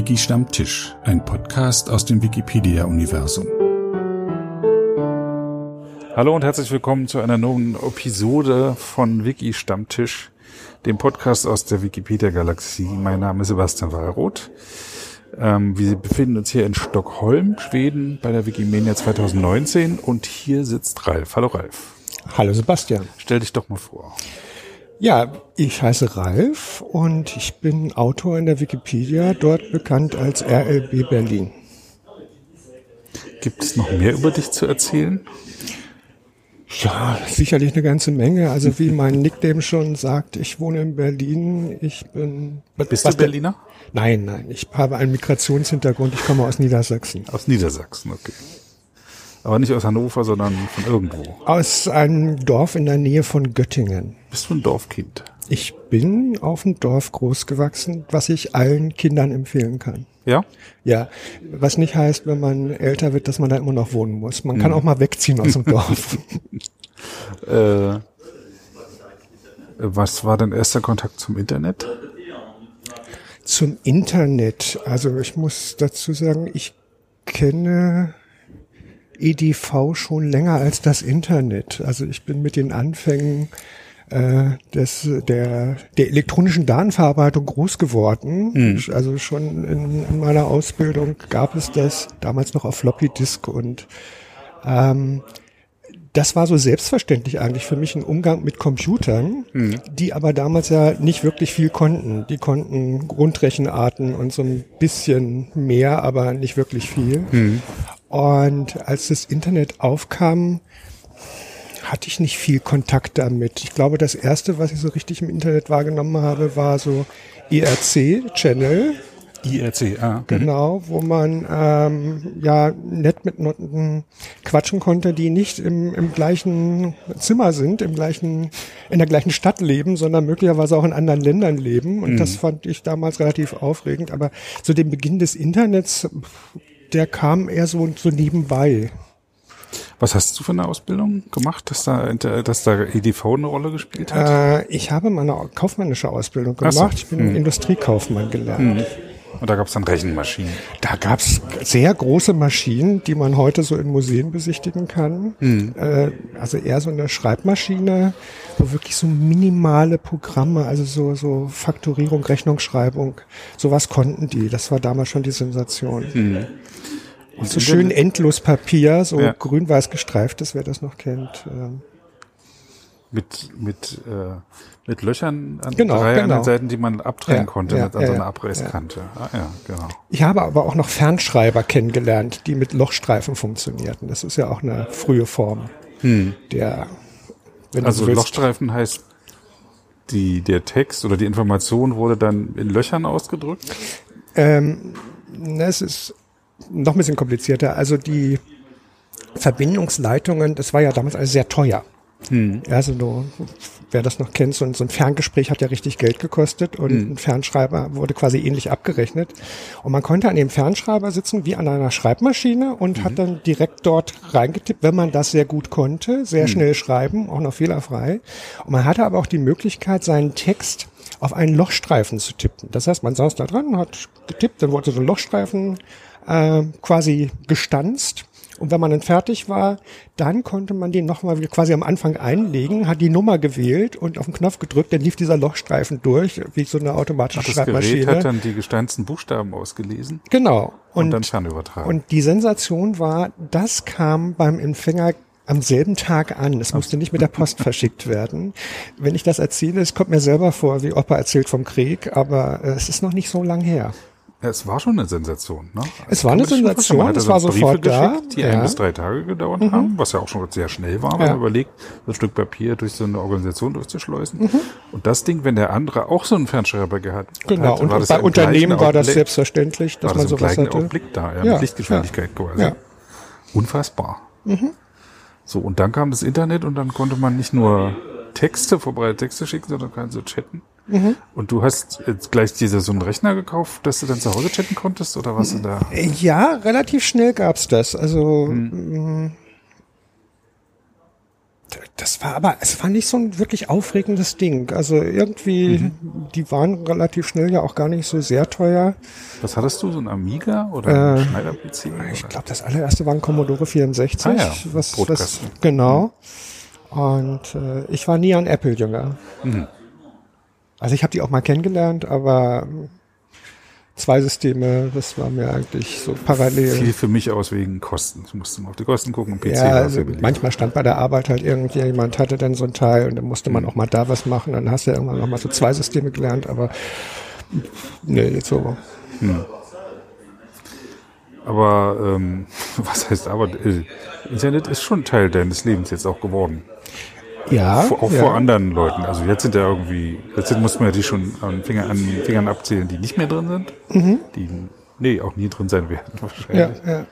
Wiki Stammtisch, ein Podcast aus dem Wikipedia-Universum. Hallo und herzlich willkommen zu einer neuen Episode von Wiki Stammtisch, dem Podcast aus der Wikipedia-Galaxie. Mein Name ist Sebastian Wallroth. Ähm, wir befinden uns hier in Stockholm, Schweden, bei der Wikimania 2019 und hier sitzt Ralf. Hallo Ralf. Hallo Sebastian. Stell dich doch mal vor. Ja, ich heiße Ralf und ich bin Autor in der Wikipedia, dort bekannt als RLB Berlin. Gibt es noch mehr über dich zu erzählen? Ja, sicherlich eine ganze Menge. Also wie mein Nickname schon sagt, ich wohne in Berlin. Ich bin. Bist du Berliner? Nein, nein. Ich habe einen Migrationshintergrund. Ich komme aus Niedersachsen. Aus Niedersachsen, okay. Aber nicht aus Hannover, sondern von irgendwo. Aus einem Dorf in der Nähe von Göttingen. Bist du ein Dorfkind? Ich bin auf dem Dorf großgewachsen, was ich allen Kindern empfehlen kann. Ja? Ja, was nicht heißt, wenn man älter wird, dass man da immer noch wohnen muss. Man kann auch mal wegziehen aus dem Dorf. Äh, was war dein erster Kontakt zum Internet? Zum Internet. Also ich muss dazu sagen, ich kenne EDV schon länger als das Internet. Also ich bin mit den Anfängen äh, des, der, der elektronischen Datenverarbeitung groß geworden. Mhm. Also schon in, in meiner Ausbildung gab es das, damals noch auf Floppy Disk und ähm, das war so selbstverständlich eigentlich für mich ein Umgang mit Computern, Mhm. die aber damals ja nicht wirklich viel konnten. Die konnten Grundrechenarten und so ein bisschen mehr, aber nicht wirklich viel. Und als das Internet aufkam, hatte ich nicht viel Kontakt damit. Ich glaube, das erste, was ich so richtig im Internet wahrgenommen habe, war so IRC-Channel. IRC, ah. Genau, wo man ähm, ja nett mit Leuten quatschen konnte, die nicht im, im gleichen Zimmer sind, im gleichen, in der gleichen Stadt leben, sondern möglicherweise auch in anderen Ländern leben. Und das fand ich damals relativ aufregend. Aber zu dem Beginn des Internets, der kam eher so, so nebenbei. Was hast du für eine Ausbildung gemacht, dass da, dass da EDV eine Rolle gespielt hat? Äh, ich habe meine kaufmännische Ausbildung Ach so. gemacht. Ich bin Industriekaufmann gelernt. Und da gab es dann Rechenmaschinen. Da gab's sehr große Maschinen, die man heute so in Museen besichtigen kann. Äh, also eher so eine Schreibmaschine, wo wirklich so minimale Programme, also so, so Faktorierung, Rechnungsschreibung, sowas konnten die. Das war damals schon die Sensation. Und so schön endlos Papier, so Ja. grün-weiß gestreiftes, wer das noch kennt. Ähm, Mit, mit, äh, mit Löchern an Genau, drei an genau. den Seiten, die man abdrehen Ja, konnte ja, mit an ja, so einer ja. Abreißkante. Ah ja, genau. Ich habe aber auch noch Fernschreiber kennengelernt, die mit Lochstreifen funktionierten. Das ist ja auch eine frühe Form der, wenn Also willst, Lochstreifen heißt, die, der Text oder die Information wurde dann in Löchern ausgedrückt? Ähm, na, es ist noch ein bisschen komplizierter. Also die Verbindungsleitungen, das war ja damals alles sehr teuer. Ja, also du, wer das noch kennt, so ein, so ein Ferngespräch hat ja richtig Geld gekostet und ein Fernschreiber wurde quasi ähnlich abgerechnet. Und man konnte an dem Fernschreiber sitzen wie an einer Schreibmaschine und hat dann direkt dort reingetippt, wenn man das sehr gut konnte, sehr schnell schreiben, auch noch fehlerfrei. Und man hatte aber auch die Möglichkeit, seinen Text auf einen Lochstreifen zu tippen. Das heißt, man saß da dran, hat getippt, dann wurde so ein Lochstreifen äh, quasi gestanzt. Und wenn man dann fertig war, dann konnte man den nochmal quasi am Anfang einlegen, hat die Nummer gewählt und auf den Knopf gedrückt, dann lief dieser Lochstreifen durch, wie so eine automatische Das Gerät Schreibmaschine. hat dann die gesteinsten Buchstaben ausgelesen genau. und, Und, dann fernübertragen. und die Sensation war, das kam beim Empfänger am selben Tag an. Es musste nicht mit der Post verschickt werden. Wenn ich das erzähle, es kommt mir selber vor, wie Opa erzählt vom Krieg, aber äh, es ist noch nicht so lang her. Ja, es war schon eine Sensation. Ne? Es war eine man. Sensation, Man es so war Briefe sofort da, die ja. Mhm. ein bis drei Tage gedauert haben, was ja auch schon sehr schnell war, wenn Ja. man überlegt, so ein Stück Papier durch so eine Organisation durchzuschleusen. Mhm. Und das Ding, wenn der andere auch so einen Fernschreiber gehabt Genau, hat, und, war und das bei ja Unternehmen war das selbstverständlich, dass man das sowas hatte. Augenblick da, ja, Ja, mit Lichtgeschwindigkeit quasi. Ja. Mhm. Unfassbar. So, und dann kam das Internet und dann konnte man nicht nur Texte, vorbereitete Texte schicken, sondern kann so chatten. Mhm. Und du hast jetzt gleich dir so einen Rechner gekauft, dass du dann zu Hause chatten konntest oder was du da? Ja, relativ schnell gab's das. Also Hm. mh, Das war aber, es war nicht so ein wirklich aufregendes Ding. Also irgendwie, mhm. die waren relativ schnell ja auch gar nicht so sehr teuer. Was hattest du, so ein Amiga oder ein äh, Schneider-PC? Ich glaube, das allererste war ein Commodore 64. Ah, ja. was, was, genau. Und äh, ich war nie ein Apple-Jünger. Mhm. Also ich habe die auch mal kennengelernt, aber zwei Systeme, das war mir eigentlich so parallel. Viel für mich aus wegen Kosten. Ich musste mal auf die Kosten gucken und PC ja, also manchmal stand bei der Arbeit halt irgendjemand hatte dann so ein Teil und dann musste man mhm. auch mal da was machen. Dann hast du ja irgendwann noch mal so zwei Systeme gelernt, aber nee, jetzt so. Hm. Aber ähm, was heißt aber? Äh, Internet ist schon Teil deines Lebens jetzt auch geworden. Ja. Vor, auch ja. vor anderen Leuten. Also jetzt sind ja irgendwie, jetzt muss man ja die schon an, Finger, an Fingern abzählen, die nicht mehr drin sind. Mhm. Die, nee, auch nie drin sein werden, wahrscheinlich. Ja, ja.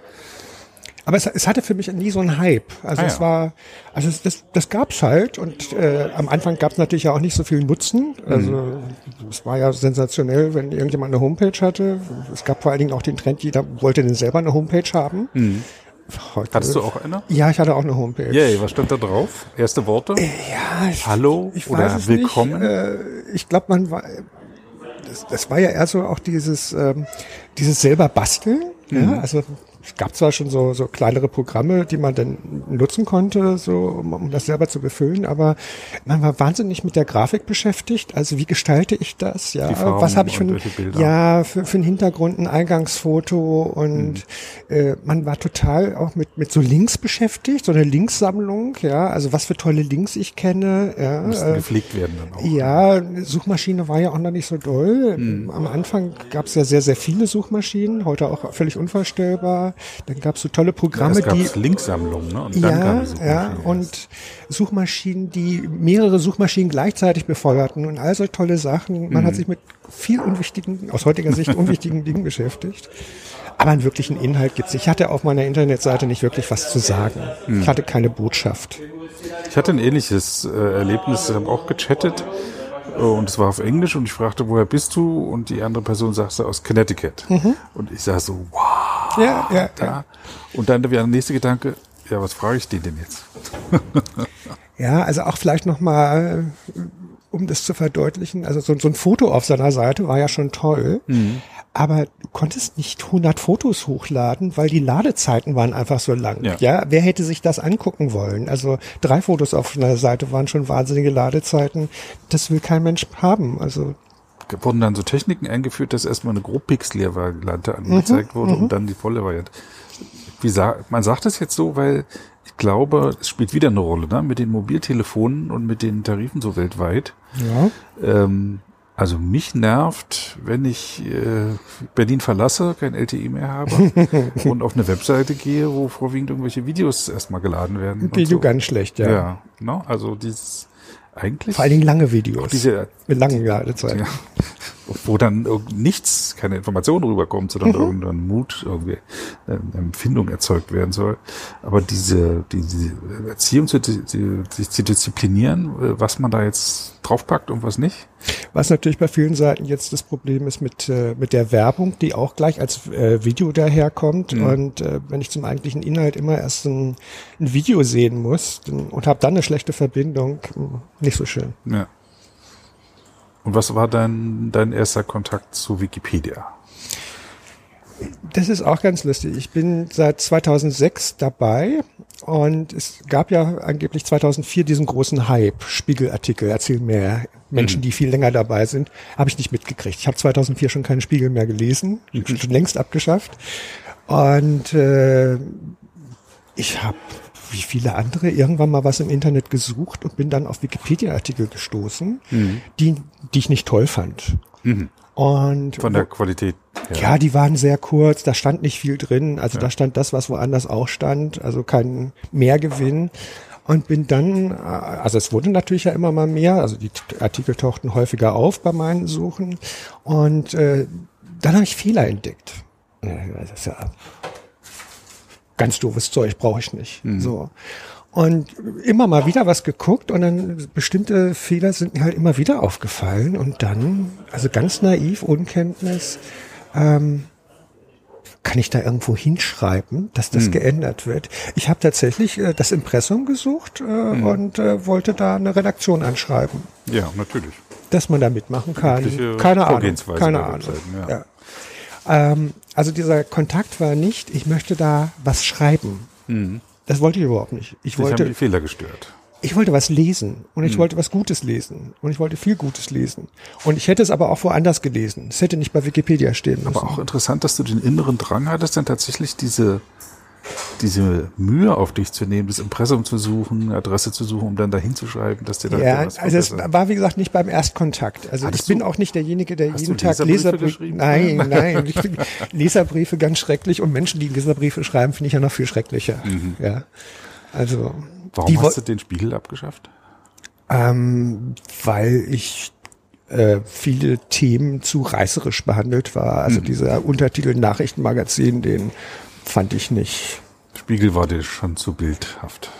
Aber es, es hatte für mich nie so einen Hype. Also ah, es ja. war, also es, das, das gab's halt und äh, am Anfang gab's natürlich ja auch nicht so viel Nutzen. Also mhm. es war ja sensationell, wenn irgendjemand eine Homepage hatte. Es gab vor allen Dingen auch den Trend, jeder wollte denn selber eine Homepage haben. Mhm. Heute. Hattest du auch eine? Ja, ich hatte auch eine Homepage. Yay, was stand da drauf? Erste Worte? Äh, ja, ich, Hallo ich oder willkommen? Äh, ich glaube, man war, das, das war ja eher so auch dieses, ähm, dieses selber basteln. Mhm. Ja, also es gab zwar schon so, so kleinere Programme, die man dann nutzen konnte, so um, um das selber zu befüllen, aber man war wahnsinnig mit der Grafik beschäftigt. Also wie gestalte ich das? Ja, was habe ich für ein, ja für, für einen Hintergrund, ein Eingangsfoto und mhm. äh, man war total auch mit mit so Links beschäftigt, so eine Linksammlung. Ja, also was für tolle Links ich kenne. Ja, Müssten äh, gepflegt werden dann auch. Ja, Suchmaschine war ja auch noch nicht so doll. Mhm. Am Anfang gab es ja sehr sehr viele Suchmaschinen, heute auch völlig unvorstellbar. Dann gab es so tolle Programme, ja, die Linksammlungen, ne? Und ja, ja, und Suchmaschinen, die mehrere Suchmaschinen gleichzeitig befeuerten und all so tolle Sachen. Man mhm. hat sich mit viel unwichtigen, aus heutiger Sicht unwichtigen Dingen beschäftigt. Aber einen wirklichen Inhalt gibt's. Ich hatte auf meiner Internetseite nicht wirklich was zu sagen. Mhm. Ich hatte keine Botschaft. Ich hatte ein ähnliches äh, Erlebnis, ich habe auch gechattet und es war auf Englisch und ich fragte, woher bist du? Und die andere Person sagte aus Connecticut. Mhm. Und ich sah so, wow. Ja, ja, da. ja. Und dann der nächste Gedanke, ja, was frage ich den denn jetzt? ja, also auch vielleicht nochmal, um das zu verdeutlichen, also so, so, ein Foto auf seiner Seite war ja schon toll. Mhm aber du konntest nicht 100 Fotos hochladen, weil die Ladezeiten waren einfach so lang. Ja. ja, wer hätte sich das angucken wollen? Also drei Fotos auf einer Seite waren schon wahnsinnige Ladezeiten. Das will kein Mensch haben. Also wurden dann so Techniken eingeführt, dass erstmal eine grobpixelier Variante angezeigt mhm, wurde und mhm. dann die volle Variante. Wie sa man sagt es jetzt so, weil ich glaube, es spielt wieder eine Rolle, ne? Mit den Mobiltelefonen und mit den Tarifen so weltweit. Ja. Ähm, also mich nervt, wenn ich äh, Berlin verlasse, kein LTE mehr habe und auf eine Webseite gehe, wo vorwiegend irgendwelche Videos erstmal geladen werden. Video so. ganz schlecht, ja. Ja, no? also dieses eigentlich. Vor allen Dingen lange Videos. Diese, mit langen Ladezeiten. Ja, wo dann nichts, keine Information rüberkommt, sondern mhm. irgendein Mut, irgendwie eine Empfindung erzeugt werden soll. Aber diese, diese Erziehung zu, sich zu disziplinieren, was man da jetzt draufpackt und was nicht. Was natürlich bei vielen Seiten jetzt das Problem ist mit, äh, mit der Werbung, die auch gleich als äh, Video daherkommt. Mhm. Und äh, wenn ich zum eigentlichen Inhalt immer erst ein, ein Video sehen muss dann, und habe dann eine schlechte Verbindung, nicht so schön. Ja. Und was war dein, dein erster Kontakt zu Wikipedia? Das ist auch ganz lustig. Ich bin seit 2006 dabei und es gab ja angeblich 2004 diesen großen Hype, Spiegelartikel, erzähl mehr. Menschen, mhm. die viel länger dabei sind, habe ich nicht mitgekriegt. Ich habe 2004 schon keinen Spiegel mehr gelesen, mhm. schon längst abgeschafft. Und äh, ich habe wie viele andere irgendwann mal was im Internet gesucht und bin dann auf Wikipedia-Artikel gestoßen, mhm. die, die ich nicht toll fand. Mhm. Und von der Qualität. Ja. ja. die waren sehr kurz, da stand nicht viel drin. Also ja. da stand das, was woanders auch stand, also kein Mehrgewinn. Und bin dann, also es wurde natürlich ja immer mal mehr, also die Artikel tauchten häufiger auf bei meinen Suchen. Und äh, dann habe ich Fehler entdeckt. Das ist ja ganz doofes Zeug, brauche ich nicht. Mhm. So. Und immer mal wieder was geguckt und dann bestimmte Fehler sind mir halt immer wieder aufgefallen und dann, also ganz naiv, Unkenntnis, ähm, kann ich da irgendwo hinschreiben, dass das geändert wird? Ich habe tatsächlich äh, das Impressum gesucht äh, und äh, wollte da eine Redaktion anschreiben, Ja, natürlich. dass man da mitmachen kann. Keine Ahnung. Keine Ahnung. Ja. Ja. Ähm, also dieser Kontakt war nicht, ich möchte da was schreiben. Das wollte ich überhaupt nicht. Ich Dich haben wollte, die Fehler gestört. ich wollte was lesen und ich wollte was Gutes lesen und ich wollte viel Gutes lesen. Und ich hätte es aber auch woanders gelesen. Es hätte nicht bei Wikipedia stehen müssen. Aber auch interessant, dass du den inneren Drang hattest, dann tatsächlich diese, diese Mühe auf dich zu nehmen, das Impressum zu suchen, eine Adresse zu suchen, um dann dahin zu schreiben, dass dir da ja, was also es war wie gesagt nicht beim Erstkontakt. Also Hattest ich bin du- auch nicht derjenige, der jeden Tag Leserbriefe Leserbriefe. Nein, nein. Leserbriefe ganz schrecklich und Menschen, die Leserbriefe schreiben, finde ich ja noch viel schrecklicher. Ja. Also Mhm. Warum hast du den Spiegel abgeschafft? Ähm, weil ich äh, viele Themen zu reißerisch behandelt war. Mhm. Also dieser Untertitel Nachrichtenmagazin, den fand ich nicht. Spiegel war dir schon zu bildhaft.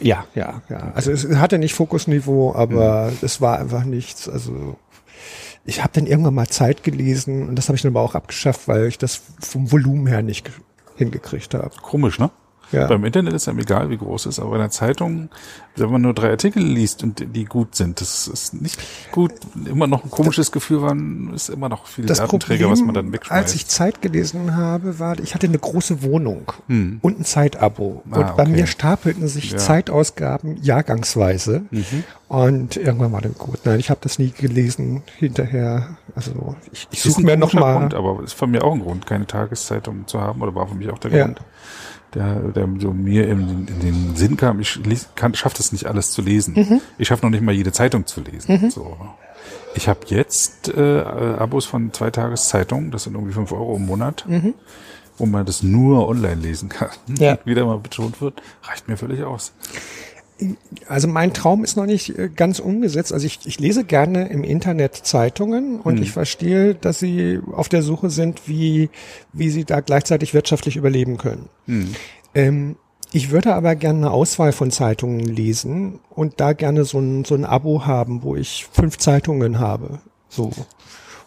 Ja, ja, ja. Also es hatte nicht Fokusniveau, aber Mhm. es war einfach nichts. Also ich habe dann irgendwann mal Zeit gelesen und das habe ich dann aber auch abgeschafft, weil ich das vom Volumen her nicht ge- hingekriegt habe. Komisch, ne? Ja. Beim Internet ist einem egal, wie groß es ist, aber bei einer Zeitung, wenn man nur drei Artikel liest und die gut sind, das ist nicht gut. Immer noch ein komisches Gefühl, man ist immer noch viel Das Datenträger, Problem, was man dann wegschmeißt. als ich Zeit gelesen habe, war, ich hatte eine große Wohnung und ein Zeitabo. Hm. Ah, und bei okay. mir stapelten sich Ja. Mhm. Zeitausgaben jahrgangsweise. Und irgendwann war dann gut. Nein, ich habe das nie gelesen hinterher. Also ich, ich suche mir noch komischer mal. Grund, aber ist von mir auch ein Grund, keine Tageszeitung zu haben, oder war für mich auch der Ja. Grund, der, der so mir in, in den Sinn kam. Ich schaffe das nicht alles zu lesen. Mhm. Ich schaffe noch nicht mal jede Zeitung zu lesen. So. Ich habe jetzt äh, Abos von zwei Tageszeitungen, das sind irgendwie fünf Euro im Monat, wo man das nur online lesen kann. Mhm. Ja. Wieder mal betont wird, reicht mir völlig aus. Also mein Traum ist noch nicht äh, ganz umgesetzt. Also ich, ich lese gerne im Internet Zeitungen und ich verstehe, dass sie auf der Suche sind, wie, wie sie da gleichzeitig wirtschaftlich überleben können. Ähm, ich würde aber gerne eine Auswahl von Zeitungen lesen und da gerne so ein, so ein Abo haben, wo ich fünf Zeitungen habe. So.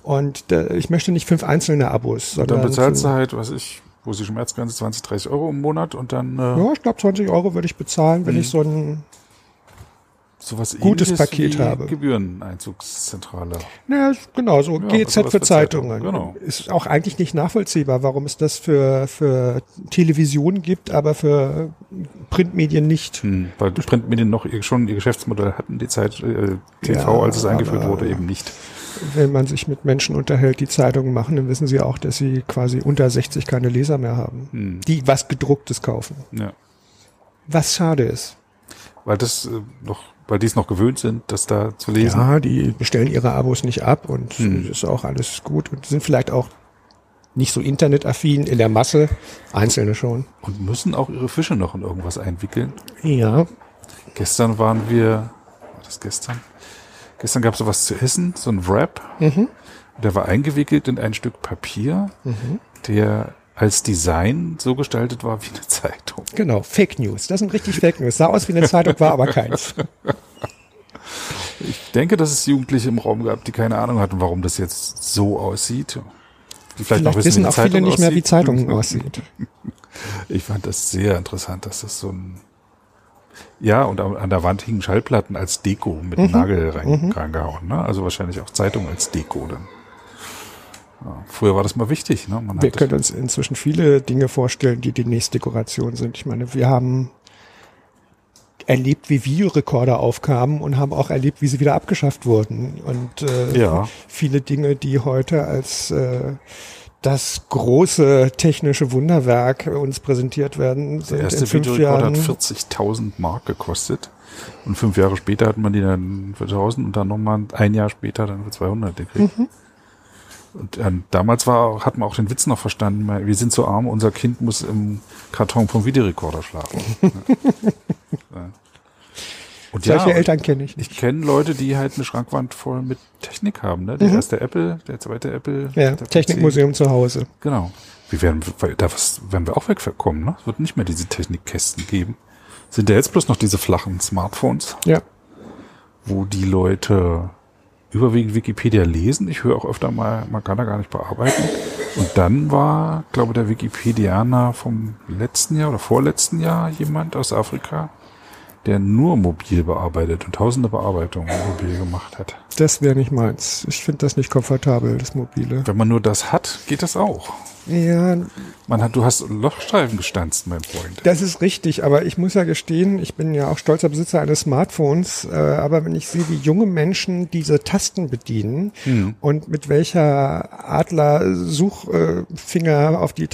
Und äh, ich möchte nicht fünf einzelne Abos, Dann sondern bezahlst du halt, was ich, wo ist die Schmerzgrenze, 20, 30 Euro im Monat und dann äh, ja, ich glaube 20 Euro würde ich bezahlen, Mhm. wenn ich so ein sowas gutes Paket wie habe. Gebühreneinzugszentrale. Ja, genau, so Ja, GZ sowas für Zeitungen. Genau. Ist auch eigentlich nicht nachvollziehbar, warum es das für, für Television gibt, aber für Printmedien nicht. Hm, weil die Printmedien noch ihr, schon ihr Geschäftsmodell hatten, die Zeit äh, TV, Ja, als es eingeführt wurde, eben nicht. Wenn man sich mit Menschen unterhält, die Zeitungen machen, dann wissen sie auch, dass sie quasi unter 60 keine Leser mehr haben, Hm, die was gedrucktes kaufen. ja. Was schade ist. Weil das äh, noch, weil die es noch gewöhnt sind, das da zu lesen. Ja, die bestellen ihre Abos nicht ab und Hm. ist auch alles gut und sind vielleicht auch nicht so internetaffin in der Masse, einzelne schon. Und müssen auch ihre Fische noch in irgendwas einwickeln. Ja, Gestern waren wir, war das gestern? Gestern gab es sowas zu essen, so ein Wrap. Mhm. Der war eingewickelt in ein Stück Papier, der als Design so gestaltet war wie eine Zeitung. Genau, Fake News. Das sind richtig Fake News. Sah aus wie eine Zeitung, war aber keins. Ich denke, dass es Jugendliche im Raum gab, die keine Ahnung hatten, warum das jetzt so aussieht. Die vielleicht, noch Vielleicht wissen, wissen wie auch viele nicht mehr, wie. Zeitungen aussieht. Ich fand das sehr interessant, dass das so ein ja, und an der Wand hingen Schallplatten als Deko mit Mhm. Nagel rein, reingehauen. Ne? Also wahrscheinlich auch Zeitung als Deko dann. Ja, früher war das mal wichtig. Ne? Man Wir können uns inzwischen viele Dinge vorstellen, die demnächst Dekoration sind. Ich meine, wir haben erlebt, wie Videorekorder aufkamen und haben auch erlebt, wie sie wieder abgeschafft wurden. Und äh, Ja. viele Dinge, die heute als äh, das große technische Wunderwerk uns präsentiert werden, der erste Videorekorder hat 40.000 Mark gekostet. Und fünf Jahre später hat man die dann für 1000 und dann nochmal ein Jahr später dann für 200 gekriegt. Mhm. Und äh, damals war, hat man auch den Witz noch verstanden, wir sind so arm, unser Kind muss im Karton vom Videorekorder schlafen. ja. Und solche ja, Eltern kenne ich nicht. ich kenne Leute, die halt eine Schrankwand voll mit Technik haben. Ne? Der erste Apple, der zweite Apple. Mhm. Ja. Technikmuseum zu Hause. Genau. Wir werden, da was, werden wir auch wegkommen, ne? Es wird nicht mehr diese Technikkästen geben. Sind ja jetzt bloß noch diese flachen Smartphones, Ja. wo die Leute überwiegend Wikipedia lesen. Ich höre auch öfter mal, man kann da gar nicht bearbeiten. Und dann war, glaube der Wikipedianer vom letzten Jahr oder vorletzten Jahr jemand aus Afrika, der nur mobil bearbeitet und tausende Bearbeitungen mobil gemacht hat. Das wäre nicht meins. Ich finde das nicht komfortabel, das Mobile. Wenn man nur das hat, geht das auch. Ja, Man hat, du hast Lochstreifen gestanzt, mein Freund. das ist richtig, aber ich muss ja gestehen, ich bin ja auch stolzer Besitzer eines Smartphones, äh, aber wenn ich sehe, wie junge Menschen diese Tasten bedienen und mit welcher Adler-Suchfinger auf die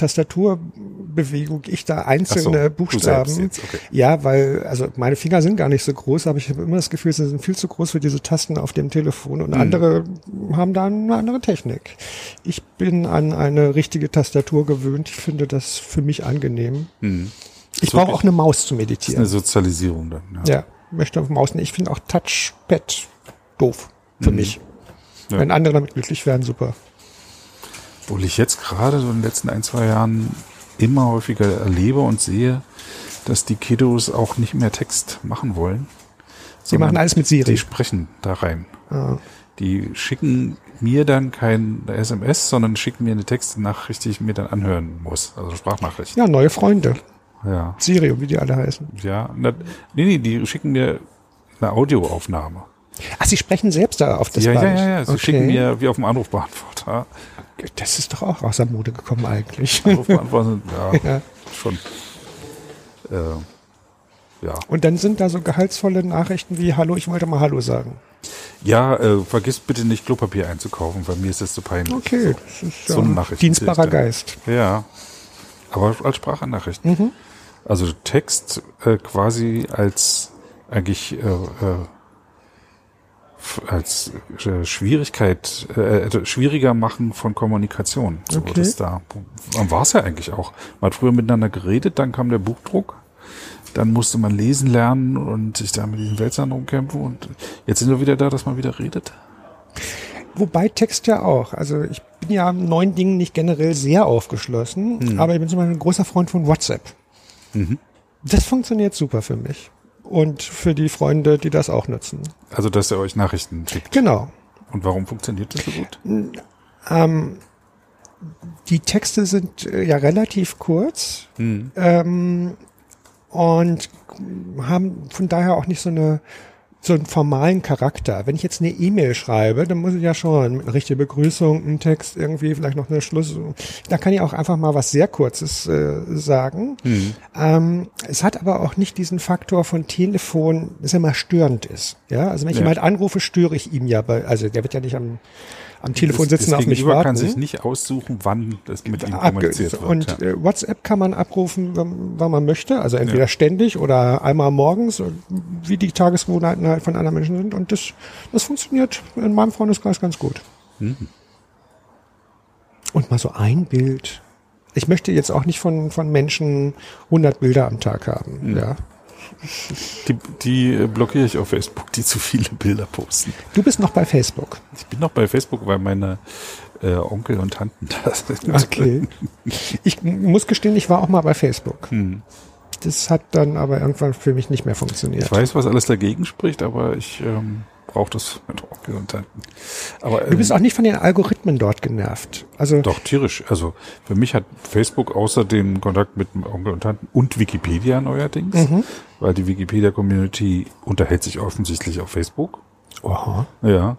Tastaturbewegung ich da einzelne so, Buchstaben. jetzt, okay. Ja, weil, also meine Finger sind gar nicht so groß, aber ich habe immer das Gefühl, sie sind viel zu groß für diese Tasten auf dem Telefon und andere haben da eine andere Technik. Ich bin an eine richtige Tastatur gewöhnt. Ich finde das für mich angenehm. Ich brauche auch eine Maus zum Das ist eine Meditieren. Sozialisierung dann. Ja. Ja, möchte auf Maus. Ich finde auch Touchpad doof für mich. Ja. Wenn andere damit glücklich werden, super. Obwohl ich jetzt gerade so in den letzten ein, zwei Jahren immer häufiger erlebe und sehe, dass die Kiddos auch nicht mehr Text machen wollen. Sie machen alles mit Die Siri. sprechen da rein. Ja. Die schicken mir dann kein SMS, sondern schicken mir eine Textnachricht, die ich mir dann anhören muss. Also Sprachnachricht. ja, neue Freunde. Ja. Siri, wie die alle heißen. Ja. Na, nee, nee, die schicken mir eine Audioaufnahme. Ach, Sie sprechen selbst da auf das ja, ja, Band? ja, ja. Sie Okay. schicken mir wie auf dem Anrufbeantworter. Das ist doch auch aus der Mode gekommen eigentlich. Anrufbeantworter ja, Ja. schon. Äh, ja. Und dann sind da so gehaltsvolle Nachrichten wie Hallo, ich wollte mal Hallo sagen. Ja, äh, vergiss bitte nicht Klopapier einzukaufen, weil mir ist das zu peinlich. Okay, das ist So ein Nachricht dienstbarer. Geist. Ja, aber als Sprachnachricht. Mhm. Also Text äh, quasi als eigentlich äh, äh, als äh, Schwierigkeit, äh, äh, schwieriger machen von Kommunikation. So Okay. das da. War es ja eigentlich auch. Man hat früher miteinander geredet, dann kam der Buchdruck. Dann musste man lesen lernen und sich da mit diesen Wälzern rumkämpfen. Und jetzt sind wir wieder da, dass man wieder redet. Wobei Text ja auch. Also ich bin ja neuen Dingen nicht generell sehr aufgeschlossen, Mhm. aber ich bin zum Beispiel ein großer Freund von WhatsApp. Das funktioniert super für mich. Und für die Freunde, die das auch nutzen. Also, dass er euch Nachrichten schickt. Genau. Und warum funktioniert das so gut? Ähm, die Texte sind äh, ja relativ kurz ähm, und haben von daher auch nicht so eine so einen formalen Charakter. Wenn ich jetzt eine E-Mail schreibe, dann muss ich ja schon mit einer richtigen Begrüßung, einen Text irgendwie, vielleicht noch eine Schluss. Da kann ich auch einfach mal was sehr Kurzes äh, sagen. Ähm, es hat aber auch nicht diesen Faktor von Telefon, das ja mal störend ist. Ja, also wenn ich Ja. jemand anrufe, störe ich ihm ja bei, also der wird ja nicht am, am Telefon Das- sitzen das auf mich warten. kann sich nicht aussuchen, wann das mit ihm kommuniziert wird. Und ja. äh, WhatsApp kann man abrufen, wann man möchte. Also entweder ständig oder einmal morgens, äh, wie die Tagesgewohnheiten halt von anderen Menschen sind. Und das, das funktioniert in meinem Freundeskreis ganz gut. Mhm. Und mal so ein Bild. Ich möchte jetzt auch nicht von, von Menschen 100 Bilder am Tag haben. Mhm. Ja. Die, die äh, blockiere ich auf Facebook, die zu viele Bilder posten. Du bist noch bei Facebook. Ich bin noch bei Facebook, weil meine äh, Onkel und Tanten da sind. Okay. Ich muss gestehen, ich war auch mal bei Facebook. Hm. Das hat dann aber irgendwann für mich nicht mehr funktioniert. Ich weiß, was alles dagegen spricht, aber ich ähm, mit Onkel und Tanten. Aber Du ähm, bist auch nicht von den Algorithmen dort genervt. Also doch tierisch. Also für mich hat Facebook außer dem Kontakt mit Onkel und Tanten und Wikipedia neuerdings, Mhm. weil die Wikipedia-Community unterhält sich offensichtlich auf Facebook. Oha. Ja.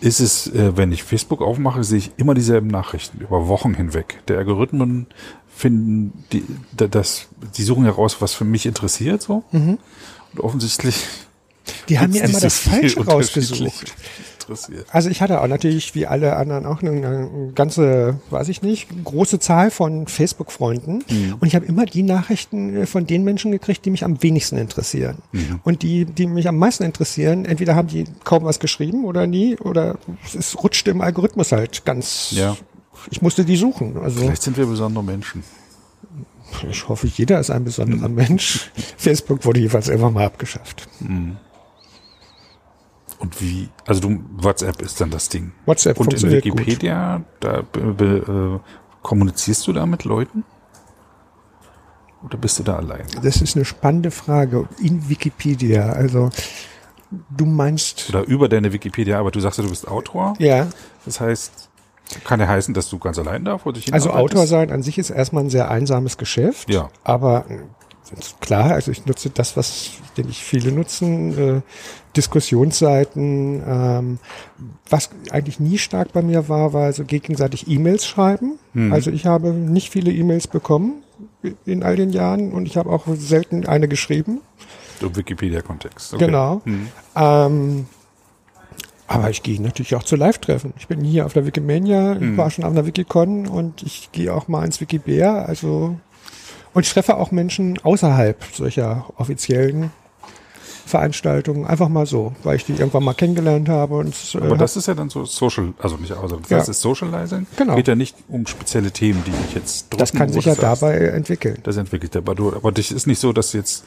Ist es, äh, wenn ich Facebook aufmache, sehe ich immer dieselben Nachrichten über Wochen hinweg. Der Algorithmen finden die, da- das, die suchen heraus, was für mich interessiert, so. Und offensichtlich. Die haben mir immer das Falsche rausgesucht. Also ich hatte auch natürlich, wie alle anderen, auch eine, ganze, weiß ich nicht, große Zahl von Facebook-Freunden. Und ich habe immer die Nachrichten äh, von den Menschen gekriegt, die mich am wenigsten interessieren. Und die, die mich am meisten interessieren, entweder haben die kaum was geschrieben oder nie, oder es rutschte im Algorithmus halt ganz. Ja. Ich musste die suchen. Also Vielleicht sind wir besondere Menschen. ich hoffe, jeder ist ein besonderer Mensch. Facebook wurde jeweils irgendwann mal abgeschafft. Und wie, also du, WhatsApp ist dann das Ding. WhatsApp Und in funktioniert gut. Wikipedia, da äh, kommunizierst du da mit Leuten? Oder bist du da allein? Das ist eine spannende Frage. In Wikipedia, also du meinst, Oder über deine Wikipedia, aber du sagst ja, du bist Autor. ja, Das heißt, Kann ja heißen, dass du ganz allein da vor dich hin Also? Autor sein an sich ist erstmal ein sehr einsames Geschäft. Ja. Aber klar, also ich nutze das, was denke ich viele nutzen, äh, Diskussionsseiten. Ähm, was eigentlich nie stark bei mir war, war also gegenseitig E-Mails schreiben. Hm. Also ich habe nicht viele E-Mails bekommen in all den Jahren und ich habe auch selten eine geschrieben. Im Wikipedia-Kontext. Okay. Genau. Hm. Ähm, aber ich gehe natürlich auch zu Live-Treffen. Ich bin hier auf der Wikimania, ich war schon auf der Wikicon und ich gehe auch mal ins Wikibear. Also und ich treffe auch Menschen außerhalb solcher offiziellen Veranstaltungen einfach mal so, weil ich die irgendwann mal kennengelernt habe und äh, Aber das ist ja dann so Social, also nicht außer, das Ja. ist Socializing. Genau. Geht ja nicht um spezielle Themen, die dich jetzt drücken. das kann sich ja dabei entwickeln. Das entwickelt aber du, aber dich ist nicht so, dass jetzt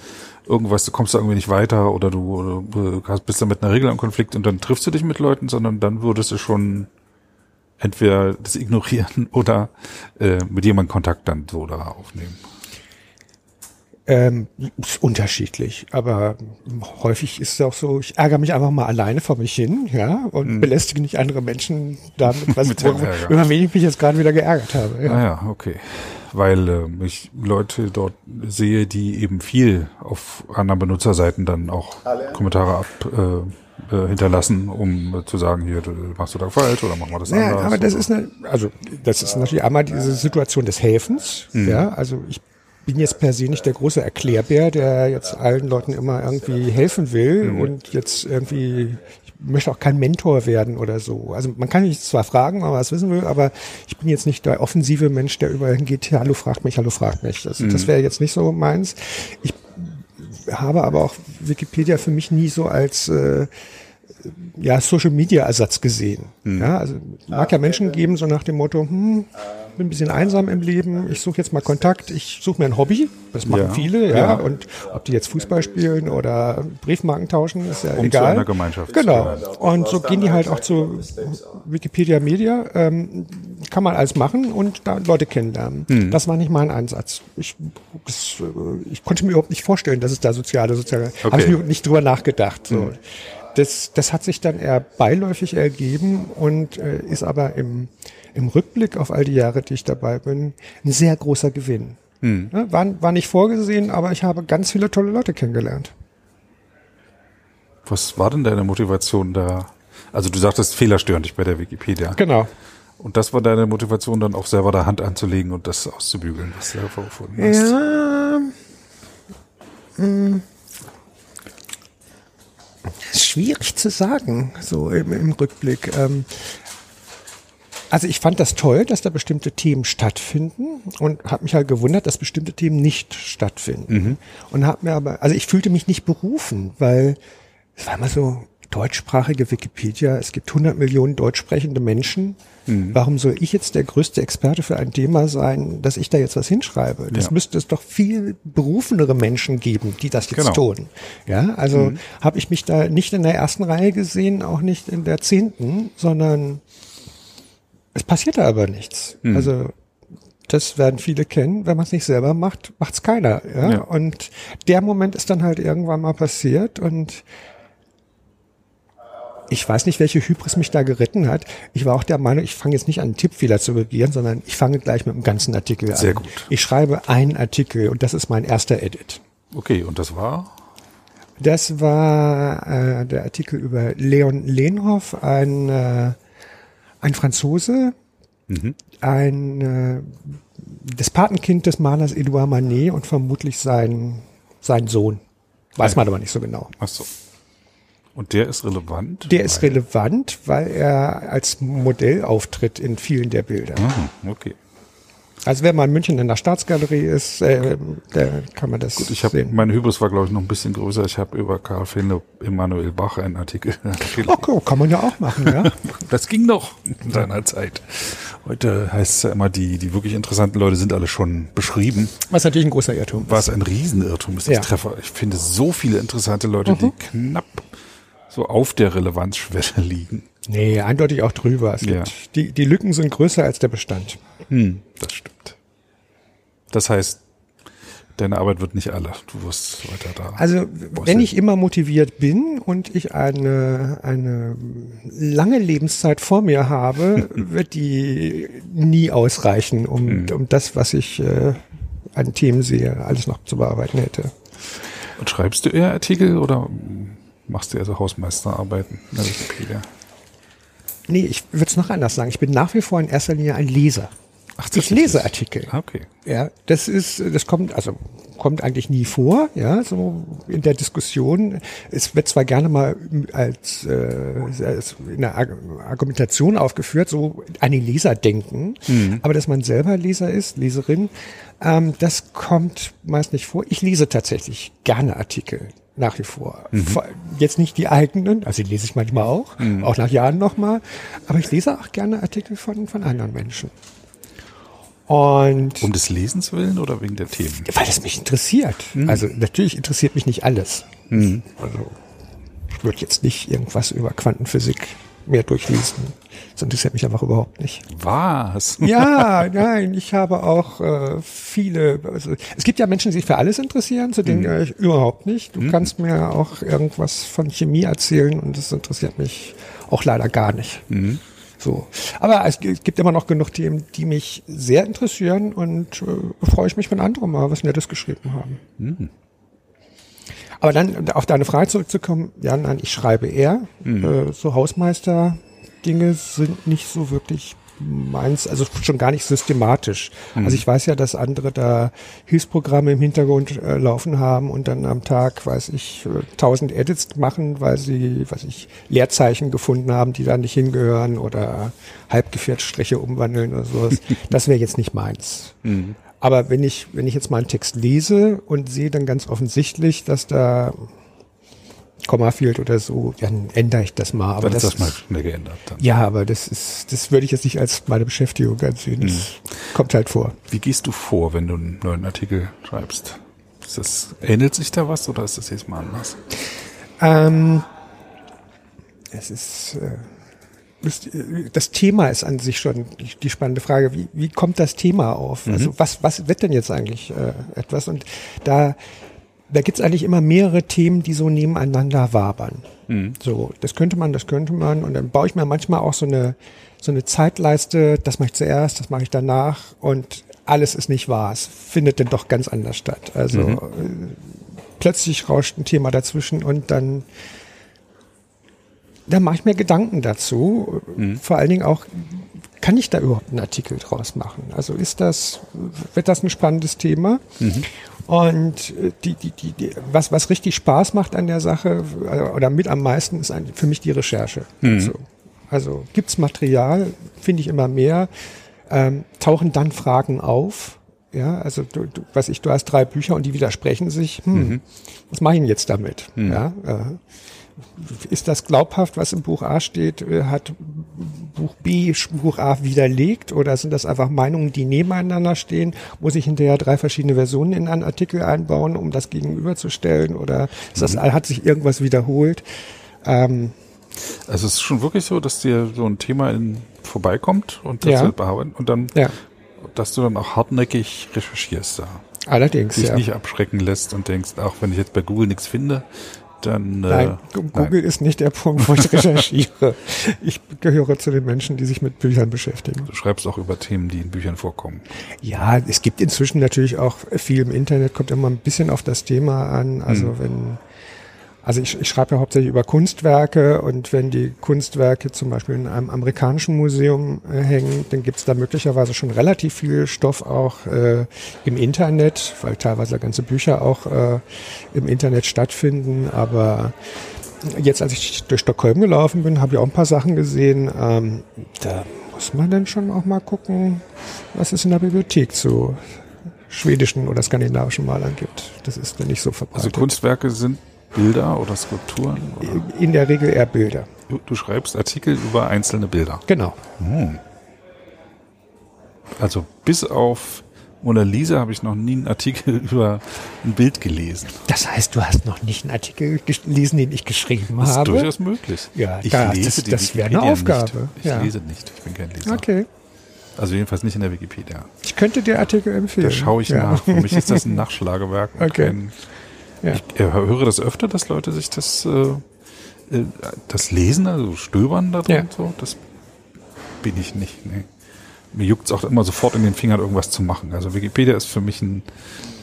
irgendwas, du kommst da irgendwie nicht weiter oder du, du bist da mit einer Regel im Konflikt und dann triffst du dich mit Leuten, sondern dann würdest du schon entweder das ignorieren oder äh, mit jemandem Kontakt dann so da aufnehmen. Ähm, ist unterschiedlich, aber häufig ist es auch so, ich ärgere mich einfach mal alleine vor mich hin, ja, und belästige nicht andere Menschen damit, was. Mit worüber- über wen ich mich jetzt gerade wieder geärgert habe. Ja. Ah ja, okay. Weil ähm, ich Leute dort sehe, die eben viel auf anderen Benutzerseiten dann auch Kommentare ab äh, äh, hinterlassen, um äh, zu sagen, hier, du, machst du da falsch oder machen wir das Ja, anders. aber das oder- ist eine, also das ist natürlich einmal diese Situation des Helfens, Mhm. ja, also ich bin jetzt per se nicht der große Erklärbär, der jetzt allen Leuten immer irgendwie helfen will Mhm. und jetzt irgendwie, ich möchte auch kein Mentor werden oder so. Also man kann mich zwar fragen, wenn man was wissen will, aber ich bin jetzt nicht der offensive Mensch, der überall hingeht, hallo, fragt mich, hallo, fragt mich. Das, Mhm. das wäre jetzt nicht so meins. Ich habe aber auch Wikipedia für mich nie so als äh, ja, Social Media Ersatz gesehen. Ja, also mag ja Menschen geben, so nach dem Motto, hm, bin ein bisschen einsam im Leben, ich suche jetzt mal Kontakt, ich suche mir ein Hobby, das machen Ja. viele, ja, Ja. und ob die jetzt Fußball spielen oder Briefmarken tauschen, ist ja Um zu egal. einer Gemeinschaft zu Genau. Und so gehen die halt auch zu Wikipedia Media, ähm, kann man alles machen und da Leute kennenlernen. Hm. Das war nicht mein Ansatz. Ich, das, äh, ich konnte mir überhaupt nicht vorstellen, dass es da soziale, soziale, Okay. habe ich mir nicht drüber nachgedacht. So. Das, das hat sich dann eher beiläufig ergeben und äh, ist aber im, im Rückblick auf all die Jahre, die ich dabei bin, ein sehr großer Gewinn. Ne, war, war nicht vorgesehen, aber ich habe ganz viele tolle Leute kennengelernt. Was war denn deine Motivation da? Also du sagtest, Fehler stören dich bei der Wikipedia. Genau. Und das war deine Motivation, dann auch selber da Hand anzulegen und das auszubügeln, was du hervorgefunden hast. Ja. Hm. Schwierig zu sagen, so im, im Rückblick. Ähm, also ich fand das toll, dass da bestimmte Themen stattfinden und habe mich halt gewundert, dass bestimmte Themen nicht stattfinden. Und habe mir aber, also ich fühlte mich nicht berufen, weil es war immer so deutschsprachige Wikipedia, es gibt 100 Millionen deutsch sprechende Menschen. Warum soll ich jetzt der größte Experte für ein Thema sein, dass ich da jetzt was hinschreibe? Das Ja. müsste es doch viel berufenere Menschen geben, die das jetzt Genau. tun. Ja, also habe ich mich da nicht in der ersten Reihe gesehen, auch nicht in der zehnten, sondern es passierte aber nichts. Also das werden viele kennen. Wenn man es nicht selber macht, macht's keiner. Ja? Ja. Und der Moment ist dann halt irgendwann mal passiert und ich weiß nicht, welche Hybris mich da geritten hat. Ich war auch der Meinung, ich fange jetzt nicht an, einen Tippfehler zu regieren, sondern ich fange gleich mit dem ganzen Artikel Sehr an. gut. Ich schreibe einen Artikel und das ist mein erster Edit. Okay, und das war? Das war äh, der Artikel über Leon Lehnhoff, ein, äh, ein Franzose, ein äh, das Patenkind des Malers Edouard Manet und vermutlich sein, sein Sohn. Weiß man aber nicht so genau. Ach so. Und der ist relevant? Der ist relevant, weil er als Modell auftritt in vielen der Bilder. Mhm, okay. Also wenn man in München in der Staatsgalerie ist, äh, kann man das Ich habe sehen. meine Hybris war glaube ich noch ein bisschen größer. Ich habe über Karl Philipp Emanuel Bach einen Artikel. Oh, kann man ja auch machen, ja. Das ging noch in seiner Zeit. Heute heißt es ja immer, die, die wirklich interessanten Leute sind alle schon beschrieben. Was natürlich ein großer Irrtum ist. Was ein Riesenirrtum ist, das Ja. Mhm. Treffer. Ich finde so viele interessante Leute, die knapp so auf der Relevanzschwelle liegen. Nee, eindeutig auch drüber. Es Ja. gibt, die, die Lücken sind größer als der Bestand. Hm, das stimmt. Das heißt, deine Arbeit wird nicht alle. Du wirst weiter da. Also wenn ich immer motiviert bin und ich eine, eine lange Lebenszeit vor mir habe, wird die nie ausreichen, um, um das, was ich äh, an Themen sehe, alles noch zu bearbeiten hätte. Und schreibst du eher Artikel oder machst du eher so Hausmeisterarbeiten in der Wikipedia? Nee, ich würde es noch anders sagen. Ich bin nach wie vor in erster Linie ein Leser. Ach, Ich lese Artikel. Ah, Okay. Ja, das ist, das kommt, also kommt eigentlich nie vor, ja, so in der Diskussion. Es wird zwar gerne mal als, äh, als in der Arg- Argumentation aufgeführt, so an den Leser denken, aber dass man selber Leser ist, Leserin, ähm, das kommt meist nicht vor. Ich lese tatsächlich gerne Artikel. Nach wie vor. Vor- Jetzt nicht die eigenen, also die lese ich manchmal auch, auch nach Jahren nochmal, aber ich lese auch gerne Artikel von, von anderen Menschen. Und Um des Lesens willen oder wegen der Themen? weil es mich interessiert. Also natürlich interessiert mich nicht alles. Also ich würde jetzt nicht irgendwas über Quantenphysik mehr durchlesen. Das interessiert mich einfach überhaupt nicht. Was? Ja, nein, ich habe auch äh, viele. Also, es gibt ja Menschen, die sich für alles interessieren, zu denen gehöre ich überhaupt nicht. Du kannst mir auch irgendwas von Chemie erzählen und das interessiert mich auch leider gar nicht. So. Aber es gi- gibt immer noch genug Themen, die mich sehr interessieren und äh, freue ich mich, wenn andere mal was Nettes geschrieben haben. Aber dann auf deine Frage zurückzukommen, ja, nein, ich schreibe eher. Äh, so Hausmeister-Dinge sind nicht so wirklich meins, also schon gar nicht systematisch. Also ich weiß ja, dass andere da Hilfsprogramme im Hintergrund äh, laufen haben und dann am Tag, weiß ich, äh, tausend Edits machen, weil sie, weiß ich, Leerzeichen gefunden haben, die da nicht hingehören oder Halbgefährtstriche umwandeln oder sowas. das wäre jetzt nicht meins. Aber wenn ich, wenn ich jetzt mal einen Text lese und sehe dann ganz offensichtlich, dass da Komma fehlt oder so, dann ändere ich das mal. Aber Dann ist das, das mal schnell geändert. Dann. ja, aber das ist, das würde ich jetzt nicht als meine Beschäftigung ansehen. Das kommt halt vor. Wie gehst du vor, wenn du einen neuen Artikel schreibst? Ist das, ähnelt sich da was oder ist das jetzt mal anders? Ähm, es ist, äh, das, Thema ist an sich schon die, spannende Frage. Wie, wie kommt das Thema auf? Also was, was wird denn jetzt eigentlich äh, etwas? Und da, da gibt's eigentlich immer mehrere Themen, die so nebeneinander wabern. So, das könnte man, das könnte man. Und dann baue ich mir manchmal auch so eine, so eine Zeitleiste, das mache ich zuerst, das mache ich danach und alles ist nicht wahr. Es findet dann doch ganz anders statt. Also äh, plötzlich rauscht ein Thema dazwischen und dann da mache ich mir Gedanken dazu. Vor allen Dingen auch, kann ich da überhaupt einen Artikel draus machen? Also ist das, wird das ein spannendes Thema? Und äh, die, die, die, die, was, was richtig Spaß macht an der Sache äh, oder mit am meisten ist für mich die Recherche. So. Also gibt's Material, finde ich immer mehr, ähm, tauchen dann Fragen auf. Ja, also du, du, was ich, du hast drei Bücher und die widersprechen sich. Hm, Was mache ich denn jetzt damit? Ja, äh, ist das glaubhaft, was im Buch A steht? Äh, Hat Buch B Buch A widerlegt oder sind das einfach Meinungen, die nebeneinander stehen? Muss ich hinterher drei verschiedene Versionen in einen Artikel einbauen, um das gegenüberzustellen? Oder ist das, hat sich irgendwas wiederholt? Ähm, Also es ist schon wirklich so, dass dir so ein Thema in, vorbeikommt und das Ja. bearbeiten und dann, ja, dass du dann auch hartnäckig recherchierst da. allerdings. Dich Ja. nicht abschrecken lässt und denkst, auch wenn ich jetzt bei Google nichts finde, dann Nein, äh, Google ist nicht der Punkt, wo ich recherchiere. Ich gehöre zu den Menschen, die sich mit Büchern beschäftigen. Du schreibst auch über Themen, die in Büchern vorkommen. Ja, es gibt inzwischen natürlich auch viel im Internet, kommt immer ein bisschen auf das Thema an. Also wenn, also ich, ich schreibe ja hauptsächlich über Kunstwerke und wenn die Kunstwerke zum Beispiel in einem amerikanischen Museum äh, hängen, dann gibt es da möglicherweise schon relativ viel Stoff auch äh, im Internet, weil teilweise ganze Bücher auch äh, im Internet stattfinden. Aber jetzt, als ich durch Stockholm gelaufen bin, habe ich auch ein paar Sachen gesehen. Ähm, da muss man dann schon auch mal gucken, was es in der Bibliothek zu schwedischen oder skandinavischen Malern gibt. Das ist dann nicht so Also verbreitet. Kunstwerke sind Bilder oder Skulpturen. Oder? in der Regel eher Bilder. Du, du schreibst Artikel über einzelne Bilder. Genau. Also bis auf Mona Lisa habe ich noch nie einen Artikel über ein Bild gelesen. Das heißt, du hast noch nicht einen Artikel gelesen, den ich geschrieben Das ist habe. durchaus möglich. Ja, ich da- lese das- die das wäre eine Aufgabe. Nicht. Ich Ja. lese nicht. Ich bin kein Leser. Okay. Also jedenfalls nicht in der Wikipedia. Ich könnte dir Artikel empfehlen. Da schaue ich ja. nach. Für mich ist das ein Nachschlagewerk. und Okay. Kein, Ja. Ich äh, höre das öfter, dass Leute sich das, äh, äh, das lesen, also stöbern da drin. Ja. So. Das bin ich nicht. Nee. Mir juckt's auch immer sofort in den Fingern, irgendwas zu machen. Also Wikipedia ist für mich ein,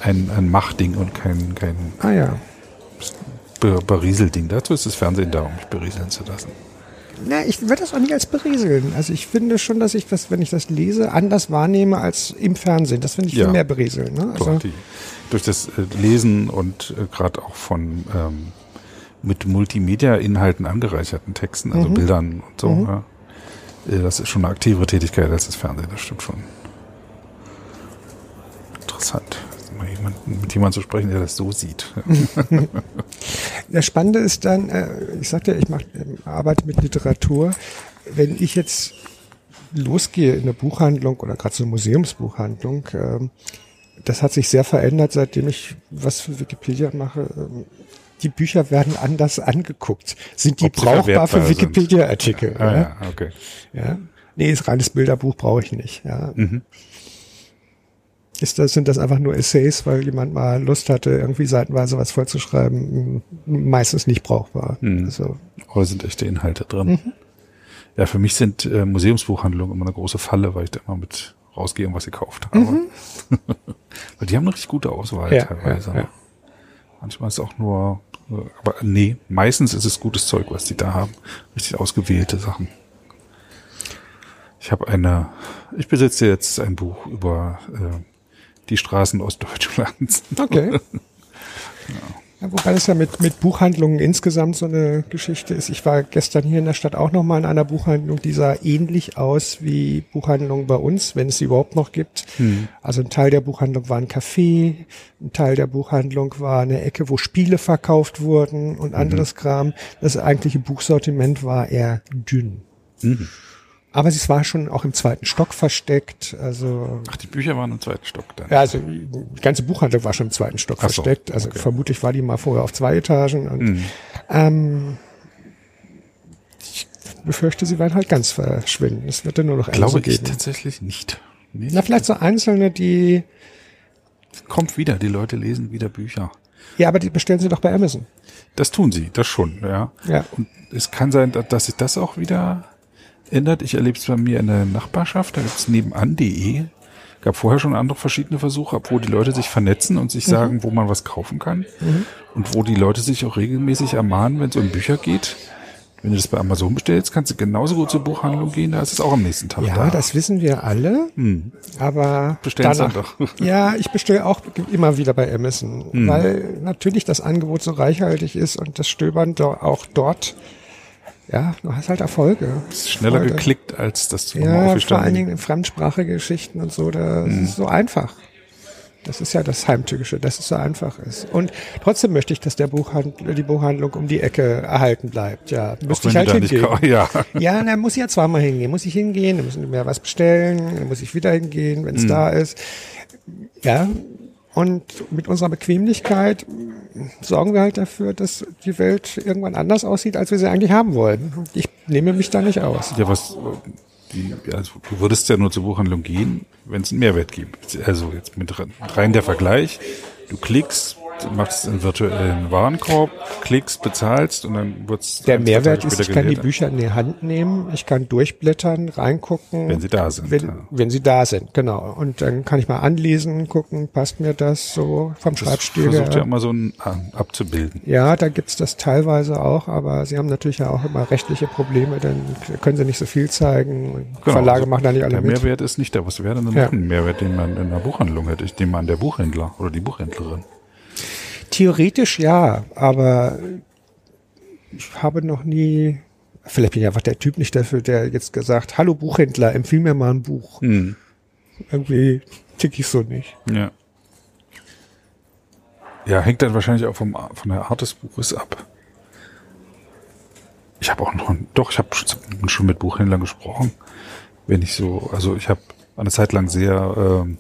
ein, ein Machding und kein, kein Ah ja. Be Berieselding. Dazu ist das Fernsehen da, um mich berieseln zu lassen. Na, ich würde das auch nicht als berieseln. Also ich finde schon, dass ich das, wenn ich das lese, anders wahrnehme als im Fernsehen. Das finde ich Ja. viel mehr berieseln. Ne? Doch, Also, die, durch das äh, Lesen und äh, gerade auch von ähm, mit Multimedia-Inhalten angereicherten Texten, also Mhm. Bildern und so. Ja. Äh, Das ist schon eine aktivere Tätigkeit als das Fernsehen, das stimmt schon. Interessant. Mal jemand, mit jemandem zu sprechen, der das so sieht. das Spannende ist dann, äh, ich sagte ja, ich mach, arbeite mit Literatur. Wenn ich jetzt losgehe in eine Buchhandlung oder gerade so eine Museumsbuchhandlung, ähm, das hat sich sehr verändert, seitdem ich was für Wikipedia mache. Ähm, die Bücher werden anders angeguckt. Sind die Ob brauchbar für. Wikipedia-Artikel? ah, ja? ja, okay. Ja. Nee, ist reines Bilderbuch brauche ich nicht. Ja. Mhm. Ist das, sind das einfach nur Essays, weil jemand mal Lust hatte, irgendwie seitenweise was vollzuschreiben? Meistens nicht brauchbar. Mhm. Also, Oder sind echte Inhalte drin? Ja, für mich sind äh, Museumsbuchhandlungen immer eine große Falle, weil ich da immer mit rausgehe und was gekauft habe. weil die haben eine richtig gute Auswahl Ja, teilweise. ja, ja. Manchmal ist auch nur, äh, aber nee, meistens ist es gutes Zeug, was die da haben. Richtig ausgewählte Sachen. Ich habe eine, ich besitze jetzt ein Buch über äh, die Straßen Ostdeutschlands. okay. Ja, wobei das ja mit, mit Buchhandlungen insgesamt so eine Geschichte ist. Ich war gestern hier in der Stadt auch noch mal in einer Buchhandlung, die sah ähnlich aus wie Buchhandlungen bei uns, wenn es sie überhaupt noch gibt. Also ein Teil der Buchhandlung war ein Café, ein Teil der Buchhandlung war eine Ecke, wo Spiele verkauft wurden und anderes Kram. Das eigentliche Buchsortiment war eher dünn. Aber es war schon auch im zweiten Stock versteckt. Also Ach, die Bücher waren im zweiten Stock dann. ja, also die ganze Buchhandlung war schon im zweiten Stock so, versteckt. Also okay. vermutlich war die mal vorher auf zwei Etagen. Und Mhm. ähm, ich befürchte, sie werden halt ganz verschwinden. Es wird dann nur noch Glaube so ich geben. tatsächlich nicht. Nee, Na, vielleicht so einzelne, die, kommt wieder, die Leute lesen wieder Bücher. ja, aber die bestellen sie doch bei Amazon. Das tun sie, das schon, ja. Ja. Und es kann sein, da- dass sich das auch wieder ändert. Ich erlebe es bei mir in der Nachbarschaft, da gibt es nebenan.de. Gab vorher schon andere verschiedene Versuche, wo die Leute sich vernetzen und Mhm. sich sagen, wo man was kaufen kann. Und wo die Leute sich auch regelmäßig ermahnen, wenn es um Bücher geht. Wenn du das bei Amazon bestellst, kannst du genauso gut zur Buchhandlung gehen, da ist es auch am nächsten Tag Ja, da. das wissen wir alle. Aber Bestellen's dann danach, doch. ja, ich bestelle auch immer wieder bei Amazon, Hm. weil natürlich das Angebot so reichhaltig ist und das Stöbern auch dort, ja, du hast halt Erfolge. ist schneller Erfolge. geklickt, als du nochmal Ja, vor allen Dingen in fremdsprachige Geschichten und so, das Hm. ist so einfach. Das ist ja das Heimtückische, dass es so einfach ist. Und trotzdem möchte ich, dass der Buchhandel, die Buchhandlung um die Ecke erhalten bleibt. Ja, müsste ich halt da hingehen. ja. Ja, dann muss ich ja zweimal hingehen. Muss ich hingehen, dann müssen wir mir was bestellen, dann muss ich wieder hingehen, wenn es da ist. Ja, und mit unserer Bequemlichkeit sorgen wir halt dafür, dass die Welt irgendwann anders aussieht, als wir sie eigentlich haben wollen. Ich nehme mich da nicht aus. Ja, was, die, also du würdest ja nur zur Buchhandlung gehen, wenn es einen Mehrwert gibt. Also jetzt mit rein- der Vergleich. Du klickst, machst einen virtuellen Warenkorb, klickst, bezahlst und dann wird's Der ein, Mehrwert ist, ich kann die. Bücher in die Hand nehmen, ich kann durchblättern, reingucken. Wenn sie da sind, Wenn, ja. wenn sie da sind, genau. Und dann kann ich mal anlesen, gucken, passt mir das so vom Das Schreibstil versucht ja immer so ein an- abzubilden. Ja, da gibt's das teilweise auch, aber sie haben natürlich ja auch immer rechtliche Probleme, dann können sie nicht so viel zeigen. Genau, Verlage also machen da nicht alle Der mit. Mehrwert ist nicht da. Was wäre denn Ja. ein Mehrwert, den man in einer Buchhandlung hätte? Ich nehme an, der Buchhändler oder die Buchhändlerin. Theoretisch ja, aber ich habe noch nie, vielleicht bin ich einfach der Typ nicht dafür, der jetzt gesagt, hallo Buchhändler, empfiehl mir mal ein Buch. Hm. Irgendwie tick ich so nicht. Ja. Ja, hängt dann wahrscheinlich auch vom, von der Art des Buches ab. Ich habe auch noch, doch, ich habe schon, mit Buchhändlern gesprochen. Wenn ich so, also ich habe eine Zeit lang sehr ähm,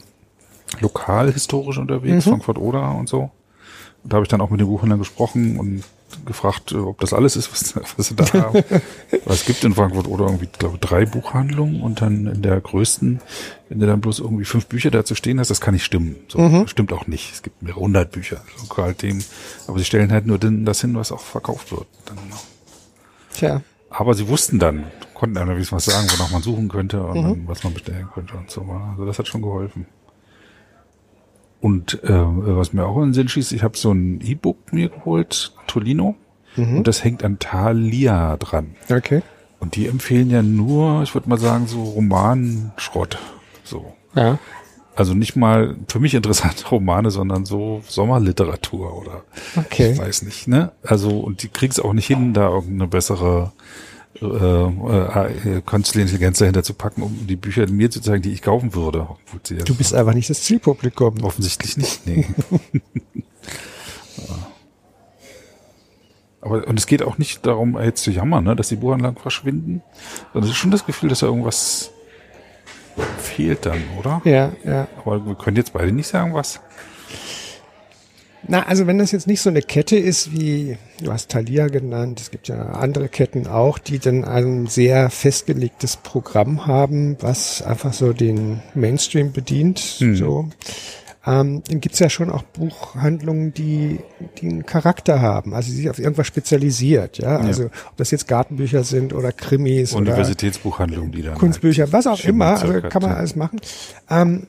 lokal historisch unterwegs, Frankfurt Oder und so. Und da habe ich dann auch mit den Buchhändlern gesprochen und gefragt, äh, ob das alles ist, was, was sie da haben. Es gibt in Frankfurt oder irgendwie, glaube ich, drei Buchhandlungen und dann in der größten, wenn du dann bloß irgendwie fünf Bücher dazu stehen hast, das kann nicht stimmen. So, Mhm. Stimmt auch nicht. Es gibt mehrere hundert Bücher, Lokalthemen. Aber sie stellen halt nur das hin, was auch verkauft wird. Dann, Tja. aber sie wussten dann, konnten einem wenigstens was sagen, wonach man suchen könnte und Mhm. dann, was man bestellen könnte und so. Also das hat schon geholfen. Und äh, was mir auch in den Sinn schießt, ich habe so ein E-Book mir geholt, Tolino, Mhm. und das hängt an Thalia dran. Okay. Und die empfehlen ja nur, ich würde mal sagen, so Romanschrott. So. Ja. Also nicht mal für mich interessante Romane, sondern so Sommerliteratur oder Okay. ich weiß nicht, ne? Also, und die kriegt's auch nicht hin, da irgendeine bessere äh, äh, künstliche Intelligenz dahinter zu packen, um die Bücher mir zu zeigen, die ich kaufen würde. Du bist einfach nicht das Zielpublikum. offensichtlich nicht, nee. Ja. Aber, und es geht auch nicht darum, jetzt zu jammern, ne, dass die Buchanlagen verschwinden, sondern es ist schon das Gefühl, dass da irgendwas fehlt dann, oder? Ja, ja. Aber wir können jetzt beide nicht sagen, was. Na, also wenn das jetzt nicht so eine Kette ist wie, du hast Thalia genannt, es gibt ja andere Ketten auch, die dann ein sehr festgelegtes Programm haben, was einfach so den Mainstream bedient. Mhm. So. Ähm, dann gibt's ja schon auch Buchhandlungen, die, die einen Charakter haben, also die sich auf irgendwas spezialisiert, ja. Also ob das jetzt Gartenbücher sind oder Krimis oder Universitätsbuchhandlung, die dann. Kunstbücher, was auch immer, also kann man alles machen. Ähm,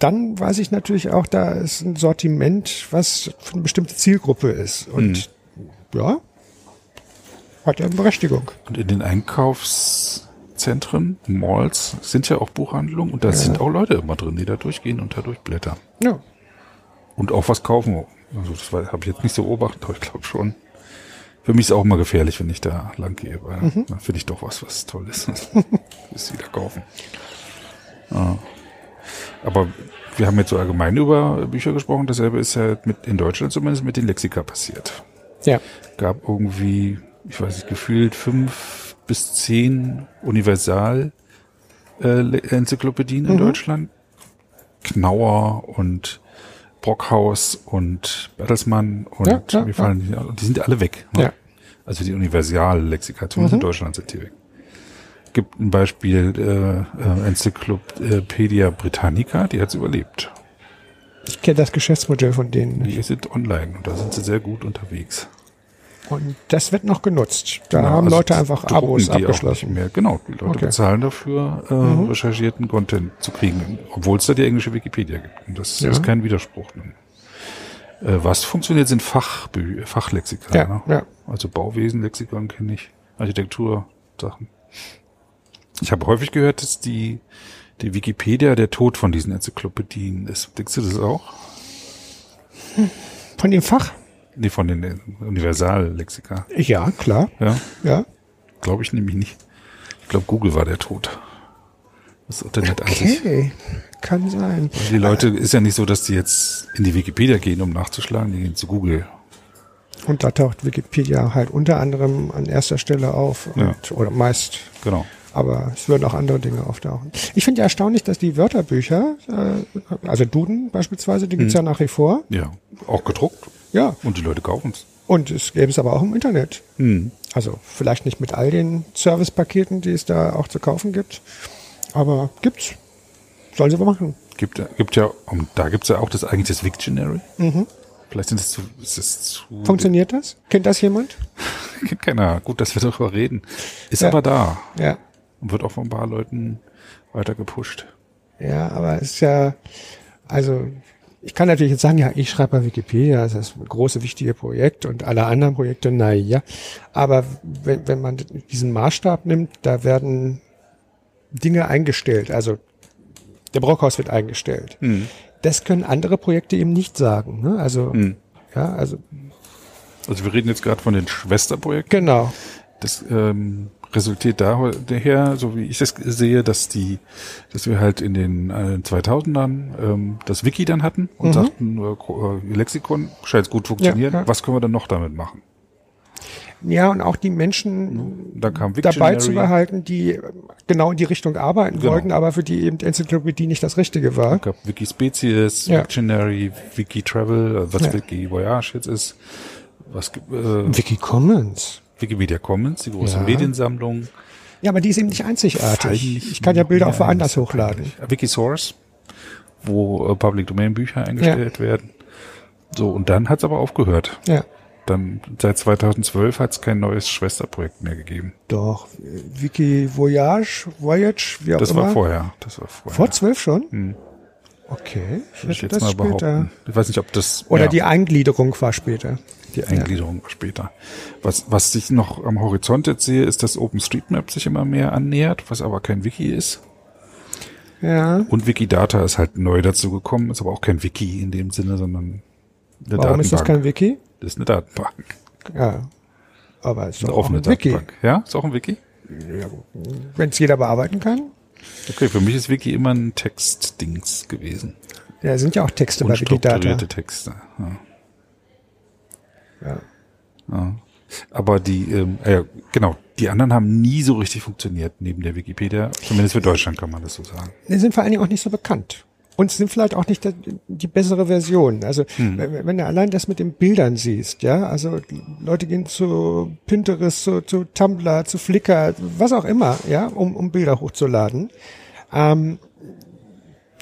dann weiß ich natürlich auch, da ist ein Sortiment, was für eine bestimmte Zielgruppe ist. Und Hm. ja, hat ja eine Berechtigung. Und in den Einkaufszentren, Malls, sind ja auch Buchhandlungen und da sind auch Leute immer drin, die da durchgehen und da durchblättern. Ja. Und auch was kaufen. Also das habe ich jetzt nicht so beobachtet, aber ich glaube schon. Für mich ist auch immer gefährlich, wenn ich da lang gehe, weil Mhm. dann finde ich doch was, was toll ist. Ist wieder kaufen. Ja. Aber wir haben jetzt so allgemein über Bücher gesprochen. Dasselbe ist ja mit, in Deutschland zumindest mit den Lexika passiert. Ja. Gab irgendwie, ich weiß nicht, gefühlt fünf bis zehn Universal äh, Enzyklopädien in Deutschland. Knauer und Brockhaus und Bertelsmann und Ja, ja, mir fallen die, die sind alle weg. Ne? Ja. Also die Universal-Lexika, zumindest in Deutschland sind die weg. Gibt ein Beispiel äh, äh, Enzyklopädia Britannica, die hat's überlebt. Ich kenne das Geschäftsmodell von denen nicht. Die sind online und da sind sie sehr gut unterwegs. Und das wird noch genutzt. Da Genau, haben also Leute einfach Abos abgeschlossen. Mehr. Genau, die Leute Okay. Mhm. bezahlen dafür, äh, recherchierten Content zu kriegen, obwohl es da die englische Wikipedia gibt. Und das Ja. ist kein Widerspruch. Ne? Äh, was funktioniert, sind Fachbü Fachlexika. Ja, ne? ja. Also Bauwesenlexikon kenne ich, Architektur-Sachen. Ich habe häufig gehört, dass die, die Wikipedia der Tod von diesen Enzyklopädien ist. Denkst du das auch? Von dem Fach? Nee, von den Universallexika. Ja, klar. Ja, Ja. glaube ich nämlich nicht. Ich glaube, Google war der Tod. Das Internet. Okay. Kann sein. Die Leute, ist ja nicht so, dass die jetzt in die Wikipedia gehen, um nachzuschlagen, die gehen zu Google. Und da taucht Wikipedia halt unter anderem an erster Stelle auf. Und, Ja. Oder meist. Genau. Aber es würden auch andere Dinge auftauchen. Ich finde ja erstaunlich, dass die Wörterbücher, äh, also Duden beispielsweise, die gibt's ja nach wie vor. Ja. Auch gedruckt. Ja. Und die Leute kaufen es. Und es gäbe es aber auch im Internet. Hm. Also vielleicht nicht mit all den Servicepaketen, die es da auch zu kaufen gibt. Aber gibt's. Sollen sie aber machen. Gibt, gibt ja, und da gibt's ja auch das eigentlich das Wiktionary. Vielleicht sind es zu, ist es zu, Funktioniert das? Kennt das jemand? kennt keiner. Gut, dass wir darüber reden. Ist Ja. aber da. Ja. Und wird auch von ein paar Leuten weiter gepusht. Ja, aber es ist ja, also ich kann natürlich jetzt sagen, ja, ich schreibe bei Wikipedia, das ist das große, wichtige Projekt und alle anderen Projekte, na ja. Aber wenn, wenn man diesen Maßstab nimmt, da werden Dinge eingestellt. Also der Brockhaus wird eingestellt. Das können andere Projekte eben nicht sagen. Ne? Also, ja, also Also wir reden jetzt gerade von den Schwesterprojekten. genau. Das ähm, resultiert daher, so wie ich das sehe, dass die, dass wir halt in den äh, 2000ern ähm, das Wiki dann hatten und sagten, äh, äh, Lexikon scheint gut funktionieren. Ja, ja. Was können wir denn noch damit machen? Ja, und auch die Menschen Da kam dabei zu behalten, die genau in die Richtung arbeiten Genau. wollten, aber für die eben Enzyklopädie nicht das Richtige war. Es gab Wikispecies, Ja. Wiktionary, Wiki Travel, äh, was Ja. Wiki Voyage jetzt ist. Was gibt, äh, Wiki Commons. Wikimedia Commons, die große Ja. Mediensammlung. Ja, aber die ist eben nicht einzigartig. Ich kann ja Bilder auch woanders hochladen. Wikisource, wo äh, Public Domain Bücher eingestellt werden. So, und dann hat's aber aufgehört. Ja. Dann seit 2012 hat's kein neues Schwesterprojekt mehr gegeben. Doch. Wiki Voyage, Voyage, wie auch Das immer. war vorher. Das war vorher. Vor zwölf schon? Hm. Okay. Ich ich hätte jetzt das mal später. behaupten. Ich weiß nicht, ob das Oder ja, die Eingliederung war später. Die Eingliederung war später. Was, was ich noch am Horizont jetzt sehe, ist, dass OpenStreetMap sich immer mehr annähert, was aber kein Wiki ist. Ja. Und Wikidata ist halt neu dazu gekommen, ist aber auch kein Wiki in dem Sinne, sondern eine Warum ist das Datenbank. kein Wiki? Das ist eine Datenbank. Ja. Aber es ist Eine doch auch offene ein Wiki. Datenbank. Ja, ist auch ein Wiki? Wenn es jeder bearbeiten kann. Okay, für mich ist Wiki immer ein Textdings gewesen. Ja, sind ja auch Texte bei Wikidata. Texte. Ja. Ja. Ja. Aber die, ähm, äh, genau, die anderen haben nie so richtig funktioniert neben der Wikipedia. Zumindest für Deutschland kann man das so sagen. Die sind vor allen Dingen auch nicht so bekannt. Und sind vielleicht auch nicht der, die bessere Version. Also Hm. wenn, wenn du allein das mit den Bildern siehst, ja, also Leute gehen zu Pinterest, zu, zu Tumblr, zu Flickr, was auch immer, ja, um, um Bilder hochzuladen. Ähm,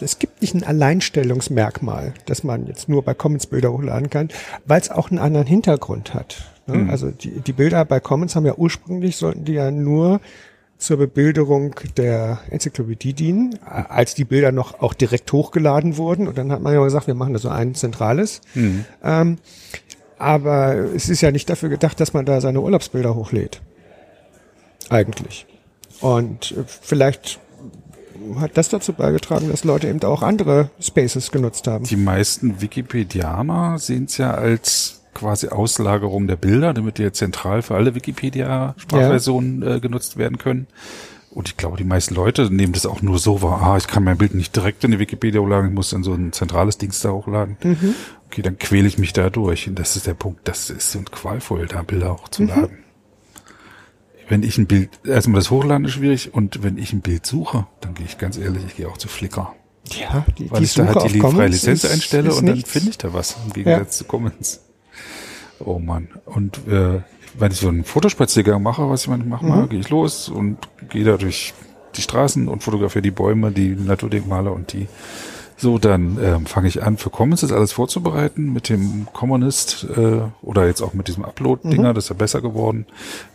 es gibt nicht ein Alleinstellungsmerkmal, dass man jetzt nur bei Commons Bilder hochladen kann, weil es auch einen anderen Hintergrund hat. Ne? Also die, die Bilder bei Commons haben ja ursprünglich, sollten die ja nur zur Bebilderung der Enzyklopädie dienen, als die Bilder noch auch direkt hochgeladen wurden. Und dann hat man ja gesagt, wir machen da so ein zentrales. Ähm, aber es ist ja nicht dafür gedacht, dass man da seine Urlaubsbilder hochlädt. Eigentlich. Und äh, vielleicht hat das dazu beigetragen, dass Leute eben auch andere Spaces genutzt haben. Die meisten Wikipedianer sehen es ja als quasi Auslagerung der Bilder, damit die zentral für alle Wikipedia-Sprachversionen äh, genutzt werden können. Und ich glaube, die meisten Leute nehmen das auch nur so wahr, ah, ich kann mein Bild nicht direkt in die Wikipedia hochladen, ich muss dann so ein zentrales Dings da hochladen. Okay, dann quäle ich mich da durch. Und das ist der Punkt, das ist so qualvoll, da Bilder hochzuladen. Wenn ich ein Bild, erstmal das Hochladen ist schwierig und wenn ich ein Bild suche, dann gehe ich ganz ehrlich, ich gehe auch zu Flickr. Ja, die, Weil die ich da Suche halt auf die freie Lizenz ist- einstelle ist und dann nichts. finde ich da was im Gegensatz zu Commons. Oh Mann. Und äh, wenn ich so einen Fotospaziergang mache, was ich manchmal mache, Mhm. mal, gehe ich los und gehe da durch die Straßen und fotografiere die Bäume, die Naturdenkmale und die so, dann ähm, fange ich an, für Commons das alles vorzubereiten mit dem Commonist äh, oder jetzt auch mit diesem Upload-Dinger, das ist ja besser geworden,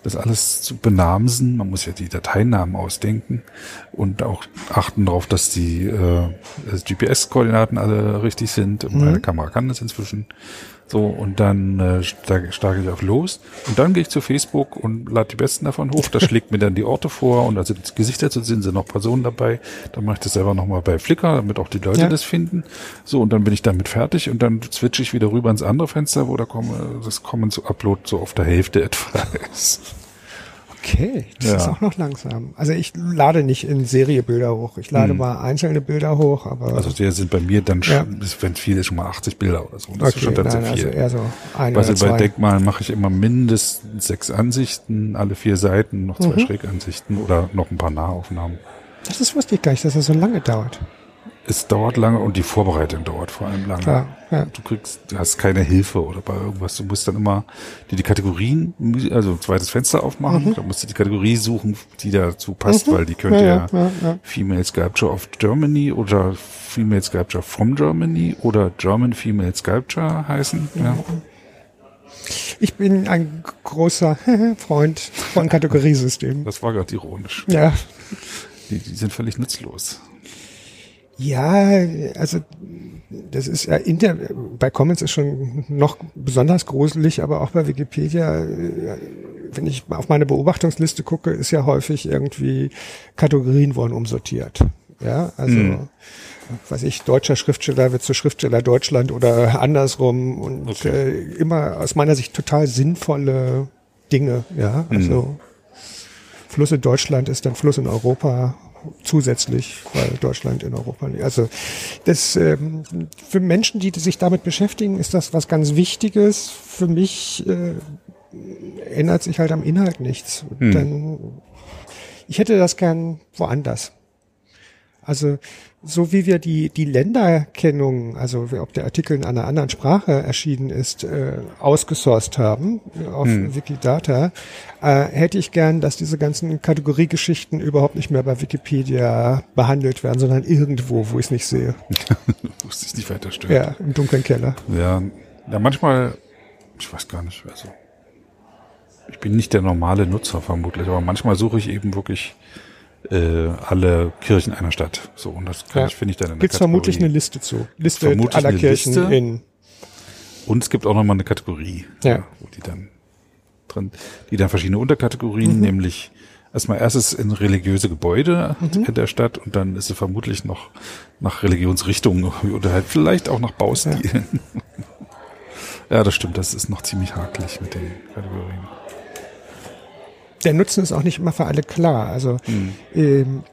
das alles zu benamsen. Man muss ja die Dateinamen ausdenken und auch achten darauf, dass die äh, GPS-Koordinaten alle richtig sind. Und Meine Kamera kann das inzwischen. So, und dann äh, starke, ich auf los. Und dann gehe ich zu Facebook und lade die besten davon hoch. Das schlägt mir dann die Orte vor und da sind Gesichter zu sehen, sind noch Personen dabei. Dann mache ich das selber nochmal bei Flickr, damit auch die Leute Ja. das finden. So, und dann bin ich damit fertig und dann switche ich wieder rüber ins andere Fenster, wo da komme, das Kommen zu Upload so auf der Hälfte etwa ist. Okay, das Ja. ist auch noch langsam. Also ich lade nicht in Serie Bilder hoch. Ich lade mal einzelne Bilder hoch, aber Hm. Also der sind bei mir dann Ja. schon, wenn viel ist, schon mal 80 Bilder oder so. Das ist okay, schon dann nein, sehr also viel. eher so ein Also bei. Denkmalen mache ich immer mindestens sechs Ansichten, alle vier Seiten, noch Mhm. zwei Schrägansichten oder noch ein paar Nahaufnahmen. Das ist wusste ich gar nicht, dass das so lange dauert. Es dauert lange und die Vorbereitung dauert vor allem lange. Klar, ja. Du kriegst, du hast keine Hilfe oder bei irgendwas. Du musst dann immer dir die Kategorien, also ein zweites Fenster aufmachen. Da musst du die Kategorie suchen, die dazu passt, weil die könnte Mhm. Ja, ja, ja, ja, ja. Female Sculpture of Germany oder Female Sculpture from Germany oder German Female Sculpture heißen. Ja. Ich bin ein großer Freund von Kategoriesystemen. Das war gerade ironisch. Ja. Die, die sind völlig nutzlos. Ja, also das ist ja in der, bei Commons ist schon noch besonders gruselig, aber auch bei Wikipedia, äh, wenn ich auf meine Beobachtungsliste gucke, ist ja häufig irgendwie Kategorien wurden umsortiert. Ja, also Hm. was ich, deutscher Schriftsteller wird zu Schriftsteller Deutschland oder andersrum und Okay. äh, immer aus meiner Sicht total sinnvolle Dinge, ja. Also Fluss in Deutschland ist dann Fluss in Europa zusätzlich, weil Deutschland in Europa liegt. Also das ähm, für Menschen, die sich damit beschäftigen, ist das was ganz Wichtiges. Für mich äh, ändert sich halt am Inhalt nichts. Hm. Dann ich hätte das gern woanders. Also so wie wir die, die Länderkennung, also ob der Artikel in einer anderen Sprache erschienen ist, äh, ausgesourced haben auf Hm. Wikidata, äh, hätte ich gern, dass diese ganzen Kategoriegeschichten überhaupt nicht mehr bei Wikipedia behandelt werden, sondern irgendwo, wo ich es nicht sehe. Muss ich nicht weiter stören. Ja, im dunklen Keller. Ja, ja, manchmal, ich weiß gar nicht, also ich bin nicht der normale Nutzer vermutlich, aber manchmal suche ich eben wirklich äh, alle Kirchen einer Stadt. So, und das kann Ja. ich, finde ich dann in der Gibt es vermutlich eine Kategorie. Liste zu. Liste Vermutlich aller Kirchen Liste. in. Und es gibt auch nochmal eine Kategorie, Ja. wo die dann drin, die dann verschiedene Unterkategorien, Mhm. nämlich erstmal erstes in religiöse Gebäude Mhm. in der Stadt und dann ist sie vermutlich noch nach Religionsrichtungen oder halt vielleicht auch nach Baustilen. Ja. das stimmt, das ist noch ziemlich hakelig mit den Kategorien. Der Nutzen ist auch nicht immer für alle klar. Also Hm. ähm,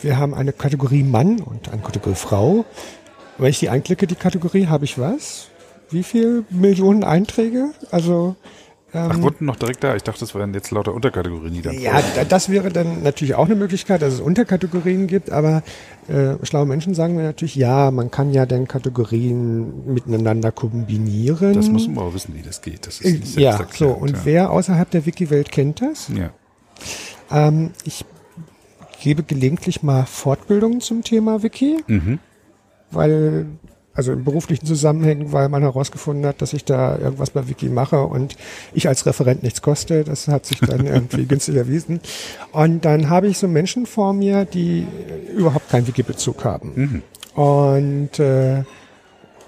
wir haben eine Kategorie Mann und eine Kategorie Frau. Wenn ich die einklicke, die Kategorie, habe ich was? Wie viel Millionen Einträge? Also Ach, wurden noch direkt da? Ich dachte, das wären jetzt lauter Unterkategorien, die dann Ja, da- das wäre dann natürlich auch eine Möglichkeit, dass es Unterkategorien gibt, aber äh, schlaue Menschen sagen mir natürlich, ja, man kann ja dann Kategorien miteinander kombinieren. Das muss man aber wissen, wie das geht. Das ist Äh, nicht ja, so, und ja. wer außerhalb der Wiki-Welt kennt das? Ja. Ähm, ich gebe gelegentlich mal Fortbildungen zum Thema Wiki, Mhm. weil, also in beruflichen Zusammenhängen, weil man herausgefunden hat, dass ich da irgendwas bei Wiki mache und ich als Referent nichts koste. Das hat sich dann irgendwie günstig erwiesen. Und dann habe ich so Menschen vor mir, die überhaupt keinen Wiki-Bezug haben. Und äh,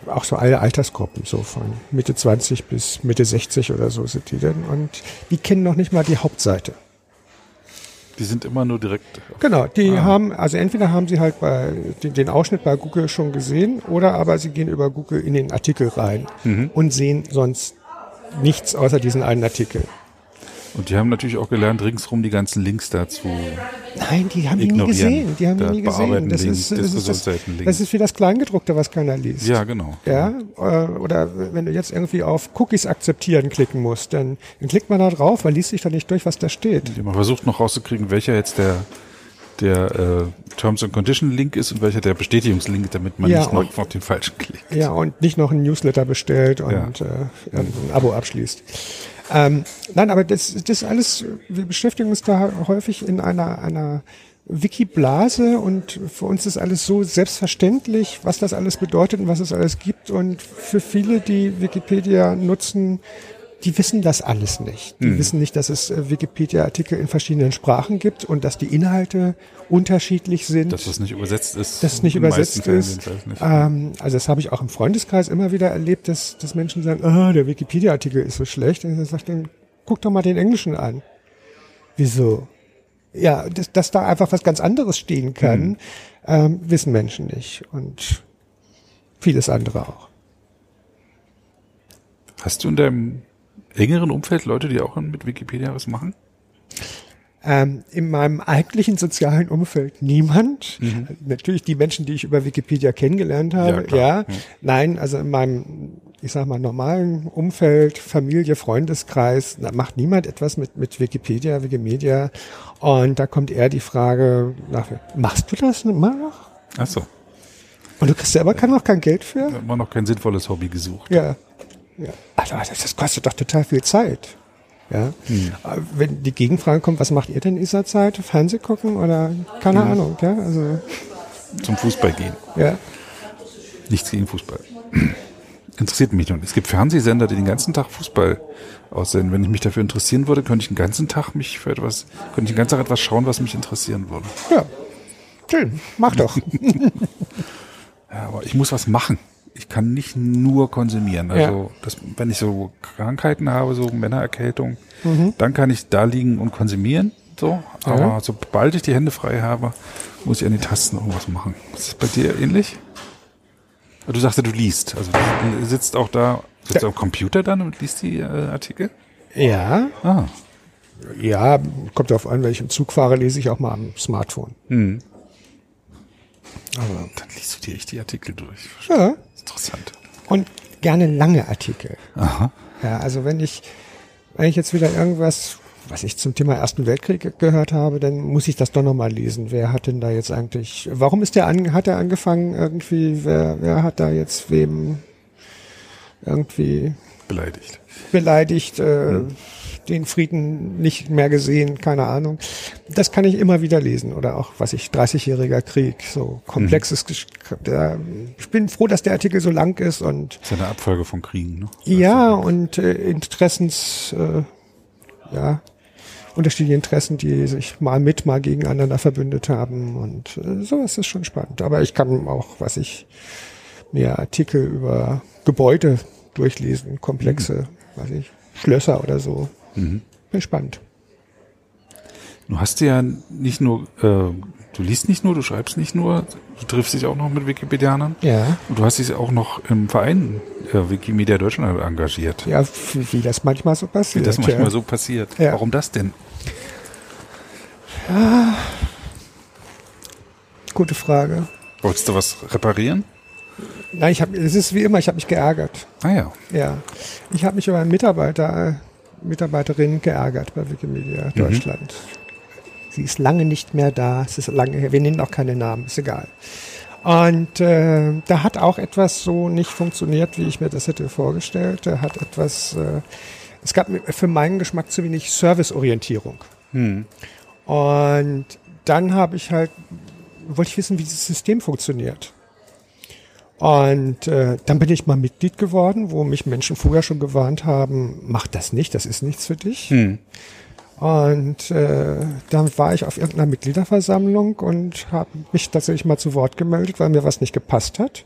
auch so alle Altersgruppen, so von Mitte 20 bis Mitte 60 oder so sind die denn. Und die kennen noch nicht mal die Hauptseite. Die sind immer nur direkt. Genau, die haben, also entweder haben sie halt bei den, den Ausschnitt bei Google schon gesehen oder aber sie gehen über Google in den Artikel rein und sehen sonst nichts außer diesen einen Artikel. Und die haben natürlich auch gelernt, ringsrum die ganzen Links dazu. Nein, die haben die nie gesehen. Die haben die nie gesehen. Das Link, ist, das, ist das, das ist wie das Kleingedruckte, was keiner liest. Ja, genau. Ja, äh, oder wenn du jetzt irgendwie auf Cookies akzeptieren klicken musst, dann, dann klickt man da drauf, man liest sich da nicht durch, was da steht. Haben versucht noch rauszukriegen, welcher jetzt der der äh, Terms and Condition Link ist und welcher der Bestätigungslink, damit man Ja, nicht noch auf den falschen klickt. Ja, und nicht noch ein Newsletter bestellt und Ja. äh, ein Abo abschließt. Ähm, nein, aber das, das alles, wir beschäftigen uns da häufig in einer, einer Wiki-Blase und für uns ist alles so selbstverständlich, was das alles bedeutet und was es alles gibt. Und für viele, die Wikipedia nutzen, die wissen das alles nicht. Die wissen nicht, dass es äh, Wikipedia-Artikel in verschiedenen Sprachen gibt und dass die Inhalte unterschiedlich sind. Dass das nicht übersetzt ist. dass es nicht übersetzt ist. nicht. Ähm, also das habe ich auch im Freundeskreis immer wieder erlebt, dass, dass Menschen sagen, ah, der Wikipedia-Artikel ist so schlecht. Und ich sage dann, guck doch mal den Englischen an. Wieso? Ja, dass, dass da einfach was ganz anderes stehen kann, ähm, wissen Menschen nicht. Und vieles andere auch. Hast du in deinem engeren Umfeld Leute, die auch mit Wikipedia was machen? Ähm, in meinem eigentlichen sozialen Umfeld niemand. Mhm. Natürlich die Menschen, die ich über Wikipedia kennengelernt habe. Ja, Ja. Nein, also in meinem, ich sag mal, normalen Umfeld, Familie, Freundeskreis, da macht niemand etwas mit, mit Wikipedia, Wikimedia. Und da kommt eher die Frage nach, machst du das immer noch? Ach so. Und du kriegst selber kein, noch kein Geld für? Immer noch kein sinnvolles Hobby gesucht. Ja. Ja. Also das, kostet doch total viel Zeit. Ja. Äh, Wenn die Gegenfrage kommt, was macht ihr denn in dieser Zeit? Fernseh gucken oder keine Ahnung, ja? Also, Zum Fußball gehen. ja. Nichts gegen Fußball. Interessiert mich noch. Es gibt Fernsehsender, die den ganzen Tag Fußball aussenden. Wenn ich mich dafür interessieren würde, könnte ich den ganzen Tag mich für etwas, könnte ich den ganzen Tag etwas schauen, was mich interessieren würde. Ja. Schön. Mach doch. Ja, aber ich muss was machen. Ich kann nicht nur konsumieren. Also, das, wenn ich so Krankheiten habe, so Männererkältung, dann kann ich da liegen und konsumieren. So, aber Ja. sobald ich die Hände frei habe, muss ich an die Tasten irgendwas machen. Ist das bei dir ähnlich? Du sagst ja, du liest. Also du sitzt auch da, sitzt Ja. am Computer dann und liest die äh, Artikel? ja. Ah. Ja, kommt darauf an, wenn ich im Zug fahre, lese ich auch mal am Smartphone. Hm. Aber, Dann liest du dir echt die Artikel durch. ja. Interessant. Und gerne lange Artikel. Aha. Ja, also wenn ich, wenn ich jetzt wieder irgendwas was ich zum Thema Ersten Weltkrieg gehört habe, dann muss ich das doch nochmal lesen. Wer hat denn da jetzt eigentlich, warum ist der an, hat er angefangen irgendwie, wer, wer hat da jetzt wem irgendwie Beleidigt. beleidigt, äh, den Frieden nicht mehr gesehen, keine Ahnung. Das kann ich immer wieder lesen. Oder auch, was ich, 30-jähriger Krieg, so komplexes, Gesch- der, ich bin froh, dass der Artikel so lang ist und Das ist eine Abfolge von Kriegen, ne? ja, und äh, Interessens, äh, ja, unterschiedliche Interessen, die sich mal mit, mal gegeneinander verbündet haben und äh, sowas ist schon spannend. Aber ich kann auch, was ich, mir Artikel über Gebäude durchlesen, komplexe, weiß ich, Schlösser oder so. Mhm. Bin spannend. Du hast ja nicht nur, äh, du liest nicht nur, du schreibst nicht nur, du triffst dich auch noch mit Wikipedianern. Ja. Und du hast dich auch noch im Verein äh, Wikimedia Deutschland engagiert. Ja, wie, wie das manchmal so Wie passiert. das manchmal ja. so passiert. Ja. Warum das denn? Gute Frage. Wolltest du was reparieren? Nein, ich habe, es ist wie immer, ich habe mich geärgert. Ah ja. Ja, ich habe mich über einen Mitarbeiter, Mitarbeiterin geärgert bei Wikimedia Deutschland. Sie ist lange nicht mehr da. Es ist lange her. Wir nennen auch keine Namen. Ist egal. Und äh, da hat auch etwas so nicht funktioniert, wie ich mir das hätte vorgestellt. Da hat etwas. Äh, es gab mir- für meinen Geschmack zu wenig Serviceorientierung. Und dann habe ich halt wollte ich wissen, wie dieses System funktioniert. Und äh, dann bin ich mal Mitglied geworden, wo mich Menschen vorher schon gewarnt haben, mach das nicht, das ist nichts für dich. Und äh, dann war ich auf irgendeiner Mitgliederversammlung und habe mich tatsächlich mal zu Wort gemeldet, weil mir was nicht gepasst hat.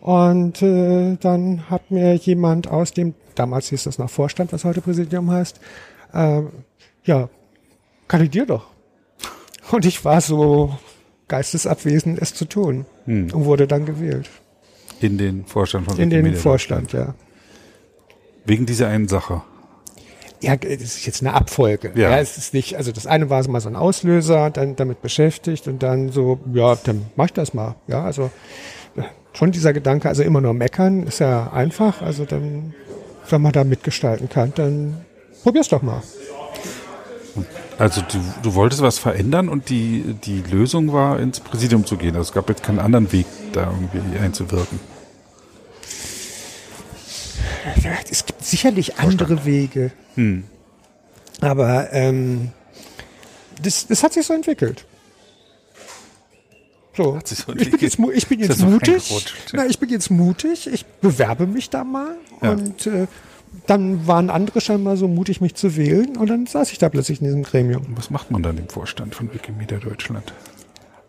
Und äh, dann hat mir jemand aus dem, damals hieß das noch Vorstand, was heute Präsidium heißt, äh, ja, kandidier doch. Und ich war so geistesabwesend, es zu tun. Und wurde dann gewählt. In den Vorstand von In den Vorstand, ja. Wegen dieser einen Sache. Ja, das ist jetzt eine Abfolge. Ja. Ja. es ist nicht, also das eine war mal so ein Auslöser, dann damit beschäftigt und dann so, ja, dann mach ich das mal. Ja, also schon dieser Gedanke, also immer nur meckern, ist ja einfach. Also dann, wenn man da mitgestalten kann, dann probier's doch mal. Also du, du wolltest was verändern und die, die Lösung war, ins Präsidium zu gehen. Also es gab jetzt keinen anderen Weg, da irgendwie einzuwirken. Es gibt sicherlich andere Wege. Aber ähm, das, das hat sich so entwickelt. So. Hat sich so ich bin jetzt, ich bin jetzt mutig. Na, ich bin jetzt mutig. Ich bewerbe mich da mal. Ja. Und äh, dann waren andere scheinbar so mutig, mich zu wählen. Und dann saß ich da plötzlich in diesem Gremium. Was macht man dann im Vorstand von Wikimedia Deutschland?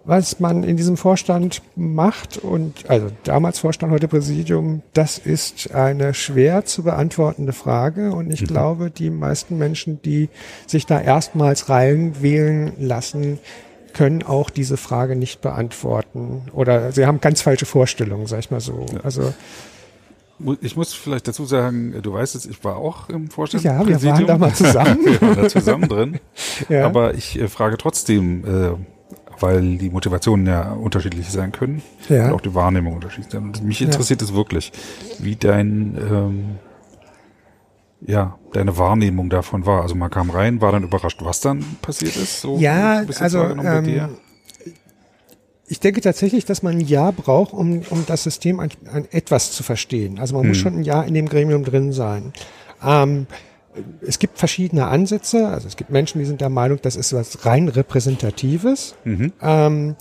Was man in diesem Vorstand macht und also damals Vorstand, heute Präsidium, das ist eine schwer zu beantwortende Frage und ich glaube, die meisten Menschen, die sich da erstmals reinwählen lassen, können auch diese Frage nicht beantworten oder sie haben ganz falsche Vorstellungen, sag ich mal so. Also Mu- Ich muss vielleicht dazu sagen, du weißt es, ich war auch im Vorstand. ja, wir waren da mal zusammen. wir waren da zusammen drin. Ja. Aber ich äh, frage trotzdem, äh, weil die Motivationen ja unterschiedlich sein können Ja. und auch die Wahrnehmung unterschiedlich sein. Und mich interessiert es wirklich, wie dein ähm, ja, deine Wahrnehmung davon war. Also man kam rein, war dann überrascht, was dann passiert ist. So Ja, also wahrgenommen bei dir? ähm, ich denke tatsächlich, dass man ein Jahr braucht, um, um das System an, an etwas zu verstehen. Also man muss schon ein Jahr in dem Gremium drin sein. Ähm, es gibt verschiedene Ansätze. Also es gibt Menschen, die sind der Meinung, das ist was rein Repräsentatives. Ähm,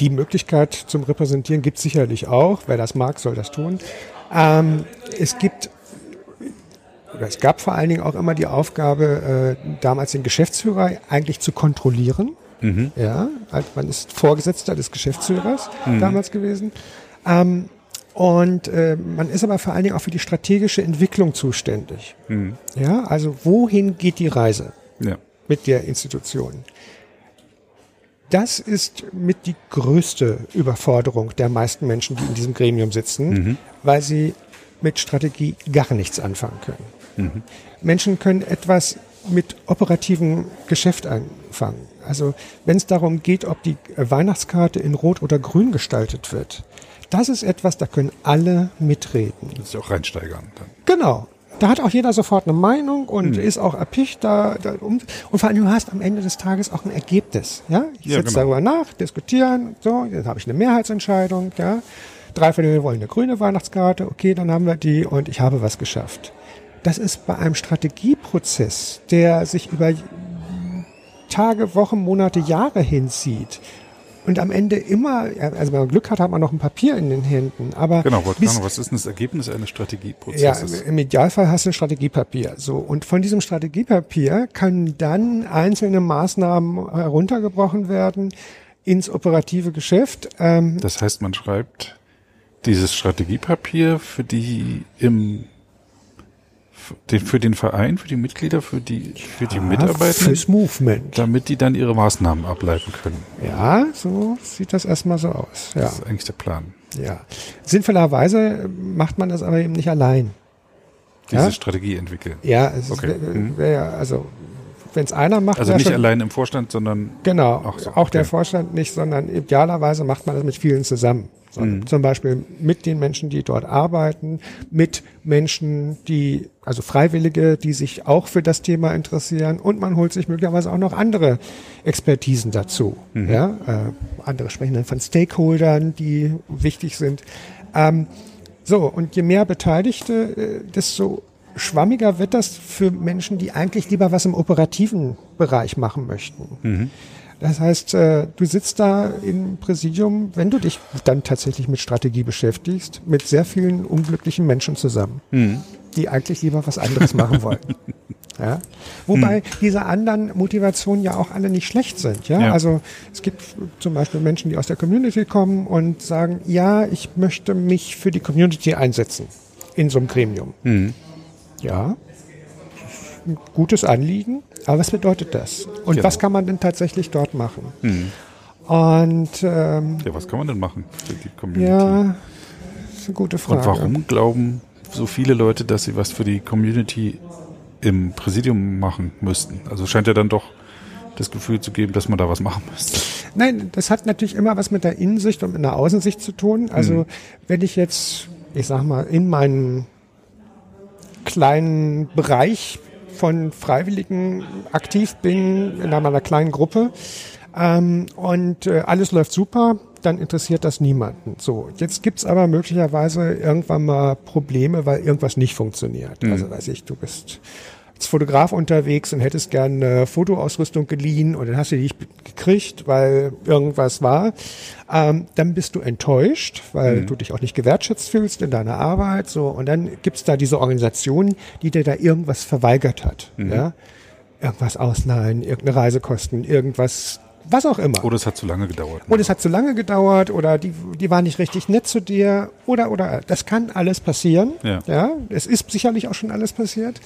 die Möglichkeit zum Repräsentieren gibt es sicherlich auch. Wer das mag, soll das tun. Ähm, es gibt oder es gab vor allen Dingen auch immer die Aufgabe, äh, damals den Geschäftsführer eigentlich zu kontrollieren. Ja, also man ist Vorgesetzter des Geschäftsführers damals gewesen. Ähm, und äh, man ist aber vor allen Dingen auch für die strategische Entwicklung zuständig. Ja, also wohin geht die Reise Ja. mit der Institution? Das ist mit die größte Überforderung der meisten Menschen, die in diesem Gremium sitzen, weil sie mit Strategie gar nichts anfangen können. Menschen können etwas mit operativem Geschäft anfangen. Also wenn es darum geht, ob die Weihnachtskarte in Rot oder Grün gestaltet wird, das ist etwas, da können alle mitreden. Das ist auch reinsteigern. Dann. Genau. Da hat auch jeder sofort eine Meinung und Hm. ist auch erpicht da, da um, und vor allem du hast am Ende des Tages auch ein Ergebnis, ja? Ich Ja, sitze genau. darüber nach, diskutieren, so, jetzt habe ich eine Mehrheitsentscheidung, ja? Drei Viertel wollen eine grüne Weihnachtskarte, okay, dann haben wir die und ich habe was geschafft. Das ist bei einem Strategieprozess, der sich über Tage, Wochen, Monate, Jahre hinzieht und am Ende immer, also wenn man Glück hat, hat man noch ein Papier in den Händen, aber Genau, bis, was ist denn das Ergebnis eines ja, Strategieprozesses? im Idealfall hast du ein Strategiepapier. So und von diesem Strategiepapier können dann einzelne Maßnahmen heruntergebrochen werden ins operative Geschäft. Ähm, Das heißt, man schreibt dieses Strategiepapier für die im für den, Verein, für die Mitglieder, für die für die Mitarbeiter, fürs Movement. damit die dann ihre Maßnahmen ableiten können. Ja, so sieht das erstmal so aus. Ja, Das ist eigentlich der Plan. ja. Sinnvollerweise macht man das aber eben nicht allein. Diese Ja? Strategie entwickeln. Ja, es Okay. ist, wär, Mhm. wär, ja, also wenn es einer macht, Also nicht schon, allein im Vorstand, sondern Genau, Ach auch, so, der okay. Vorstand nicht, sondern idealerweise macht man das mit vielen zusammen. So, Mhm. Zum Beispiel mit den Menschen, die dort arbeiten, mit Menschen, die, also Freiwillige, die sich auch für das Thema interessieren und man holt sich möglicherweise auch noch andere Expertisen dazu. Mhm. Ja, äh, andere sprechen dann von Stakeholdern, die wichtig sind. Ähm, so, und je mehr Beteiligte, äh, desto schwammiger wird das für Menschen, die eigentlich lieber was im operativen Bereich machen möchten. Das heißt, äh, du sitzt da im Präsidium, wenn du dich dann tatsächlich mit Strategie beschäftigst, mit sehr vielen unglücklichen Menschen zusammen, die eigentlich lieber was anderes machen wollen. Ja? Wobei diese anderen Motivationen ja auch alle nicht schlecht sind. Ja? Ja. Also es gibt zum Beispiel Menschen, die aus der Community kommen und sagen, ja, ich möchte mich für die Community einsetzen in so einem Gremium. Ja, ein gutes Anliegen. Aber was bedeutet das? Und Genau. was kann man denn tatsächlich dort machen? Und ähm, ja, was kann man denn machen für die Community? ja, ist eine gute Frage. Und warum glauben so viele Leute, dass sie was für die Community im Präsidium machen müssten? Also scheint ja dann doch das Gefühl zu geben, dass man da was machen müsste. Nein, das hat natürlich immer was mit der Innensicht und mit der Außensicht zu tun. Also wenn ich jetzt, ich sag mal, in meinem kleinen Bereich von Freiwilligen aktiv bin, in einer kleinen Gruppe, ähm, und äh, alles läuft super, dann interessiert das niemanden. So, jetzt gibt's aber möglicherweise irgendwann mal Probleme, weil irgendwas nicht funktioniert. Also weiß ich, du bist als Fotograf unterwegs und hättest gerne eine Fotoausrüstung geliehen und dann hast du die nicht gekriegt, weil irgendwas war, ähm, dann bist du enttäuscht, weil du dich auch nicht gewertschätzt fühlst in deiner Arbeit. So und dann gibt's da diese Organisation, die dir da irgendwas verweigert hat. Ja? Irgendwas ausleihen, irgendeine Reisekosten, irgendwas, was auch immer. Oder es hat zu lange gedauert. Oder es hat zu lange gedauert oder die, die war nicht richtig nett zu dir oder, oder, das kann alles passieren. Ja. ja es ist sicherlich auch schon alles passiert.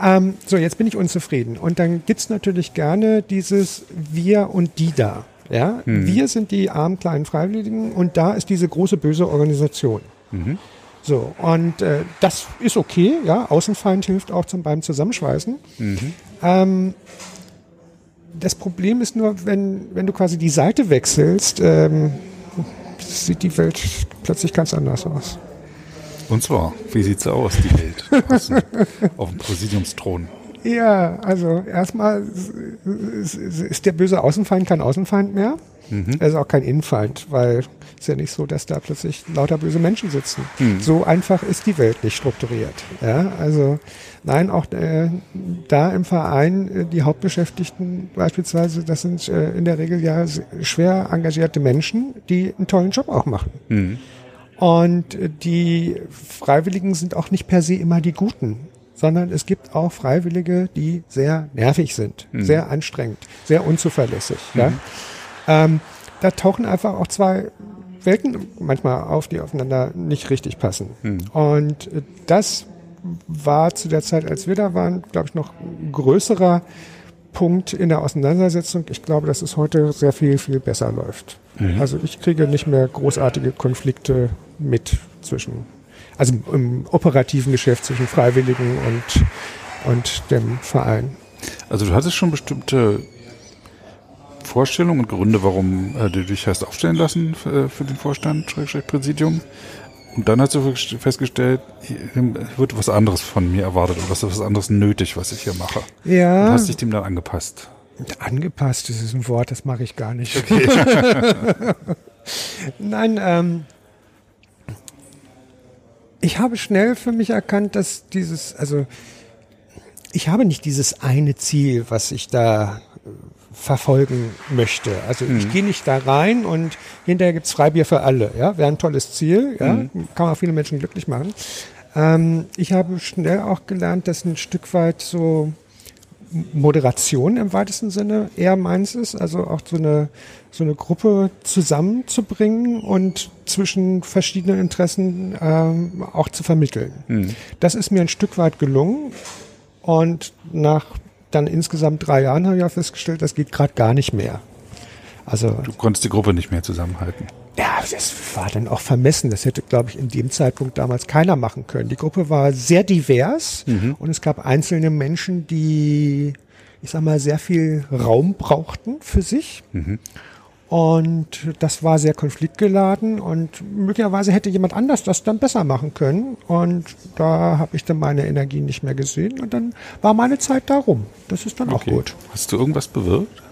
Ähm, so, jetzt bin ich unzufrieden. Und dann gibt's natürlich gerne dieses Wir und die da. Ja, wir sind die armen kleinen Freiwilligen und da ist diese große böse Organisation. So, und äh, das ist okay, ja, Außenfeind hilft auch zum, beim Zusammenschweißen. Ähm, das Problem ist nur, wenn, wenn du quasi die Seite wechselst, ähm, sieht die Welt plötzlich ganz anders aus. Und zwar, wie sieht's aus, die Welt? Auf dem- Präsidiumsthron. Ja, also erstmal ist- der böse Außenfeind kein Außenfeind mehr. Er ist auch kein Innenfeind, weil es ist ja nicht so, dass da plötzlich lauter böse Menschen sitzen. So einfach ist die Welt nicht strukturiert. Ja, also nein, auch äh, da im Verein äh, die Hauptbeschäftigten beispielsweise, das sind äh, in der Regel ja schwer engagierte Menschen, die einen tollen Job auch machen. Und die Freiwilligen sind auch nicht per se immer die Guten, sondern es gibt auch Freiwillige, die sehr nervig sind, sehr anstrengend, sehr unzuverlässig. Ja? Ähm, da tauchen einfach auch zwei Welten manchmal auf, die aufeinander nicht richtig passen. Und äh, das war zu der Zeit, als wir da waren, glaube ich, noch größerer Punkt in der Auseinandersetzung. Ich glaube, dass es heute sehr viel, viel besser läuft. Also ich kriege nicht mehr großartige Konflikte mit zwischen, also im operativen Geschäft zwischen Freiwilligen und, und dem Verein. Also du hattest schon bestimmte Vorstellungen und Gründe, warum äh, du dich hast aufstellen lassen für, für den Vorstand, Präsidium. Und dann hast du festgestellt, wird was anderes von mir erwartet oder was anderes nötig, was ich hier mache. Ja. Und hast dich dem dann angepasst. Angepasst, das ist ein Wort, das mache ich gar nicht. Okay. Nein, ähm, ich habe schnell für mich erkannt, dass dieses, also ich habe nicht dieses eine Ziel, was ich da verfolgen möchte. Also mhm. ich gehe nicht da rein und hinterher gibt's Freibier für alle. Ja, wäre ein tolles Ziel. Ja, mhm. kann man auch viele Menschen glücklich machen. Ähm, ich habe schnell auch gelernt, dass ein Stück weit so Moderation im weitesten Sinne eher meins ist. Also auch so eine so eine Gruppe zusammenzubringen und zwischen verschiedenen Interessen ähm, auch zu vermitteln. Mhm. Das ist mir ein Stück weit gelungen und nach dann insgesamt drei Jahren habe ich auch festgestellt, das geht gerade gar nicht mehr. Also du konntest die Gruppe nicht mehr zusammenhalten. Ja, das war dann auch vermessen. Das hätte, glaube ich, in dem Zeitpunkt damals keiner machen können. Die Gruppe war sehr divers mhm. und es gab einzelne Menschen, die, ich sag mal, sehr viel Raum brauchten für sich. Mhm. Und das war sehr konfliktgeladen und möglicherweise hätte jemand anders das dann besser machen können. Und da habe ich dann meine Energie nicht mehr gesehen und dann war meine Zeit darum. Das ist dann okay. auch gut. Hast du irgendwas bewirkt?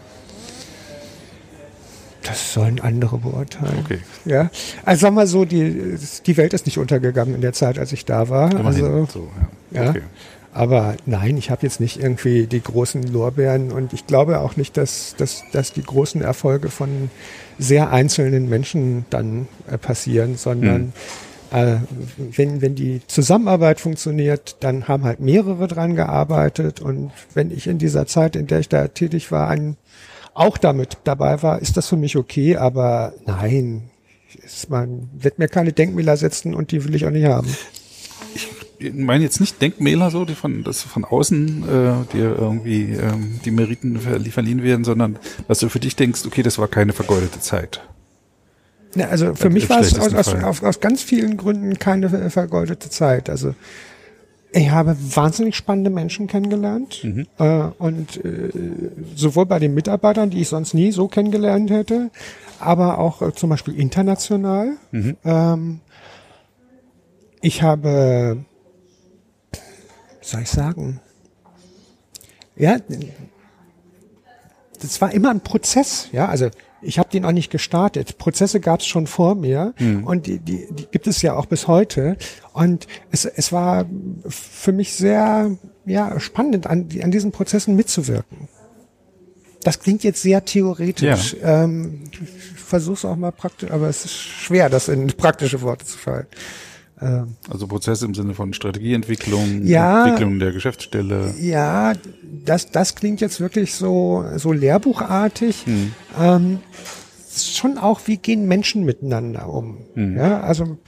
Das sollen andere beurteilen. Okay. Ja. Also sag mal so, die, die Welt ist nicht untergegangen in der Zeit, als ich da war. Immerhin also, so, ja. ja. Okay. Aber nein, ich habe jetzt nicht irgendwie die großen Lorbeeren und ich glaube auch nicht, dass, dass, dass die großen Erfolge von sehr einzelnen Menschen dann äh, passieren, sondern mhm. äh, wenn, wenn die Zusammenarbeit funktioniert, dann haben halt mehrere dran gearbeitet und wenn ich in dieser Zeit, in der ich da tätig war, ein, auch damit dabei war, ist das für mich okay, aber nein, man wird mir keine Denkmäler setzen und die will ich auch nicht haben ich meine jetzt nicht Denkmäler so, die von, das von außen äh, dir irgendwie ähm, die Meriten verliehen werden, sondern dass du für dich denkst, okay, das war keine vergeudete Zeit. Ja, also für mich war es aus, aus, aus, aus ganz vielen Gründen keine vergeudete Zeit. Also ich habe wahnsinnig spannende Menschen kennengelernt mhm. äh, und äh, sowohl bei den Mitarbeitern, die ich sonst nie so kennengelernt hätte, aber auch äh, zum Beispiel international. Mhm. Ähm, ich habe soll ich sagen? Ja, das war immer ein Prozess, ja, also ich habe den auch nicht gestartet. Prozesse gab es schon vor mir mhm. und die, die, die gibt es ja auch bis heute. Und es, es war für mich sehr ja, spannend, an, an diesen Prozessen mitzuwirken. Das klingt jetzt sehr theoretisch. Ja. Ähm, ich versuche es auch mal praktisch, aber es ist schwer, das in praktische Worte zu fallen. Ähm, also Prozesse im Sinne von Strategieentwicklung, ja, Entwicklung der Geschäftsstelle. Ja, das, das klingt jetzt wirklich so, so lehrbuchartig. Hm. Ähm, schon auch, wie gehen Menschen miteinander um? Hm. Ja, also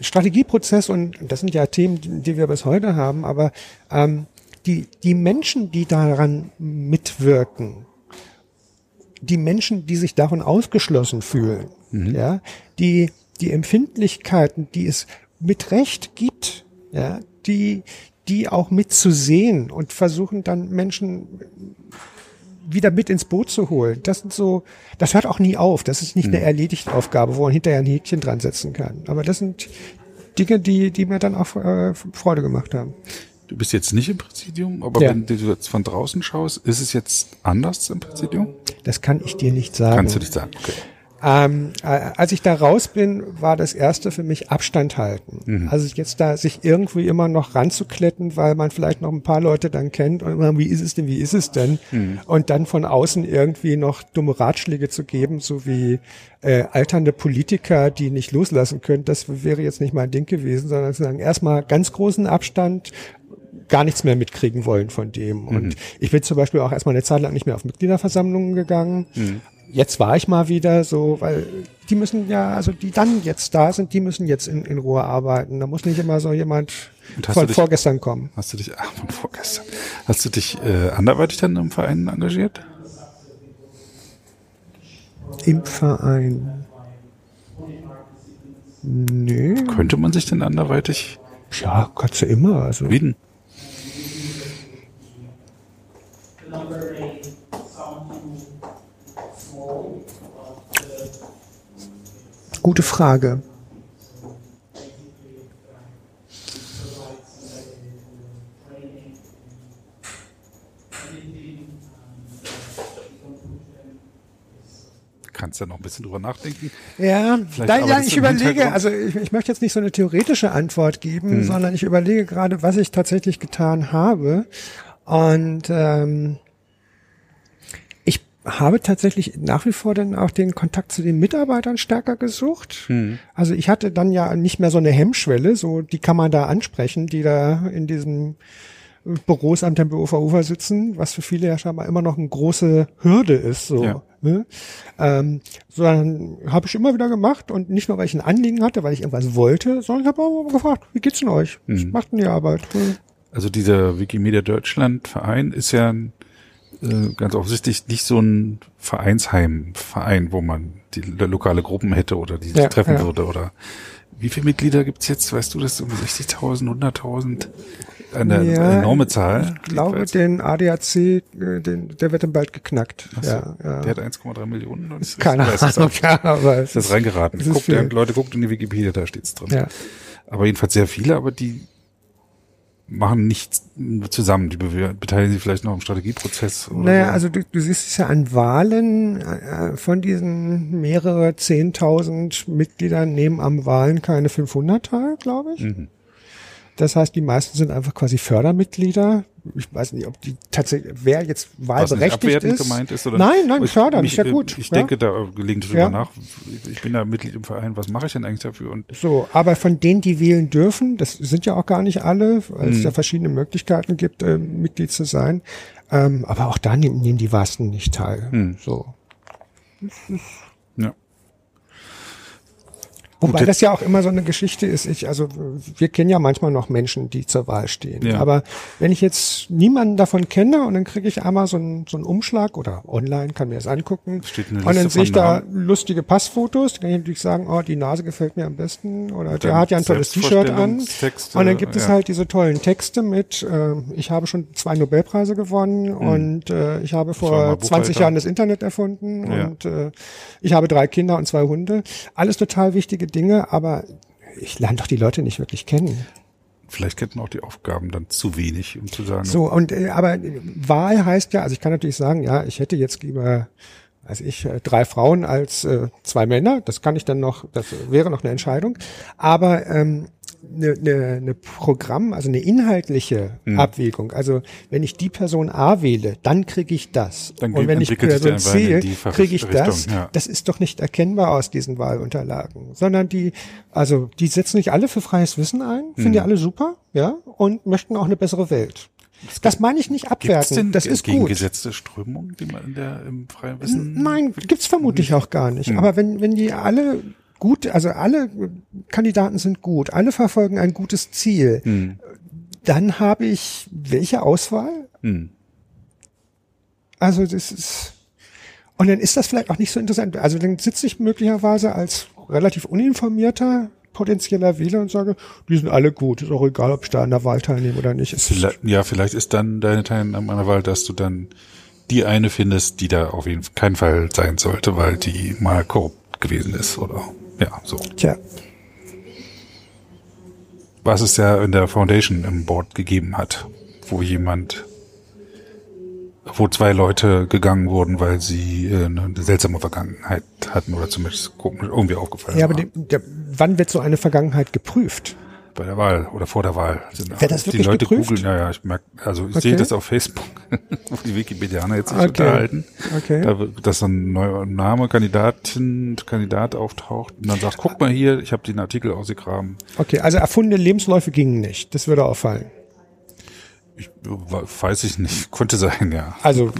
Strategieprozess und das sind ja Themen, die wir bis heute haben, aber ähm, die, die Menschen, die daran mitwirken, die Menschen, die sich davon ausgeschlossen fühlen, mhm. ja, die die Empfindlichkeiten, die es mit Recht gibt, ja, die, die auch mitzusehen und versuchen dann Menschen wieder mit ins Boot zu holen. Das sind so, das hört auch nie auf. Das ist nicht mhm. eine erledigte Aufgabe, wo man hinterher ein Häkchen dran setzen kann. Aber das sind Dinge, die, die mir dann auch äh, Freude gemacht haben. Du bist jetzt nicht im Präsidium, aber ja. wenn du jetzt von draußen schaust, ist es jetzt anders im Präsidium? Das kann ich dir nicht sagen. Kannst du nicht sagen, okay. Ähm, äh, als ich da raus bin, war das erste für mich Abstand halten. Mhm. Also jetzt da sich irgendwie immer noch ranzukletten, weil man vielleicht noch ein paar Leute dann kennt und immer, wie ist es denn, wie ist es denn? Mhm. Und dann von außen irgendwie noch dumme Ratschläge zu geben, so wie äh, alternde Politiker, die nicht loslassen können, das wäre jetzt nicht mein Ding gewesen, sondern zu sagen, erstmal ganz großen Abstand, gar nichts mehr mitkriegen wollen von dem. Und mhm. ich bin zum Beispiel auch erstmal eine Zeit lang nicht mehr auf Mitgliederversammlungen gegangen. Mhm jetzt war ich mal wieder so, weil die müssen ja, also die dann jetzt da sind, die müssen jetzt in, in Ruhe arbeiten. Da muss nicht immer so jemand von dich, vorgestern kommen. Hast du dich, ach, von vorgestern. Hast du dich äh, anderweitig dann im Verein engagiert? Im Verein? Nö. Könnte man sich denn anderweitig? Ja, kannst du immer. Also. Wie denn? Gute Frage. kannst ja noch ein bisschen drüber nachdenken. Ja, da, ja ich überlege, also ich, ich, möchte jetzt nicht so eine theoretische Antwort geben, hm. sondern ich überlege gerade, was ich tatsächlich getan habe. Und ähm, habe tatsächlich nach wie vor dann auch den Kontakt zu den Mitarbeitern stärker gesucht. Hm. Also ich hatte dann ja nicht mehr so eine Hemmschwelle, so die kann man da ansprechen, die da in diesem Büros am Tempelhofer Ufer sitzen, was für viele ja scheinbar immer noch eine große Hürde ist. So, Ja. ne? ähm, sondern habe ich immer wieder gemacht und nicht nur, weil ich ein Anliegen hatte, weil ich irgendwas wollte, sondern ich habe auch gefragt, wie geht's denn euch? Mhm. Was macht denn die Arbeit? Hm. Also dieser Wikimedia Deutschland Verein ist ja ein, äh, ganz offensichtlich nicht so ein Vereinsheimverein, wo man die lo- lokale Gruppen hätte oder die sich Ja, treffen ja. würde oder wie viele Mitglieder gibt's jetzt? Weißt du das? Um 60.000, 100.000? Eine Ja, enorme Zahl. Ich glaube, jedenfalls. den ADAC, äh, den, der wird dann bald geknackt. So, ja, ja. Der hat 1,3 Millionen. oder ist- Keine ist das Ahnung, ja, aber es Ist das reingeraten? ist Guckt, Leute, guckt in die Wikipedia, da steht's drin. Ja. Aber jedenfalls sehr viele, aber die machen nichts zusammen. Die beteiligen sich vielleicht noch im Strategieprozess. Oder Naja, so. also du, du siehst es ja an Wahlen, äh, von diesen mehrere Zehntausend Mitgliedern nehmen am Wahlen keine 500 teil, glaube ich. Mhm. Das heißt, die meisten sind einfach quasi Fördermitglieder. Ich weiß nicht, ob die tatsächlich, wer jetzt nicht wahlberechtigt abwertend ist. gemeint ist? Oder? Nein, nein, Ich- fördern, mich, ist ja gut. Ich ja? denke da gelegentlich drüber Ja. nach. Ich bin da Mitglied im Verein. Was mache ich denn eigentlich dafür? Und So, aber von denen, die wählen dürfen, das sind ja auch gar nicht alle, weil es ja verschiedene Möglichkeiten gibt, äh, Mitglied zu sein. Ähm, aber auch da nehmen, nehmen die Wasten nicht teil. Mhm. So. ja. Wobei das ja auch immer so eine Geschichte ist. Ich, also wir kennen ja manchmal noch Menschen, die zur Wahl stehen. Ja. Aber wenn ich jetzt niemanden davon kenne und dann kriege ich einmal so einen, so einen Umschlag oder online kann mir das angucken Steht eine und dann Liste sehe ich da lustige Passfotos, dann kann ich natürlich sagen, oh, die Nase gefällt mir am besten oder der hat ja ein tolles T-Shirt an. Und dann gibt es ja. halt diese tollen Texte mit, äh, ich habe schon zwei Nobelpreise gewonnen Hm. und äh, ich habe vor 20 Buchhalter. Jahren das Internet erfunden Ja. und äh, ich habe drei Kinder und zwei Hunde. Alles total wichtige Dinge, aber ich lerne doch die Leute nicht wirklich kennen. Vielleicht kennt man auch die Aufgaben dann zu wenig, um zu sagen, So, und äh, aber äh, Wahl heißt ja, also ich kann natürlich sagen, ja, ich hätte jetzt lieber, als ich, äh, drei Frauen als äh, zwei Männer, das kann ich dann noch, das wäre noch eine Entscheidung. Aber ähm, eine, eine, eine Programm, also eine inhaltliche Hm. Abwägung. Also wenn ich die Person A wähle, dann kriege ich das. Dann und wenn ich Person C kriege ich das. Ja. Das ist doch nicht erkennbar aus diesen Wahlunterlagen, sondern die, also die setzen nicht alle für freies Wissen ein, finden Hm. die alle super, ja, und möchten auch eine bessere Welt. Das meine ich nicht abwerten. denn Das ist gut. gegengesetzte Strömungen, die man in der, im freien Wissen? Nein, gibt's vermutlich auch gar nicht. Aber wenn, wenn die alle gut, also alle Kandidaten sind gut, alle verfolgen ein gutes Ziel, Hm. dann habe ich welche Auswahl? Hm. Also das ist und dann ist das vielleicht auch nicht so interessant. Also dann sitze ich möglicherweise als relativ uninformierter potenzieller Wähler und sage, die sind alle gut, ist auch egal, ob ich da an der Wahl teilnehme oder nicht. Vielleicht, ja, vielleicht ist dann deine Teilnahme an der Wahl, dass du dann die eine findest, die da auf jeden Fall keinen Fall sein sollte, weil die mal korrupt gewesen ist oder ja, so. Tja, Was es ja in der Foundation im Board gegeben hat, wo jemand, wo zwei Leute gegangen wurden, weil sie äh, eine seltsame Vergangenheit hatten oder zumindest irgendwie aufgefallen ja, aber die, der, wann wird so eine Vergangenheit geprüft? Bei der Wahl oder vor der Wahl. Sind Wird das die wirklich Leute geprüft? googeln, ja, ja, ich merke, also ich Okay. sehe das auf Facebook, wo die Wikipedianer jetzt sich Okay. unterhalten. Okay. Da, dass so ein neuer Name, Kandidatin, Kandidat auftaucht und dann sagt, guck mal hier, ich habe den Artikel ausgegraben. Okay, also erfundene Lebensläufe gingen nicht. Das würde auffallen. Ich weiß ich nicht, konnte sein, ja. Also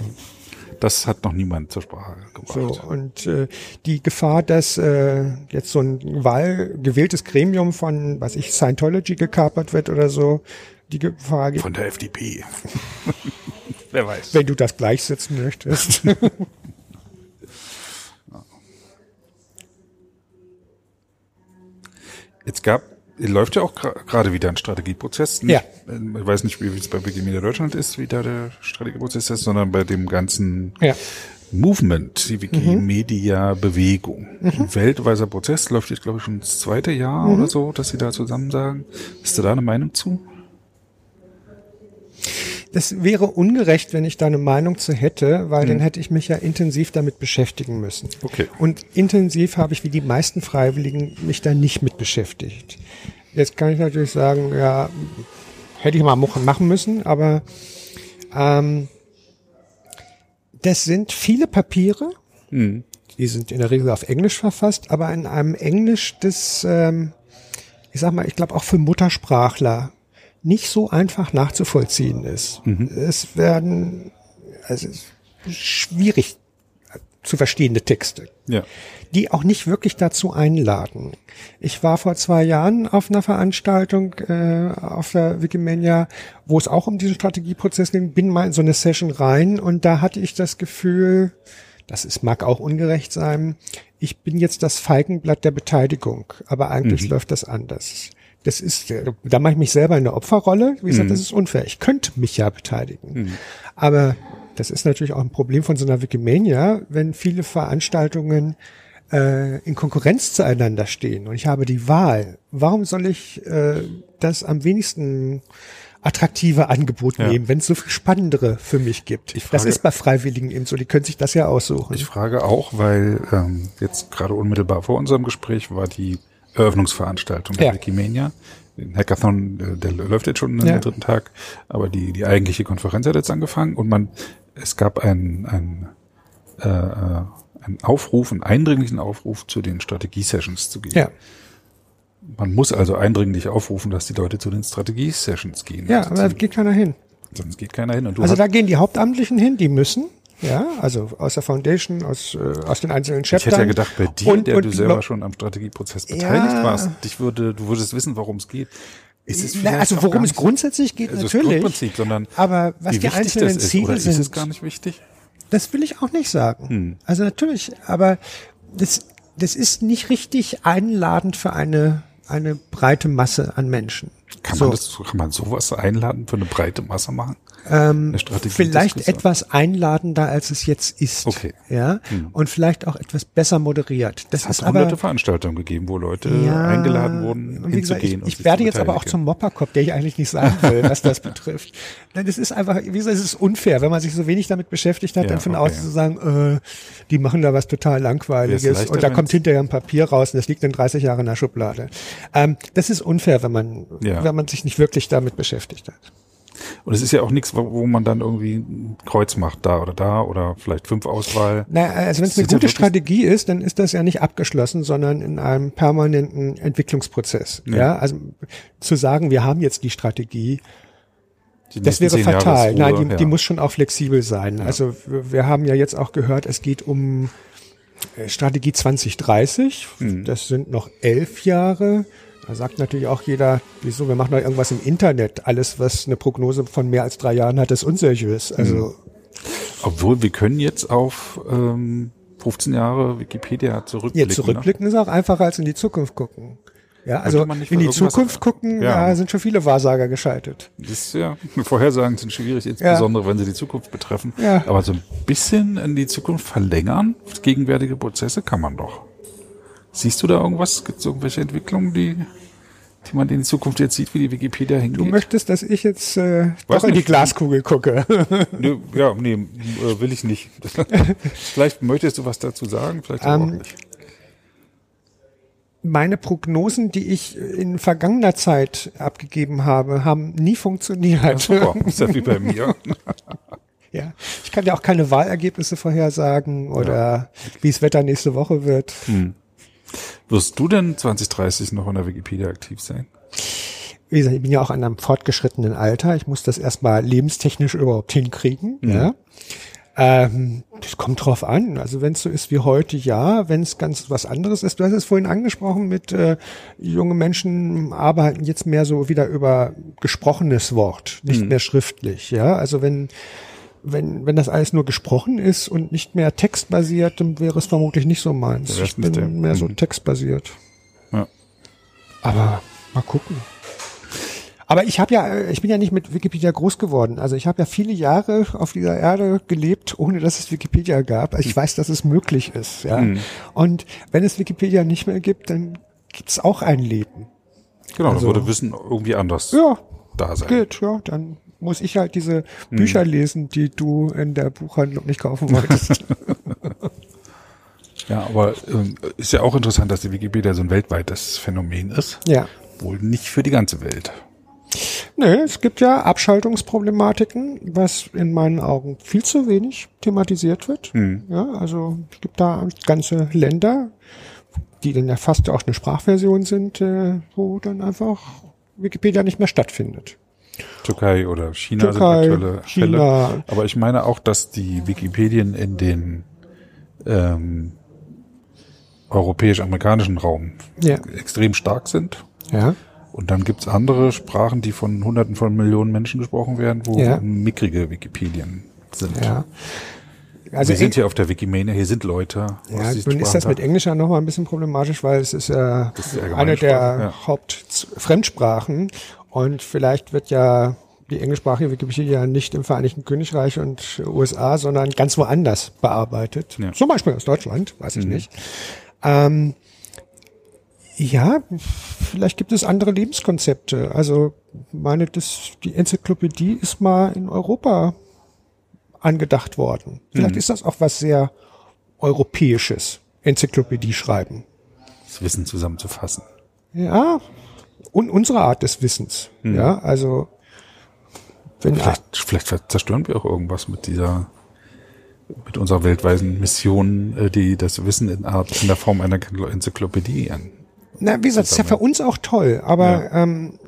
Das hat noch niemand zur Sprache. So und äh, die Gefahr, dass äh, jetzt so ein wahlgewähltes Gremium von, was ich, Scientology gekapert wird oder so, die Gefahr Von der FDP. Wer weiß. wenn du das gleichsetzen möchtest. Jetzt gab, läuft ja auch gerade wieder ein Strategieprozess. Nicht, Ja. äh, Ich weiß nicht, wie wie es bei Wikimedia Deutschland ist, wie da der Strategieprozess ist, sondern bei dem ganzen ja. Movement, die Wikimedia-Bewegung. Ein weltweiter Prozess läuft jetzt, glaube ich, schon das zweite Jahr oder so, dass sie da zusammen sagen. Hast du da eine Meinung zu? das wäre ungerecht, wenn ich da eine Meinung zu hätte, weil dann hätte ich mich ja intensiv damit beschäftigen müssen. Okay. Und intensiv habe ich wie die meisten Freiwilligen mich da nicht mit beschäftigt. Jetzt kann ich natürlich sagen, ja, hätte ich mal machen müssen, aber ähm, das sind viele Papiere. Die sind in der Regel auf Englisch verfasst, aber in einem Englisch, das, ähm, ich sag mal, ich glaube auch für Muttersprachler nicht so einfach nachzuvollziehen ist. Es werden, also schwierig zu verstehende Texte Ja. die auch nicht wirklich dazu einladen. Ich war vor zwei Jahren auf einer Veranstaltung äh, auf der Wikimania, wo es auch um diesen Strategieprozess ging, bin mal in so eine Session rein und da hatte ich das Gefühl, das ist, mag auch ungerecht sein, ich bin jetzt das Feigenblatt der Beteiligung, aber eigentlich läuft das anders. Das ist, äh, da mache ich mich selber in der Opferrolle. Wie gesagt, das ist unfair. Ich könnte mich ja beteiligen. Aber das ist natürlich auch ein Problem von so einer Wikimania, wenn viele Veranstaltungen äh, in Konkurrenz zueinander stehen und ich habe die Wahl. Warum soll ich äh, das am wenigsten attraktive Angebot Ja. nehmen, wenn es so viel spannendere für mich gibt? Ich das frage- ist bei Freiwilligen eben so, die können sich das ja aussuchen. Ich frage auch, weil ähm, jetzt gerade unmittelbar vor unserem Gespräch war die Eröffnungsveranstaltung der Ja. Wikimania. Den Hackathon, äh, der läuft jetzt schon Ja. am dritten Tag, aber die, die eigentliche Konferenz hat jetzt angefangen und man, es gab einen, einen, äh, äh, einen Aufruf, einen eindringlichen Aufruf zu den Strategie-Sessions zu gehen. ja, Man muss also eindringlich aufrufen, dass die Leute zu den Strategie-Sessions gehen. ja, aber da geht keiner hin. sonst geht keiner hin. Also da gehen die Hauptamtlichen hin, die müssen. Ja, also aus der Foundation, aus, äh, aus den einzelnen ich Chaptern. hätte ja gedacht, bei dir, Und- der und du selber schon am Strategieprozess beteiligt Ja. warst, dich würde, du würdest wissen, worum es geht. Also worum es grundsätzlich geht, also das natürlich. Grundprinzip, sondern Aber was die einzelnen das ist, Ziele sind, ist es gar nicht wichtig? das will ich auch nicht sagen. Hm. Also natürlich, aber das, das ist nicht richtig einladend für eine, eine breite Masse an Menschen. Kann So. man das, kann man sowas einladen für eine breite Masse machen? Ähm, vielleicht etwas einladender, als es jetzt ist. Okay. Hm. Ja. Und vielleicht auch etwas besser moderiert. Das Es ist hat aber hunderte Veranstaltungen gegeben, wo Leute Ja, eingeladen wurden, und wie gesagt, hinzugehen. ich, ich werde jetzt aber auch zum Mopperkopf, der ich eigentlich nicht sein will, was das betrifft. Nein, das ist einfach, wie gesagt, es ist unfair, wenn man sich so wenig damit beschäftigt hat, Ja, dann von okay. außen zu sagen, äh, die machen da was total langweiliges und da kommt hinterher ein Papier raus und das liegt in 30 Jahren in der Schublade. Ähm, das ist unfair, wenn man, Ja. wenn man sich nicht wirklich damit beschäftigt hat. Und es ist ja auch nichts, wo, wo man dann irgendwie ein Kreuz macht, da oder da oder vielleicht fünf Auswahl. Naja, also wenn es eine ja gute Strategie ist, dann ist das ja nicht abgeschlossen, sondern in einem permanenten Entwicklungsprozess. Ja. Ja, also zu sagen, wir haben jetzt die Strategie, Die Das wäre fatal. Nein, die, ja. die muss schon auch flexibel sein. Also wir, wir haben ja jetzt auch gehört, es geht um äh, Strategie 2030. Mhm. Das sind noch elf Jahre. Da sagt natürlich auch jeder, wieso, wir machen doch irgendwas im Internet. Alles, was eine Prognose von mehr als drei Jahren hat, ist unseriös. Also Obwohl wir können jetzt auf ähm, 15 Jahre Wikipedia zurückblicken. jetzt zurückblicken ist auch einfacher als in die Zukunft gucken. Ja, also in die Zukunft gucken, Ja. da sind schon viele Wahrsager gescheitert. Ne? Das ist ja, Vorhersagen sind schwierig, insbesondere wenn sie die Zukunft betreffen. Ja. Aber so ein bisschen in die Zukunft verlängern, gegenwärtige Prozesse kann man doch. Siehst du da irgendwas? Gibt es irgendwelche Entwicklungen, die, die man in die Zukunft jetzt sieht, wie die Wikipedia hingeht? Du möchtest, dass ich jetzt äh, doch in die. Glaskugel gucke. Nö, ja, nee, äh, will ich nicht. vielleicht möchtest du was dazu sagen, vielleicht aber auch Ähm, nicht. meine Prognosen, die ich in vergangener Zeit abgegeben habe, haben nie funktioniert. Super, ist ja wie bei mir. ja. Ich kann ja auch keine Wahlergebnisse vorhersagen oder wie das Wetter nächste Woche wird. Wirst du denn 2030 noch in der Wikipedia aktiv sein? Wie gesagt, ich bin ja auch an einem fortgeschrittenen Alter. Ich muss das erstmal lebenstechnisch überhaupt hinkriegen. Ja. Ähm, das kommt drauf an. Also wenn es so ist wie heute, ja. Wenn es ganz was anderes ist, du hast es vorhin angesprochen mit äh, junge Menschen arbeiten jetzt mehr so wieder über gesprochenes Wort, nicht mehr schriftlich. Ja, also wenn wenn wenn das alles nur gesprochen ist und nicht mehr textbasiert, dann wäre es vermutlich nicht so meins. Ich bin der- mehr so Mhm. textbasiert. Ja. Aber mal gucken. Aber ich habe ja, ich bin ja nicht mit Wikipedia groß geworden. Also ich habe ja viele Jahre auf dieser Erde gelebt, ohne dass es Wikipedia gab. Also ich weiß, dass es möglich ist. Ja. Und wenn es Wikipedia nicht mehr gibt, dann gibt es auch ein Leben. Genau, Also- dann würde Wissen irgendwie anders Ja, da sein. geht. Ja, dann muss ich halt diese Bücher lesen, die du in der Buchhandlung nicht kaufen wolltest. Ja, aber ähm, ist ja auch interessant, dass die Wikipedia so ein weltweites Phänomen ist. ja. Wohl nicht für die ganze Welt. Nö, es gibt ja Abschaltungsproblematiken, was in meinen Augen viel zu wenig thematisiert wird. Ja, also es gibt da ganze Länder, die dann ja fast auch eine Sprachversion sind, äh, wo dann einfach Wikipedia nicht mehr stattfindet. Türkei oder China Türkei, sind aktuelle China. Fälle. Aber ich meine auch, dass die Wikipedien in den ähm, europäisch-amerikanischen Raum Ja. extrem stark sind. Ja. Und dann gibt's andere Sprachen, die von Hunderten von Millionen Menschen gesprochen werden, wo Ja. mickrige Wikipedien sind. Ja. Also Wir sind hier auf der Wikimania, hier sind Leute. ja, nun ist das mit Englisch ja nochmal ein bisschen problematisch, weil es ist ja Das ist eine der ja. Hauptfremdsprachen und vielleicht wird ja die englischsprachige Wikipedia nicht im Vereinigten Königreich und USA, sondern ganz woanders bearbeitet. Ja. Zum Beispiel aus Deutschland, weiß Mhm. ich nicht. Ähm, ja, vielleicht gibt es andere Lebenskonzepte. Also meine, das, die Enzyklopädie ist mal in Europa angedacht worden. Vielleicht Mhm. ist das auch was sehr Europäisches, Enzyklopädie schreiben. Das Wissen zusammenzufassen. Ja, und unsere Art des Wissens. Ja, also wenn Vielleicht, vielleicht zerstören wir auch irgendwas mit dieser, mit unserer weltweiten Mission, äh, die das Wissen in, Art, in der Form einer Enzyklopädie an. Na, wie gesagt, ist ja für uns auch toll, aber Ja. ähm,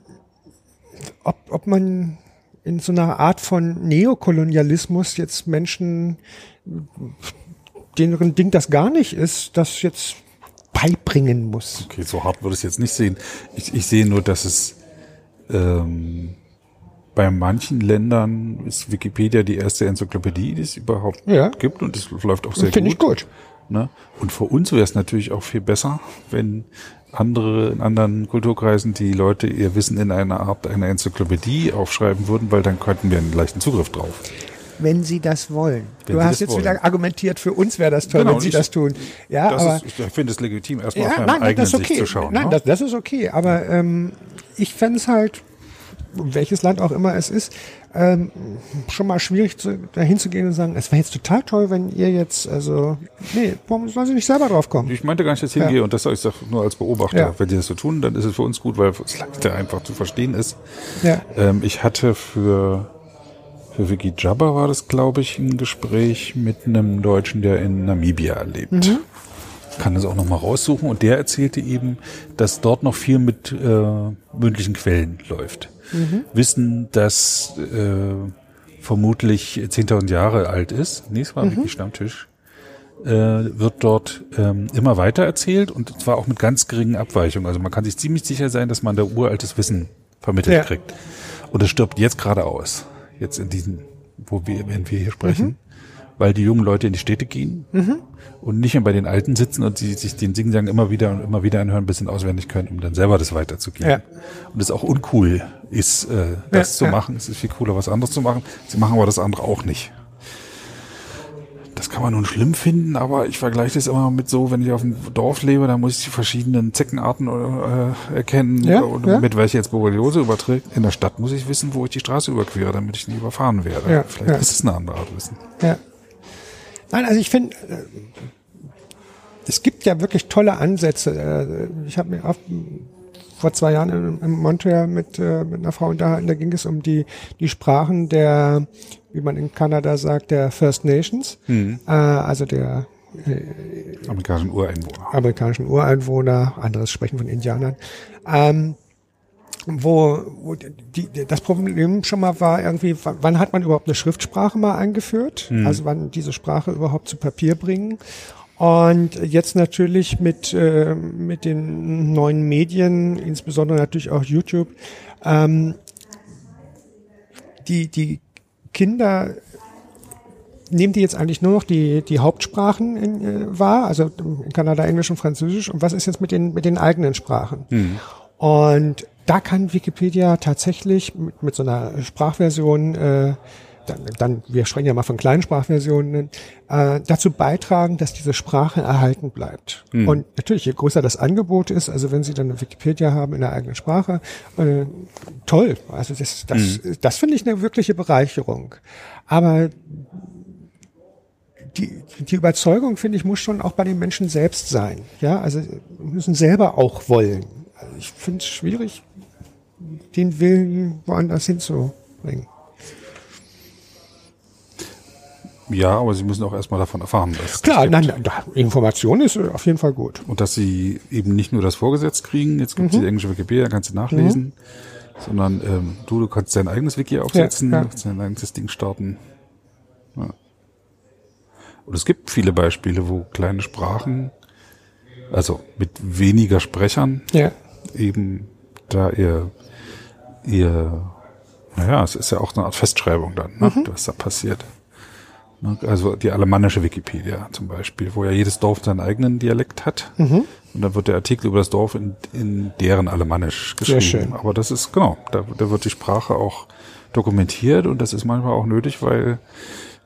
ob, ob man in so einer Art von Neokolonialismus jetzt Menschen, deren Ding das gar nicht ist, das jetzt beibringen muss. Okay, so hart würde ich es jetzt nicht sehen. Ich, ich sehe nur, dass es ähm, bei manchen Ländern ist Wikipedia die erste Enzyklopädie, die es überhaupt Ja. gibt und es läuft auch sehr Finde ich gut. gut. Ne? Und für uns wäre es natürlich auch viel besser, wenn andere in anderen Kulturkreisen die Leute ihr Wissen in einer Art einer Enzyklopädie aufschreiben würden, weil dann könnten wir einen leichten Zugriff drauf. Wenn sie das wollen. Wenn du sie hast jetzt wollen. wieder argumentiert, für uns wäre das toll, Genau, wenn sie ich- das tun. Ja, Das aber ist, ich finde es legitim, erstmal aus ja, meinem nein, eigenen das ist okay. Sicht zu schauen. nein, ne? das, das ist okay. Aber ähm, ich fände es halt, welches Land auch immer es ist, ähm, schon mal schwierig, zu, dahin zu gehen und sagen, es wäre jetzt total toll, wenn ihr jetzt, also, nee, warum sollen sie nicht selber drauf kommen? Ich meinte gar nicht, dass ich hingehe und das sage ich sag nur als Beobachter. Ja. Wenn die das so tun, dann ist es für uns gut, weil es leichter einfach zu verstehen ist. Ja. Ähm, ich hatte für, für Vicky Jabber war das, glaube ich, ein Gespräch mit einem Deutschen, der in Namibia lebt. Mhm. Kann das auch nochmal raussuchen. Und der erzählte eben, dass dort noch viel mit äh, mündlichen Quellen läuft. Mhm. Wissen, dass äh, vermutlich 10.000 Jahre alt ist. Nee, es war Mhm. Wiki Stammtisch äh, wird dort ähm, immer weiter erzählt und zwar auch mit ganz geringen Abweichungen. Also man kann sich ziemlich sicher sein, dass man da uraltes Wissen vermittelt Ja. kriegt. Und es stirbt jetzt gerade aus. Jetzt in diesen, wo wir, wenn wir hier sprechen, weil die jungen Leute in die Städte gehen und nicht mehr bei den Alten sitzen und sie sich den Singsang immer wieder und immer wieder anhören, bis sie ihn auswendig können, um dann selber das weiterzugeben. Ja. Und es auch uncool ist, äh, das Ja, zu ja. machen. Es ist viel cooler, was anderes zu machen. Sie machen aber das andere auch nicht. Das kann man nun schlimm finden, aber ich vergleiche das immer mit so, wenn ich auf dem Dorf lebe, dann muss ich die verschiedenen Zeckenarten äh, erkennen, Ja, und ja. mit welcher jetzt Borreliose überträgt. In der Stadt muss ich wissen, wo ich die Straße überquere, damit ich nicht überfahren werde. Ja, Vielleicht ist es eine andere Art Wissen. Ja. Nein, also ich finde, äh, es gibt ja wirklich tolle Ansätze. Äh, Ich habe mir oft, vor zwei Jahren in, in Montreal mit, äh, mit einer Frau unterhalten, da ging es um die, die Sprachen der, wie man in Kanada sagt, der First Nations, äh, also der Amerikanischen Ureinwohner. amerikanischen Ureinwohner, anderes sprechen von Indianern, ähm, wo, wo die, die, das Problem schon mal war irgendwie, wann hat man überhaupt eine Schriftsprache mal eingeführt? Also wann diese Sprache überhaupt zu Papier bringen? Und jetzt natürlich mit, äh, mit den neuen Medien, insbesondere natürlich auch YouTube, ähm, die, die Kinder nehmen die jetzt eigentlich nur noch die, die Hauptsprachen in, äh, wahr, also in Kanada Englisch und Französisch. Und was ist jetzt mit den, mit den eigenen Sprachen? Und da kann Wikipedia tatsächlich mit, mit so einer Sprachversion äh, dann, dann, wir sprechen ja mal von kleinen Sprachversionen, äh, dazu beitragen, dass diese Sprache erhalten bleibt. Mhm. Und natürlich, je größer das Angebot ist, also wenn Sie dann eine Wikipedia haben in der eigenen Sprache, äh, toll. Also das, das, mhm. das finde ich eine wirkliche Bereicherung. Aber die, die Überzeugung, finde ich, muss schon auch bei den Menschen selbst sein. Ja, also müssen selber auch wollen. Also ich finde es schwierig, den Willen woanders hinzubringen. Ja, aber sie müssen auch erstmal davon erfahren, dass Klar, das nein, nein, Information ist auf jeden Fall gut. Und dass sie eben nicht nur das vorgesetzt kriegen, jetzt gibt es mhm. die englische Wikipedia, kannst du nachlesen, mhm. sondern ähm, du, du kannst dein eigenes Wiki aufsetzen, ja, ja. kannst dein eigenes Ding starten. Ja. Und es gibt viele Beispiele, wo kleine Sprachen, also mit weniger Sprechern, ja. eben da ihr, ihr, naja, es ist ja auch eine Art Festschreibung dann, ne, mhm. was da passiert. Ne, also die alemannische Wikipedia zum Beispiel, wo ja jedes Dorf seinen eigenen Dialekt hat. Mhm. Und dann wird der Artikel über das Dorf in, in deren Alemannisch geschrieben. Sehr schön. Aber das ist, genau, da, da wird die Sprache auch dokumentiert und das ist manchmal auch nötig, weil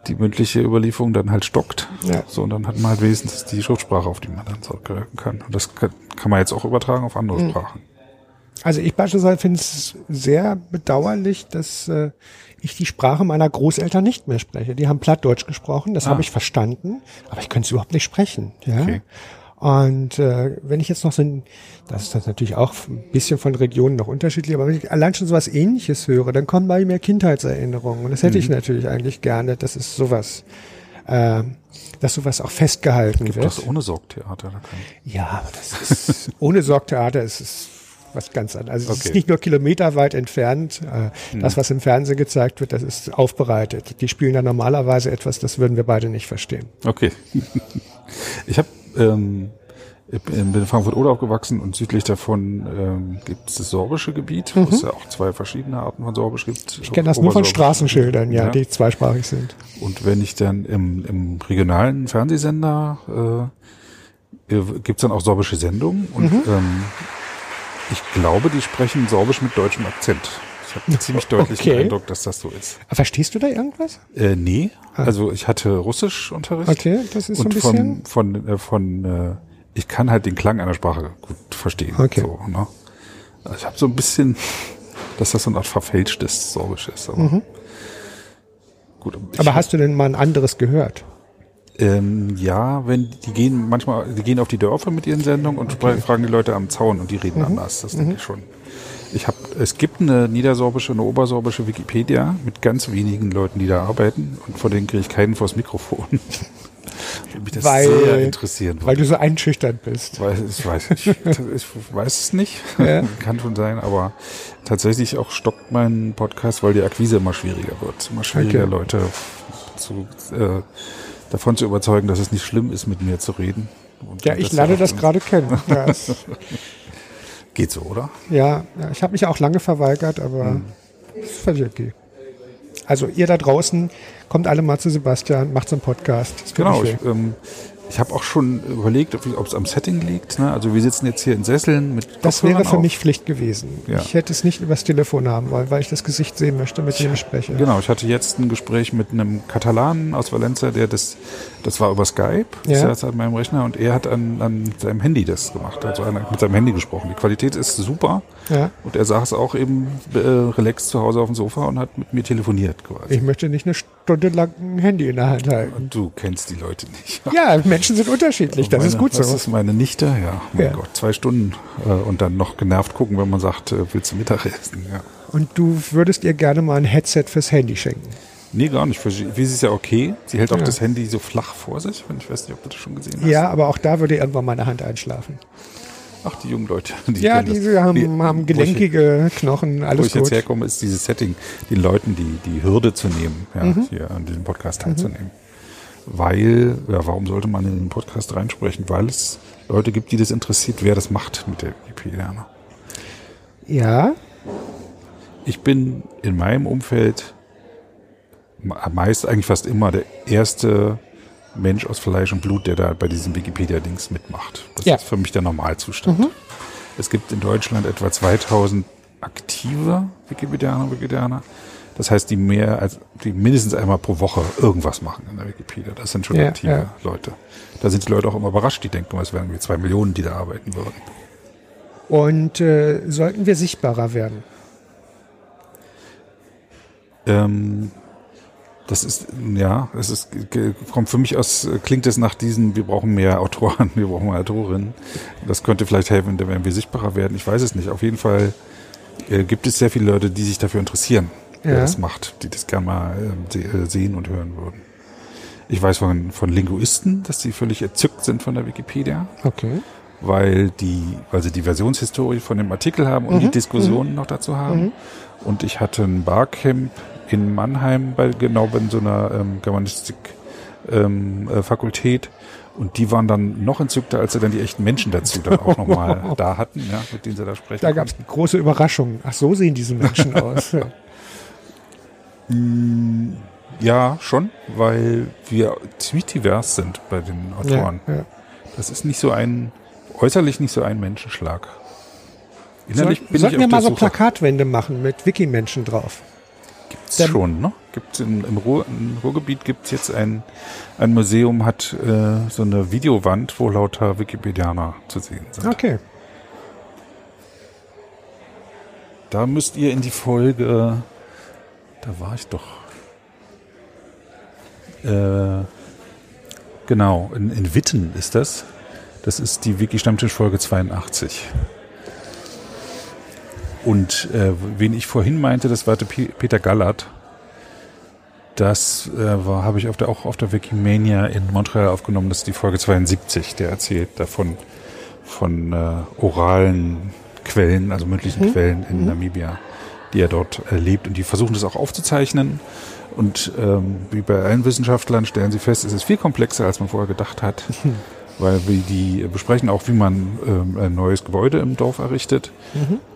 die mündliche Überlieferung dann halt stockt. Ja. So, und dann hat man halt wenigstens die Schriftsprache, auf die man dann zurückgreifen kann. Und das kann, kann man jetzt auch übertragen auf andere mhm. Sprachen. Also ich beispielsweise finde es sehr bedauerlich, dass äh, ich die Sprache meiner Großeltern nicht mehr spreche. Die haben Plattdeutsch gesprochen, das ah. habe ich verstanden, aber ich könnte es überhaupt nicht sprechen. Ja? Okay. Und äh, wenn ich jetzt noch so ein, das ist das natürlich auch ein bisschen von Regionen noch unterschiedlich, aber wenn ich allein schon sowas ähnliches höre, dann kommen bei mir Kindheitserinnerungen. Und das hätte mhm. ich natürlich eigentlich gerne, dass es sowas, äh, dass sowas auch festgehalten Gibt wird. Das ohne Sorgtheater. Ja, aber das ist ohne Sorgtheater ist es was ganz anderes. Also okay. es ist nicht nur kilometerweit entfernt. Äh, mhm. Das, was im Fernsehen gezeigt wird, das ist aufbereitet. Die spielen da normalerweise etwas, das würden wir beide nicht verstehen. Okay. Ich habe ähm, ich bin in Frankfurt-Oder aufgewachsen und südlich davon ähm, gibt es das sorbische Gebiet, mhm. wo es ja auch zwei verschiedene Arten von Sorbisch gibt. Ich kenne das nur von Straßenschildern, ja, ja, die zweisprachig sind. Und wenn ich dann im, im regionalen Fernsehsender äh, äh gibt es dann auch sorbische Sendungen und mhm. ähm, ich glaube, die sprechen Sorbisch mit deutschem Akzent. Ich habe ziemlich deutlich okay. den Eindruck, dass das so ist. Verstehst du da irgendwas? Äh, nee, ah. also ich hatte Russischunterricht. Okay, das ist und so ein bisschen. Von, von, äh, von äh, ich kann halt den Klang einer Sprache gut verstehen. Okay. So, ne? also ich habe so ein bisschen, dass das so eine Art verfälschtes Sorbisch ist. Aber, mhm. gut, aber hast du denn mal ein anderes gehört? Ähm, ja, wenn die gehen manchmal, die gehen auf die Dörfer mit ihren Sendungen und okay. fragen die Leute am Zaun und die reden mhm. anders. Das mhm. denke ich schon. Ich habe, es gibt eine niedersorbische, eine obersorbische Wikipedia mit ganz wenigen Leuten, die da arbeiten und von denen kriege ich keinen vors Mikrofon. mich das weil, sehr interessieren würde. Weil du so einschüchternd bist. Weiß, ich weiß nicht. ich weiß es nicht. Ja. Kann schon sein, aber tatsächlich auch stockt mein Podcast, weil die Akquise immer schwieriger wird. Immer schwieriger, okay. Leute zu, äh, davon zu überzeugen, dass es nicht schlimm ist, mit mir zu reden. Und ja, ich lerne das gerade kennen. Ja, Geht so, oder? Ja, ich habe mich auch lange verweigert, aber hm. ist völlig okay. Also ihr da draußen kommt alle mal zu Sebastian, macht so einen Podcast. Genau, ich, ähm, ich habe auch schon überlegt, ob es am Setting liegt. Ne? Also wir sitzen jetzt hier in Sesseln mit Das wäre für auf. mich Pflicht gewesen. Ja. Ich hätte es nicht übers Telefon haben wollen, weil ich das Gesicht sehen möchte, mit dem ich spreche. Genau, ich hatte jetzt ein Gespräch mit einem Katalanen aus Valencia, der das, das war über Skype, ja. das an meinem Rechner und er hat an, an seinem Handy das gemacht, also mit seinem Handy gesprochen. Die Qualität ist super ja. und er saß auch eben äh, relaxed zu Hause auf dem Sofa und hat mit mir telefoniert quasi. Ich möchte nicht eine Stunde lang ein Handy in der Hand halten. Und du kennst die Leute nicht. Ja, Menschen sind unterschiedlich, das meine, ist gut so. Das ist meine Nichte, ja. Mein ja. Gott, zwei Stunden äh, und dann noch genervt gucken, wenn man sagt, äh, willst du Mittag essen? Ja. Und du würdest ihr gerne mal ein Headset fürs Handy schenken? Nee, gar nicht. Für sie, ist ja okay. Sie hält auch ja. das Handy so flach vor sich. Ich weiß nicht, ob du das schon gesehen hast. Ja, aber auch da würde irgendwann meine Hand einschlafen. Ach, die jungen Leute. Die ja, die das. haben, die, haben gelenkige ich, Knochen, alles Wo ich gut. jetzt herkomme, ist dieses Setting, den Leuten die, die Hürde zu nehmen, ja, mhm. hier an diesem Podcast teilzunehmen. Mhm weil, ja, warum sollte man in den Podcast reinsprechen? Weil es Leute gibt, die das interessiert, wer das macht mit der Wikipedia. Ja. Ich bin in meinem Umfeld meist eigentlich fast immer der erste Mensch aus Fleisch und Blut, der da bei diesem Wikipedia-Dings mitmacht. Das ja. ist für mich der Normalzustand. Mhm. Es gibt in Deutschland etwa 2000 aktive Wikipedianer und Wikipedianer. Das heißt, die mehr als die mindestens einmal pro Woche irgendwas machen in der Wikipedia. Das sind schon Ja, aktive ja. Leute. Da sind die Leute auch immer überrascht, die denken, es wären irgendwie zwei Millionen, die da arbeiten würden. Und äh, sollten wir sichtbarer werden? Ähm, das ist, ja, es ist, kommt für mich aus, klingt es nach diesen, wir brauchen mehr Autoren, wir brauchen mehr Autorinnen. Das könnte vielleicht helfen, wenn wir sichtbarer werden. Ich weiß es nicht. Auf jeden Fall äh, gibt es sehr viele Leute, die sich dafür interessieren, wer Ja. das macht, die das gerne mal äh, sehen und hören würden. Ich weiß von, von Linguisten, dass sie völlig entzückt sind von der Wikipedia, Okay. weil die, weil sie die Versionshistorie von dem Artikel haben und die Diskussionen noch dazu haben. Und ich hatte ein Barcamp in Mannheim bei genau bei so einer ähm, Germanistik ähm, äh, Fakultät und die waren dann noch entzückter, als sie dann die echten Menschen dazu dann auch nochmal da hatten, ja, mit denen sie da sprechen. Da gab es große Überraschungen. Ach, so sehen diese Menschen aus. Ja. Ja, schon, weil wir ziemlich divers sind bei den Autoren. Ja, ja. Das ist nicht so ein, äußerlich nicht so ein Menschenschlag. Innerlich Soll, bin sollten ich wir mal so Suche. Plakatwände machen mit Wiki-Menschen drauf? Gibt's Dann- schon, ne? Gibt's in, im, Ruhr, im Ruhrgebiet gibt's jetzt ein, ein Museum, hat äh, so eine Videowand, wo lauter Wikipedianer zu sehen sind. Okay. Da müsst ihr in die Folge, da war ich doch. Äh, genau, in, in Witten ist das. Das ist die Wiki-Stammtisch-Folge 82. Und äh, wen ich vorhin meinte, das war der P Peter Gallert. Das äh, habe ich auf der, auch auf der Wikimania in Montreal aufgenommen. Das ist die Folge 72. Der erzählt davon von äh, oralen Quellen, also mündlichen Quellen in Namibia, die er dort erlebt. Und die versuchen das auch aufzuzeichnen. Und ähm, wie bei allen Wissenschaftlern stellen sie fest, es ist viel komplexer, als man vorher gedacht hat. Weil wir die besprechen auch, wie man ähm, ein neues Gebäude im Dorf errichtet.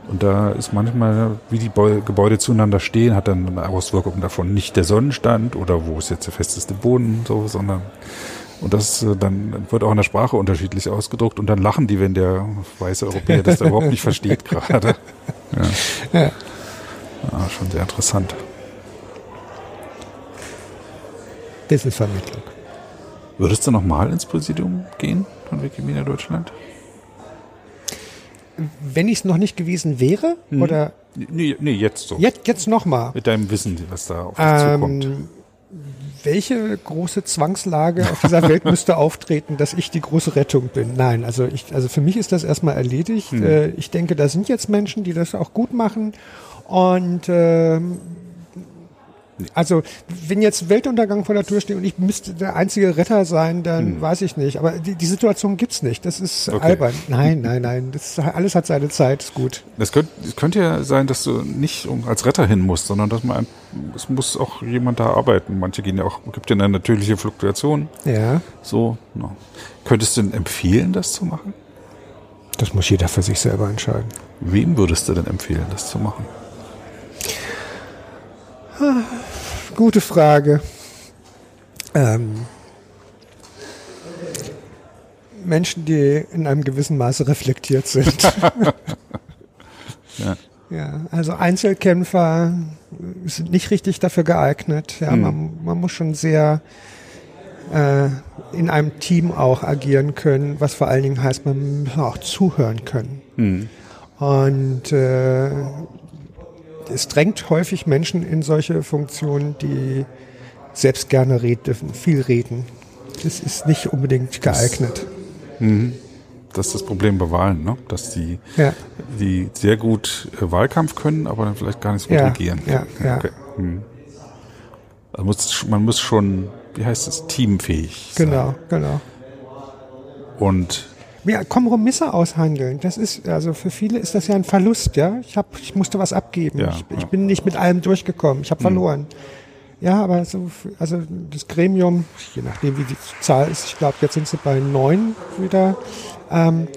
Und da ist manchmal, wie die Beu Gebäude zueinander stehen, hat dann eine Auswirkung davon nicht der Sonnenstand oder wo ist jetzt der festeste Boden, so, sondern und das äh, dann wird auch in der Sprache unterschiedlich ausgedruckt und dann lachen die, wenn der weiße Europäer das da überhaupt nicht versteht gerade. Ja. Ja. ja, schon sehr interessant. Wissensvermittlung. Würdest du noch mal ins Präsidium gehen von Wikimedia Deutschland? Wenn ich es noch nicht gewesen wäre, oder Nee, nee, jetzt so. jetzt, jetzt nochmal, Mit deinem Wissen, was da auf dich zukommt. ähm, welche große Zwangslage auf dieser Welt müsste auftreten, dass ich die große Rettung bin? Nein, also ich, also für mich ist das erstmal erledigt. Hm. Äh, ich denke, da sind jetzt Menschen, die das auch gut machen. Und ähm, also wenn jetzt Weltuntergang vor der Tür steht und ich müsste der einzige Retter sein, dann weiß ich nicht. Aber die, die Situation gibt's nicht. Das ist. Okay. albern. Nein, nein, nein. Das, alles hat seine Zeit. Ist gut. Das könnte, es könnte ja sein, dass du nicht als Retter hin musst, sondern dass man, es muss auch jemand da arbeiten. Manche gehen ja auch, gibt ja eine natürliche Fluktuation. Ja. So, no. Könntest du denn empfehlen, das zu machen? Das muss jeder für sich selber entscheiden. Wem würdest du denn empfehlen, das zu machen? Gute Frage. Ähm, Menschen, die in einem gewissen Maße reflektiert sind. Ja. ja, also Einzelkämpfer sind nicht richtig dafür geeignet. Ja, man, man muss schon sehr äh, in einem Team auch agieren können, was vor allen Dingen heißt, man muss auch zuhören können. Und äh, es drängt häufig Menschen in solche Funktionen, die selbst gerne reden, viel reden. Das ist nicht unbedingt geeignet. Das ist das Problem bei Wahlen, ne? dass die, Ja. die sehr gut äh, Wahlkampf können, aber dann vielleicht gar nicht so gut Ja, regieren. ja, ja. Okay. Hm. Man, muss, man muss schon, wie heißt es, teamfähig sein. Genau, genau. Und Ja, Kompromisse aushandeln. Das ist, also für viele ist das ja ein Verlust, ja. Ich hab, ich musste was abgeben. Ja, ich, ich ja. bin nicht mit allem durchgekommen. Ich habe verloren. Ja, aber so, also das Gremium, je nachdem wie die Zahl ist, ich glaube, jetzt sind sie bei neun wieder. Ähm,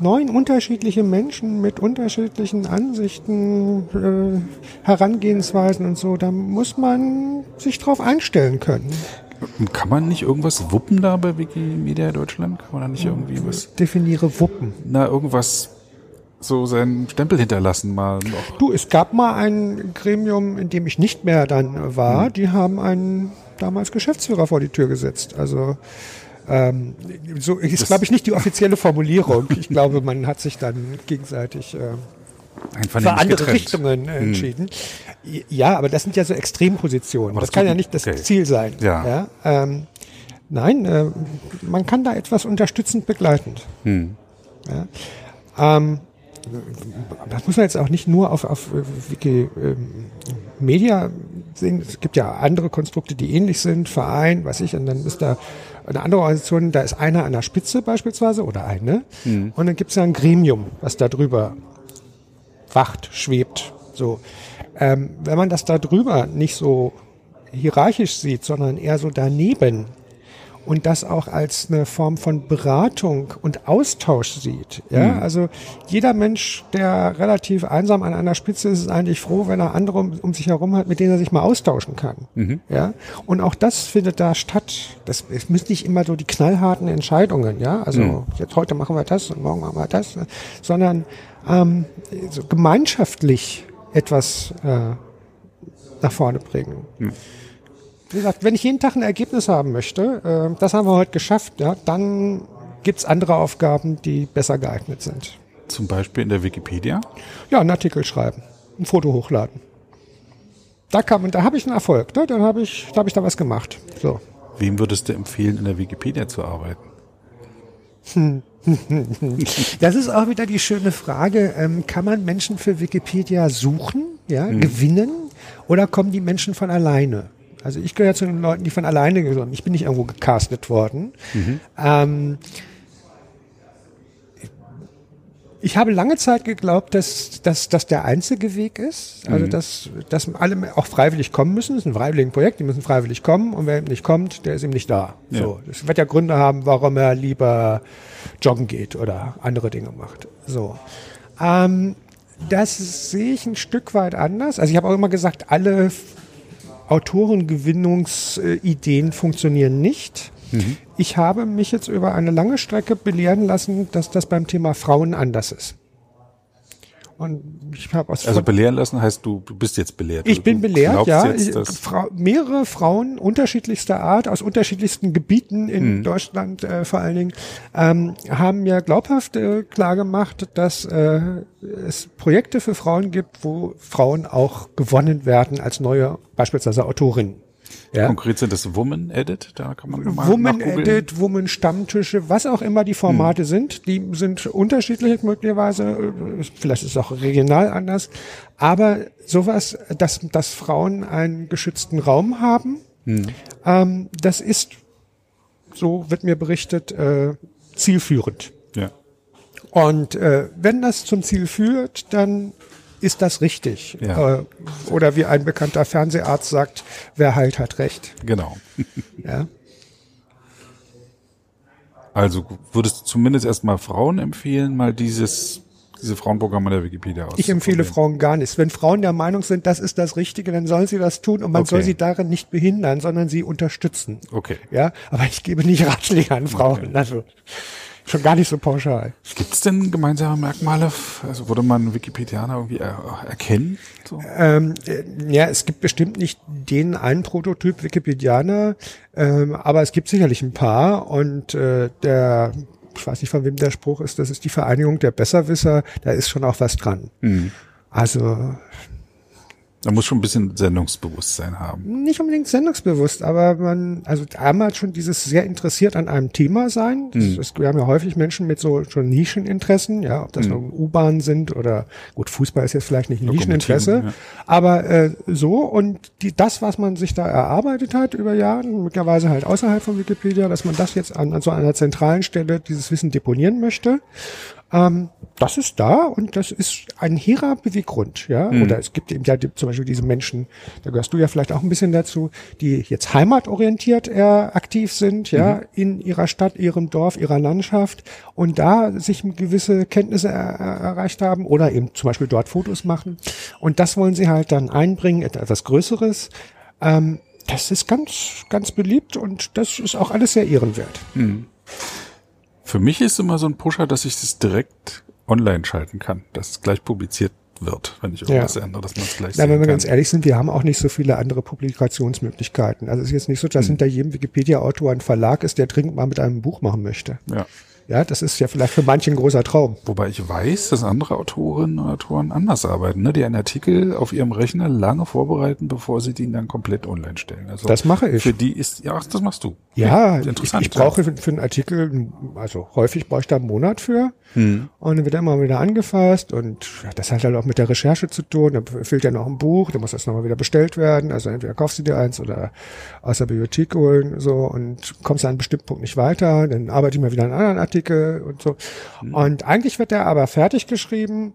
neun unterschiedliche Menschen mit unterschiedlichen Ansichten, äh, Herangehensweisen und so. Da muss man sich drauf einstellen können. Kann man nicht irgendwas wuppen da bei Wikimedia Deutschland? Kann man da nicht irgendwie was, Definiere Wuppen. na, irgendwas so seinen Stempel hinterlassen mal noch? Du, es gab mal ein Gremium, in dem ich nicht mehr dann war. Die haben einen damals Geschäftsführer vor die Tür gesetzt. Also ähm, so ist, glaube ich, nicht die offizielle Formulierung. Ich glaube, man hat sich dann gegenseitig äh, für andere getrennt. Richtungen äh, entschieden. Ja, aber das sind ja so Extrempositionen. Das, das kann ja nicht das okay. Ziel sein. Ja. Ähm, nein, äh, man kann da etwas unterstützend begleitend. Hm. Ja. Ähm, das muss man jetzt auch nicht nur auf, auf äh, Wikimedia sehen. Es gibt ja andere Konstrukte, die ähnlich sind, Verein, weiß ich, und dann ist da eine andere Organisation, da ist einer an der Spitze beispielsweise oder eine. Und dann gibt es ja ein Gremium, was da drüber wacht, schwebt. So. Ähm, wenn man das da drüber nicht so hierarchisch sieht, sondern eher so daneben und das auch als eine Form von Beratung und Austausch sieht. Ja, also jeder Mensch, der relativ einsam an einer Spitze ist, ist eigentlich froh, wenn er andere um, um sich herum hat, mit denen er sich mal austauschen kann. Ja, und auch das findet da statt. Das, es müssen nicht immer so die knallharten Entscheidungen, ja, also jetzt heute machen wir das und morgen machen wir das, ne? sondern ähm, so gemeinschaftlich etwas äh, nach vorne bringen. Wie gesagt, wenn ich jeden Tag ein Ergebnis haben möchte, äh, das haben wir heute geschafft, ja, dann gibt's andere Aufgaben, die besser geeignet sind. Zum Beispiel in der Wikipedia. Ja, einen Artikel schreiben, ein Foto hochladen. Da kam und da habe ich einen Erfolg, ne? dann habe ich, da habe ich da was gemacht. So. Wem würdest du empfehlen, in der Wikipedia zu arbeiten? Das ist auch wieder die schöne Frage, ähm, kann man Menschen für Wikipedia suchen, ja, gewinnen oder kommen die Menschen von alleine? Also ich gehöre zu den Leuten, die von alleine gekommen Ich bin nicht irgendwo gecastet worden. Ähm, ich habe lange Zeit geglaubt, dass dass das der einzige Weg ist. Also dass, dass alle auch freiwillig kommen müssen. Das ist ein freiwilliges Projekt, die müssen freiwillig kommen und wer eben nicht kommt, der ist eben nicht da. Ja. So, das wird ja Gründe haben, warum er lieber joggen geht oder andere Dinge macht. So. Ähm, das sehe ich ein Stück weit anders. Also ich habe auch immer gesagt, alle Autorengewinnungsideen funktionieren nicht. Ich habe mich jetzt über eine lange Strecke belehren lassen, dass das beim Thema Frauen anders ist. Und ich habe Also belehren lassen heißt, du, du bist jetzt belehrt. ich bin Du belehrt, ja. Jetzt, Ich, Frau, mehrere Frauen unterschiedlichster Art aus unterschiedlichsten Gebieten Mhm. in Deutschland äh, vor allen Dingen ähm, haben mir glaubhaft äh, klar gemacht, dass äh, es Projekte für Frauen gibt, wo Frauen auch gewonnen werden als neue beispielsweise Autorinnen. Ja. konkret sind das Woman Edit, da kann man mal Woman. Edit, Woman Stammtische, was auch immer die Formate sind, die sind unterschiedlich möglicherweise, vielleicht ist es auch regional anders, aber sowas, dass, dass Frauen einen geschützten Raum haben, ähm, das ist, so wird mir berichtet, äh, zielführend. Ja. Und äh, wenn das zum Ziel führt, dann ist das richtig. Ja. Äh, oder wie ein bekannter Fernseharzt sagt, wer heilt, hat recht. Genau. Ja. Also würdest du zumindest erstmal Frauen empfehlen, mal dieses, diese Frauenprogramme der Wikipedia aus. Ich empfehle Frauen gar nichts. Wenn Frauen der Meinung sind, das ist das Richtige, dann sollen sie das tun und man Okay. soll sie darin nicht behindern, sondern sie unterstützen. Okay. Ja, aber ich gebe nicht Ratschläge an Frauen. Also schon gar nicht so pauschal. Gibt es denn gemeinsame Merkmale? Also würde man Wikipedianer irgendwie er erkennen? So? Ähm, äh, ja, es gibt bestimmt nicht den einen Prototyp Wikipedianer, ähm, aber es gibt sicherlich ein paar und äh, der ich weiß nicht, von wem der Spruch ist, das ist die Vereinigung der Besserwisser, da ist schon auch was dran. Also Da muss schon ein bisschen Sendungsbewusstsein haben. nicht unbedingt sendungsbewusst, aber man, also einmal schon dieses sehr interessiert an einem Thema sein. Das ist, wir haben ja häufig Menschen mit so schon Nischeninteressen, ja, ob das nun U-Bahn sind oder gut, Fußball ist jetzt vielleicht nicht ein Nischeninteresse, ja. aber äh, so und die, das, was man sich da erarbeitet hat über Jahre, möglicherweise halt außerhalb von Wikipedia, dass man das jetzt an, an so einer zentralen Stelle dieses Wissen deponieren möchte. Ähm, das ist da und das ist ein hehrer Beweggrund, ja. Oder es gibt eben ja zum Beispiel diese Menschen, da gehörst du ja vielleicht auch ein bisschen dazu, die jetzt heimatorientiert eher aktiv sind, ja, in ihrer Stadt, ihrem Dorf, ihrer Landschaft und da sich gewisse Kenntnisse er, er, erreicht haben oder eben zum Beispiel dort Fotos machen. Und das wollen sie halt dann einbringen, etwas Größeres. Ähm, das ist ganz, ganz beliebt und das ist auch alles sehr ehrenwert. Für mich ist immer so ein Pusher, dass ich das direkt online schalten kann, dass es gleich publiziert wird, wenn ich irgendwas ja. ändere, dass man es gleich Na, wenn wir kann. ganz ehrlich sind, wir haben auch nicht so viele andere Publikationsmöglichkeiten. Also es ist jetzt nicht so, dass hm. hinter jedem Wikipedia-Autor ein Verlag ist, der dringend mal mit einem Buch machen möchte. Ja. Ja, das ist ja vielleicht für manche ein großer Traum. Wobei ich weiß, dass andere Autorinnen und Autoren anders arbeiten, ne? die einen Artikel auf ihrem Rechner lange vorbereiten, bevor sie den dann komplett online stellen. Also das mache ich. Für die ist, ja, das machst du. Ja, interessant. Ich, ich brauche für, für einen Artikel, also häufig brauche ich da einen Monat für. Hm. Und dann wird er immer wieder angefasst und das hat halt auch mit der Recherche zu tun. Da fehlt ja noch ein Buch, da muss das nochmal wieder bestellt werden. Also entweder kaufst du dir eins oder aus der Bibliothek holen so und kommst an einem bestimmten Punkt nicht weiter. Dann arbeite ich mal wieder einen anderen Artikel und so. Hm. Und eigentlich wird der aber fertig geschrieben,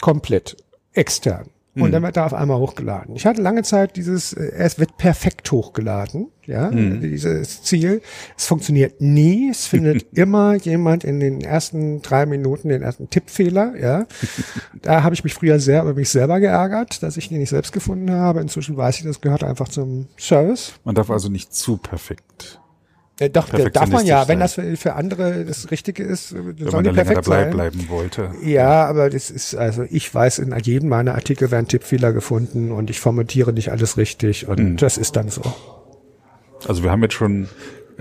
komplett extern. Und mhm. dann wird er auf einmal hochgeladen. Ich hatte lange Zeit dieses, äh, es wird perfekt hochgeladen, ja, mhm. dieses Ziel. Es funktioniert nie. Es findet immer jemand in den ersten drei Minuten den ersten Tippfehler, ja. da habe ich mich früher sehr über mich selber geärgert, dass ich den nicht selbst gefunden habe. Inzwischen weiß ich, das gehört einfach zum Service. Man darf also nicht zu perfekt äh, doch, darf man ja, wenn das für, für andere das Richtige ist, wenn soll die perfekt sein. bleiben wollte. Ja, aber das ist, also ich weiß, in jedem meiner Artikel werden Tippfehler gefunden und ich formatiere nicht alles richtig und mhm. das ist dann so. Also wir haben jetzt schon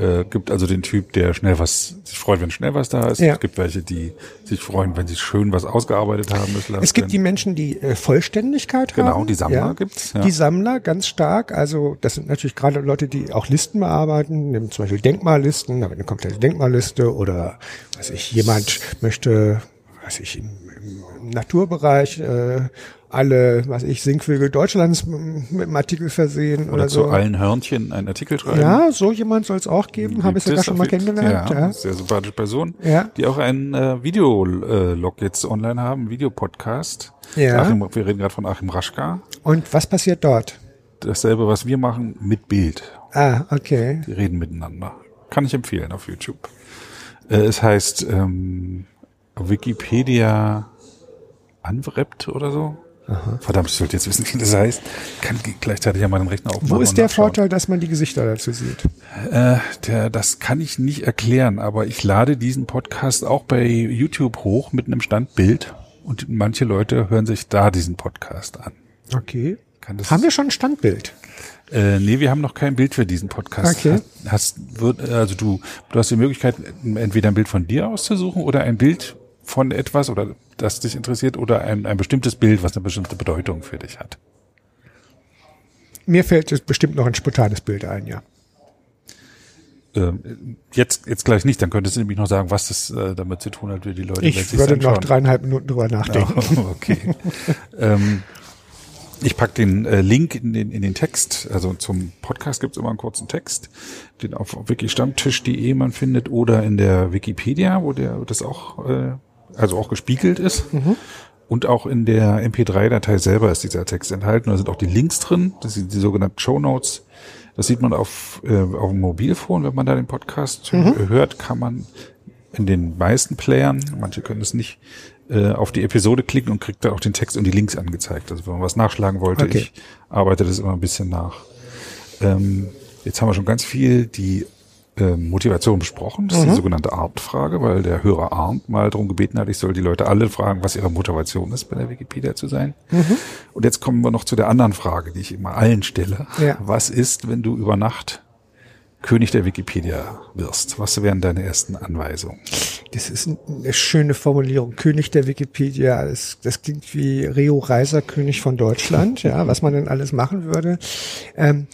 äh, gibt also den Typ, der schnell was sich freut, wenn schnell was da ist. Ja. Es gibt welche, die sich freuen, wenn sie schön was ausgearbeitet haben müssen. Es gibt die Menschen, die äh, Vollständigkeit genau, haben. Genau, die Sammler ja. gibt's. Ja. Die Sammler ganz stark. Also das sind natürlich gerade Leute, die auch Listen bearbeiten, nehmen zum Beispiel Denkmallisten, wird eine komplette Denkmalliste oder weiß ich, jemand möchte, weiß ich, im, im Naturbereich äh, alle, was ich, Singvögel Deutschlands mit einem Artikel versehen oder, oder so. zu allen Hörnchen einen Artikel schreiben. Ja, so jemand soll es auch geben, habe ich sogar schon mal kennengelernt. Ja, ja. sehr sympathische Person, ja. die auch einen äh, Videolog jetzt online haben, Videopodcast. Ja. Achim, wir reden gerade von Achim Raschka. Und was passiert dort? Dasselbe, was wir machen, mit Bild. Ah, okay. Die reden miteinander. Kann ich empfehlen auf YouTube. Äh, es heißt ähm, Wikipedia Unwrapped oder so. Aha. Verdammt, ich sollte jetzt wissen, wie das heißt. Kann gleichzeitig ja meinen Rechner aufmachen. Wo ist der Vorteil, dass man die Gesichter dazu sieht? Äh, der, das kann ich nicht erklären, aber ich lade diesen Podcast auch bei YouTube hoch mit einem Standbild und manche Leute hören sich da diesen Podcast an. Okay. haben wir schon ein Standbild? Äh, nee, wir haben noch kein Bild für diesen Podcast. Okay. Hast, wird, also du, du hast die Möglichkeit, entweder ein Bild von dir auszusuchen oder ein Bild von etwas oder das dich interessiert oder ein, ein bestimmtes Bild, was eine bestimmte Bedeutung für dich hat? Mir fällt jetzt bestimmt noch ein spontanes Bild ein, ja. Ähm, jetzt, jetzt gleich nicht, dann könntest du nämlich noch sagen, was das äh, damit zu tun hat, wie die Leute Ich würde noch dreieinhalb Minuten drüber nachdenken. Oh, okay. ähm, ich pack den äh, Link in den, in den Text, also zum Podcast gibt's immer einen kurzen Text, den auf wikistammtisch.de man findet oder in der Wikipedia, wo der das auch äh, also auch gespiegelt ist. Mhm. Und auch in der MP3-Datei selber ist dieser Text enthalten. Da sind auch die Links drin, das sind die sogenannten Show Notes. Das sieht man auf, äh, auf dem Mobilfon, wenn man da den Podcast mhm. hört, kann man in den meisten Playern, manche können es nicht, äh, auf die Episode klicken und kriegt dann auch den Text und die Links angezeigt. Also wenn man was nachschlagen wollte, okay. ich arbeite das immer ein bisschen nach. Ähm, jetzt haben wir schon ganz viel die äh, Motivation besprochen. Das ist mhm. die sogenannte Arndt-Frage, weil der Hörer Arndt mal darum gebeten hat, ich soll die Leute alle fragen, was ihre Motivation ist, bei der Wikipedia zu sein. Mhm. Und jetzt kommen wir noch zu der anderen Frage, die ich immer allen stelle. Ja. Was ist, wenn du über Nacht König der Wikipedia wirst? Was wären deine ersten Anweisungen? Das ist eine schöne Formulierung. König der Wikipedia. Das, das klingt wie Rio Reiser, König von Deutschland, ja, was man denn alles machen würde. Ähm,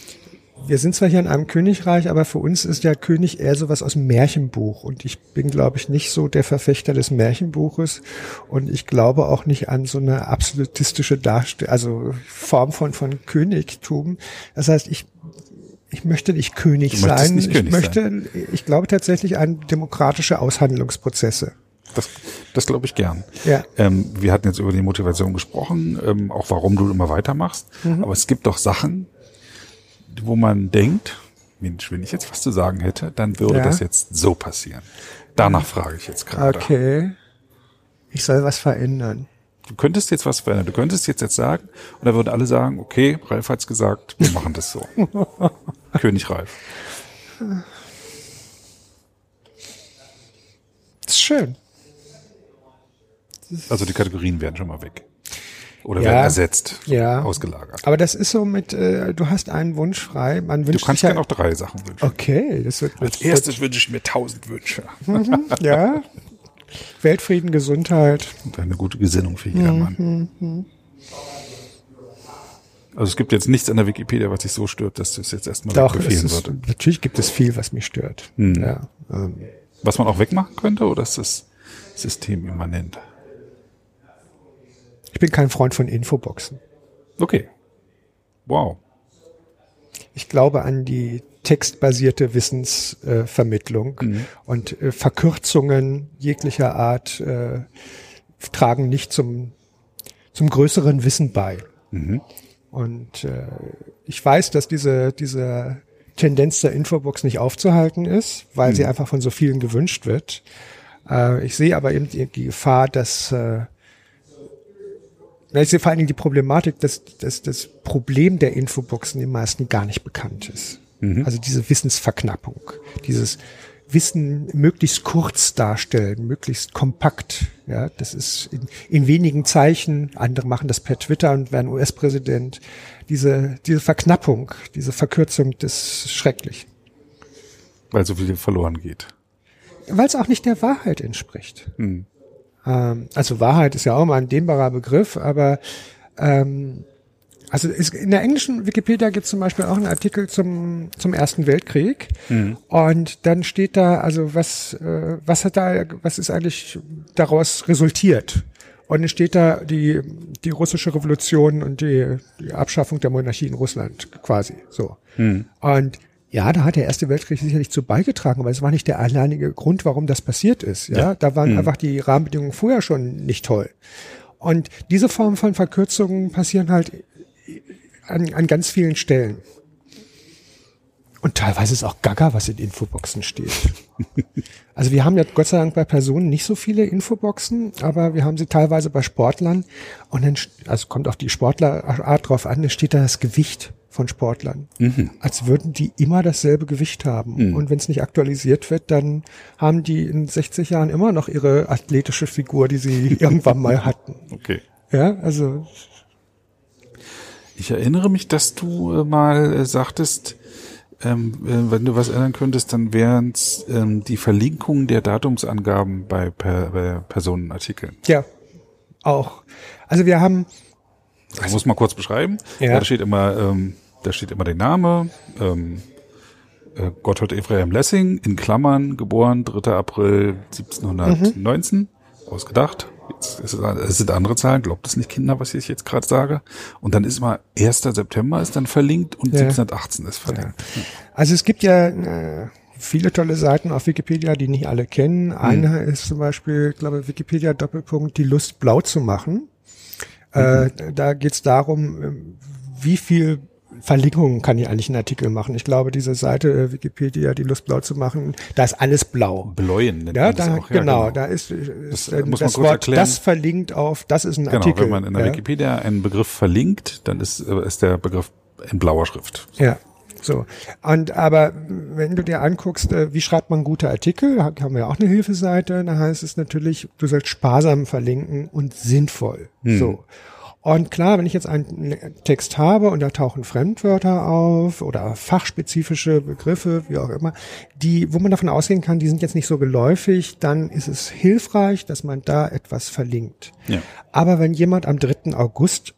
wir sind zwar hier in einem Königreich, aber für uns ist ja König eher sowas aus dem Märchenbuch. Und ich bin, glaube ich, nicht so der Verfechter des Märchenbuches. Und ich glaube auch nicht an so eine absolutistische Darstellung, also Form von, von Königtum. Das heißt, ich, ich möchte nicht König sein. Nicht König ich möchte, sein. ich glaube tatsächlich an demokratische Aushandlungsprozesse. Das, das glaube ich gern. Ja. Ähm, wir hatten jetzt über die Motivation gesprochen, ähm, auch warum du immer weitermachst. Mhm. Aber es gibt doch Sachen, wo man denkt, Mensch, wenn ich jetzt was zu sagen hätte, dann würde ja. das jetzt so passieren. Danach frage ich jetzt gerade. Okay. Ich soll was verändern. Du könntest jetzt was verändern. Du könntest jetzt jetzt sagen, und da würden alle sagen, okay, Ralf hat's gesagt, wir machen das so. König Ralf. Das ist schön. Also die Kategorien werden schon mal weg. Oder Ja. werden ersetzt, Ja. ausgelagert. Aber das ist so mit, äh, du hast einen Wunsch frei. Man Du wünscht kannst sich gerne ja, auch drei Sachen wünschen. Okay, das wird, Als wird, erstes wünsche ich mir tausend Wünsche. Mhm, ja. Weltfrieden, Gesundheit. Und eine gute Gesinnung für jedermann. Mhm, Also es gibt jetzt nichts an der Wikipedia, was dich so stört, dass du es jetzt erstmal Doch, es befehlen ist, sollte. natürlich gibt es viel, was mich stört. Mhm. Ja, ähm, Was man auch wegmachen könnte, oder ist das systemimmanent? Ich bin kein Freund von Infoboxen. Okay. Wow. Ich glaube an die textbasierte Wissensvermittlung äh, Vermittlung und äh, Verkürzungen jeglicher Art äh, tragen nicht zum, zum größeren Wissen bei. Und äh, ich weiß, dass diese, diese Tendenz der Infobox nicht aufzuhalten ist, weil sie einfach von so vielen gewünscht wird. Äh, ich sehe aber eben die, die Gefahr, dass äh, na, ich sehe vor allen Dingen die Problematik, dass, dass das Problem der Infoboxen den meisten gar nicht bekannt ist. Also diese Wissensverknappung, dieses Wissen möglichst kurz darstellen, möglichst kompakt. Ja, das ist in, in wenigen Zeichen. Andere machen das per Twitter und werden US-Präsident. Diese, diese Verknappung, diese Verkürzung, das ist schrecklich. Weil so viel verloren geht. Weil es auch nicht der Wahrheit entspricht. Ähm, also Wahrheit ist ja auch mal ein dehnbarer Begriff, aber ähm, also es, in der englischen Wikipedia gibt es zum Beispiel auch einen Artikel zum, zum Ersten Weltkrieg und dann steht da, also was, äh, was hat da, was ist eigentlich daraus resultiert? Und es steht da die, die russische Revolution und die, die Abschaffung der Monarchie in Russland quasi so. Und ja, da hat der Erste Weltkrieg sicherlich zu beigetragen, aber es war nicht der alleinige Grund, warum das passiert ist. Ja, da waren einfach die Rahmenbedingungen vorher schon nicht toll. Und diese Form von Verkürzungen passieren halt an, an ganz vielen Stellen. Und teilweise ist auch Gaga, was in Infoboxen steht. Also wir haben ja Gott sei Dank bei Personen nicht so viele Infoboxen, aber wir haben sie teilweise bei Sportlern. Und dann, also kommt auf die Sportlerart drauf an, da steht da das Gewicht von Sportlern. Als würden die immer dasselbe Gewicht haben. Und wenn es nicht aktualisiert wird, dann haben die in 60 Jahren immer noch ihre athletische Figur, die sie irgendwann mal hatten. Okay. Ja, also Ich erinnere mich, dass du äh, mal äh, sagtest, ähm, äh, wenn du was ändern könntest, dann wären es ähm, die Verlinkung der Datumsangaben bei, per, bei Personenartikeln. ja, auch. Also wir haben Das muss man kurz beschreiben. Ja. Da steht immer, ähm, da steht immer der Name, ähm, äh, Gotthard Ephraim Lessing, in Klammern, geboren 3. April 1719, ausgedacht. Jetzt es, sind andere Zahlen, glaubt es nicht, Kinder, was ich jetzt gerade sage. Und dann ist mal 1. September ist dann verlinkt und Ja. 1718 ist verlinkt. Also es gibt ja äh, viele tolle Seiten auf Wikipedia, die nicht alle kennen. Eine ist zum Beispiel, ich glaube, Wikipedia Doppelpunkt, die Lust blau zu machen. Äh, da geht es darum, ähm, wie viel Verlinkungen kann ich eigentlich einen Artikel machen. Ich glaube, diese Seite äh, Wikipedia, die Lust blau zu machen, da ist alles blau. Bläuen nennt Ja, man das da, auch. Ja, genau, da ist, ist Das, äh, äh, das Wort erklären. das verlinkt auf, das ist ein Genau, Artikel. wenn man in der ja. Wikipedia einen Begriff verlinkt, dann ist, äh, ist der Begriff in blauer Schrift. Ja, so. Und aber wenn du dir anguckst, äh, wie schreibt man gute Artikel, ha- haben wir auch eine Hilfeseite, da heißt es natürlich, du sollst sparsam verlinken und sinnvoll. So. Und klar, wenn ich jetzt einen Text habe und da tauchen Fremdwörter auf oder fachspezifische Begriffe, wie auch immer, die, wo man davon ausgehen kann, die sind jetzt nicht so geläufig, dann ist es hilfreich, dass man da etwas verlinkt. Ja. Aber wenn jemand am 3. August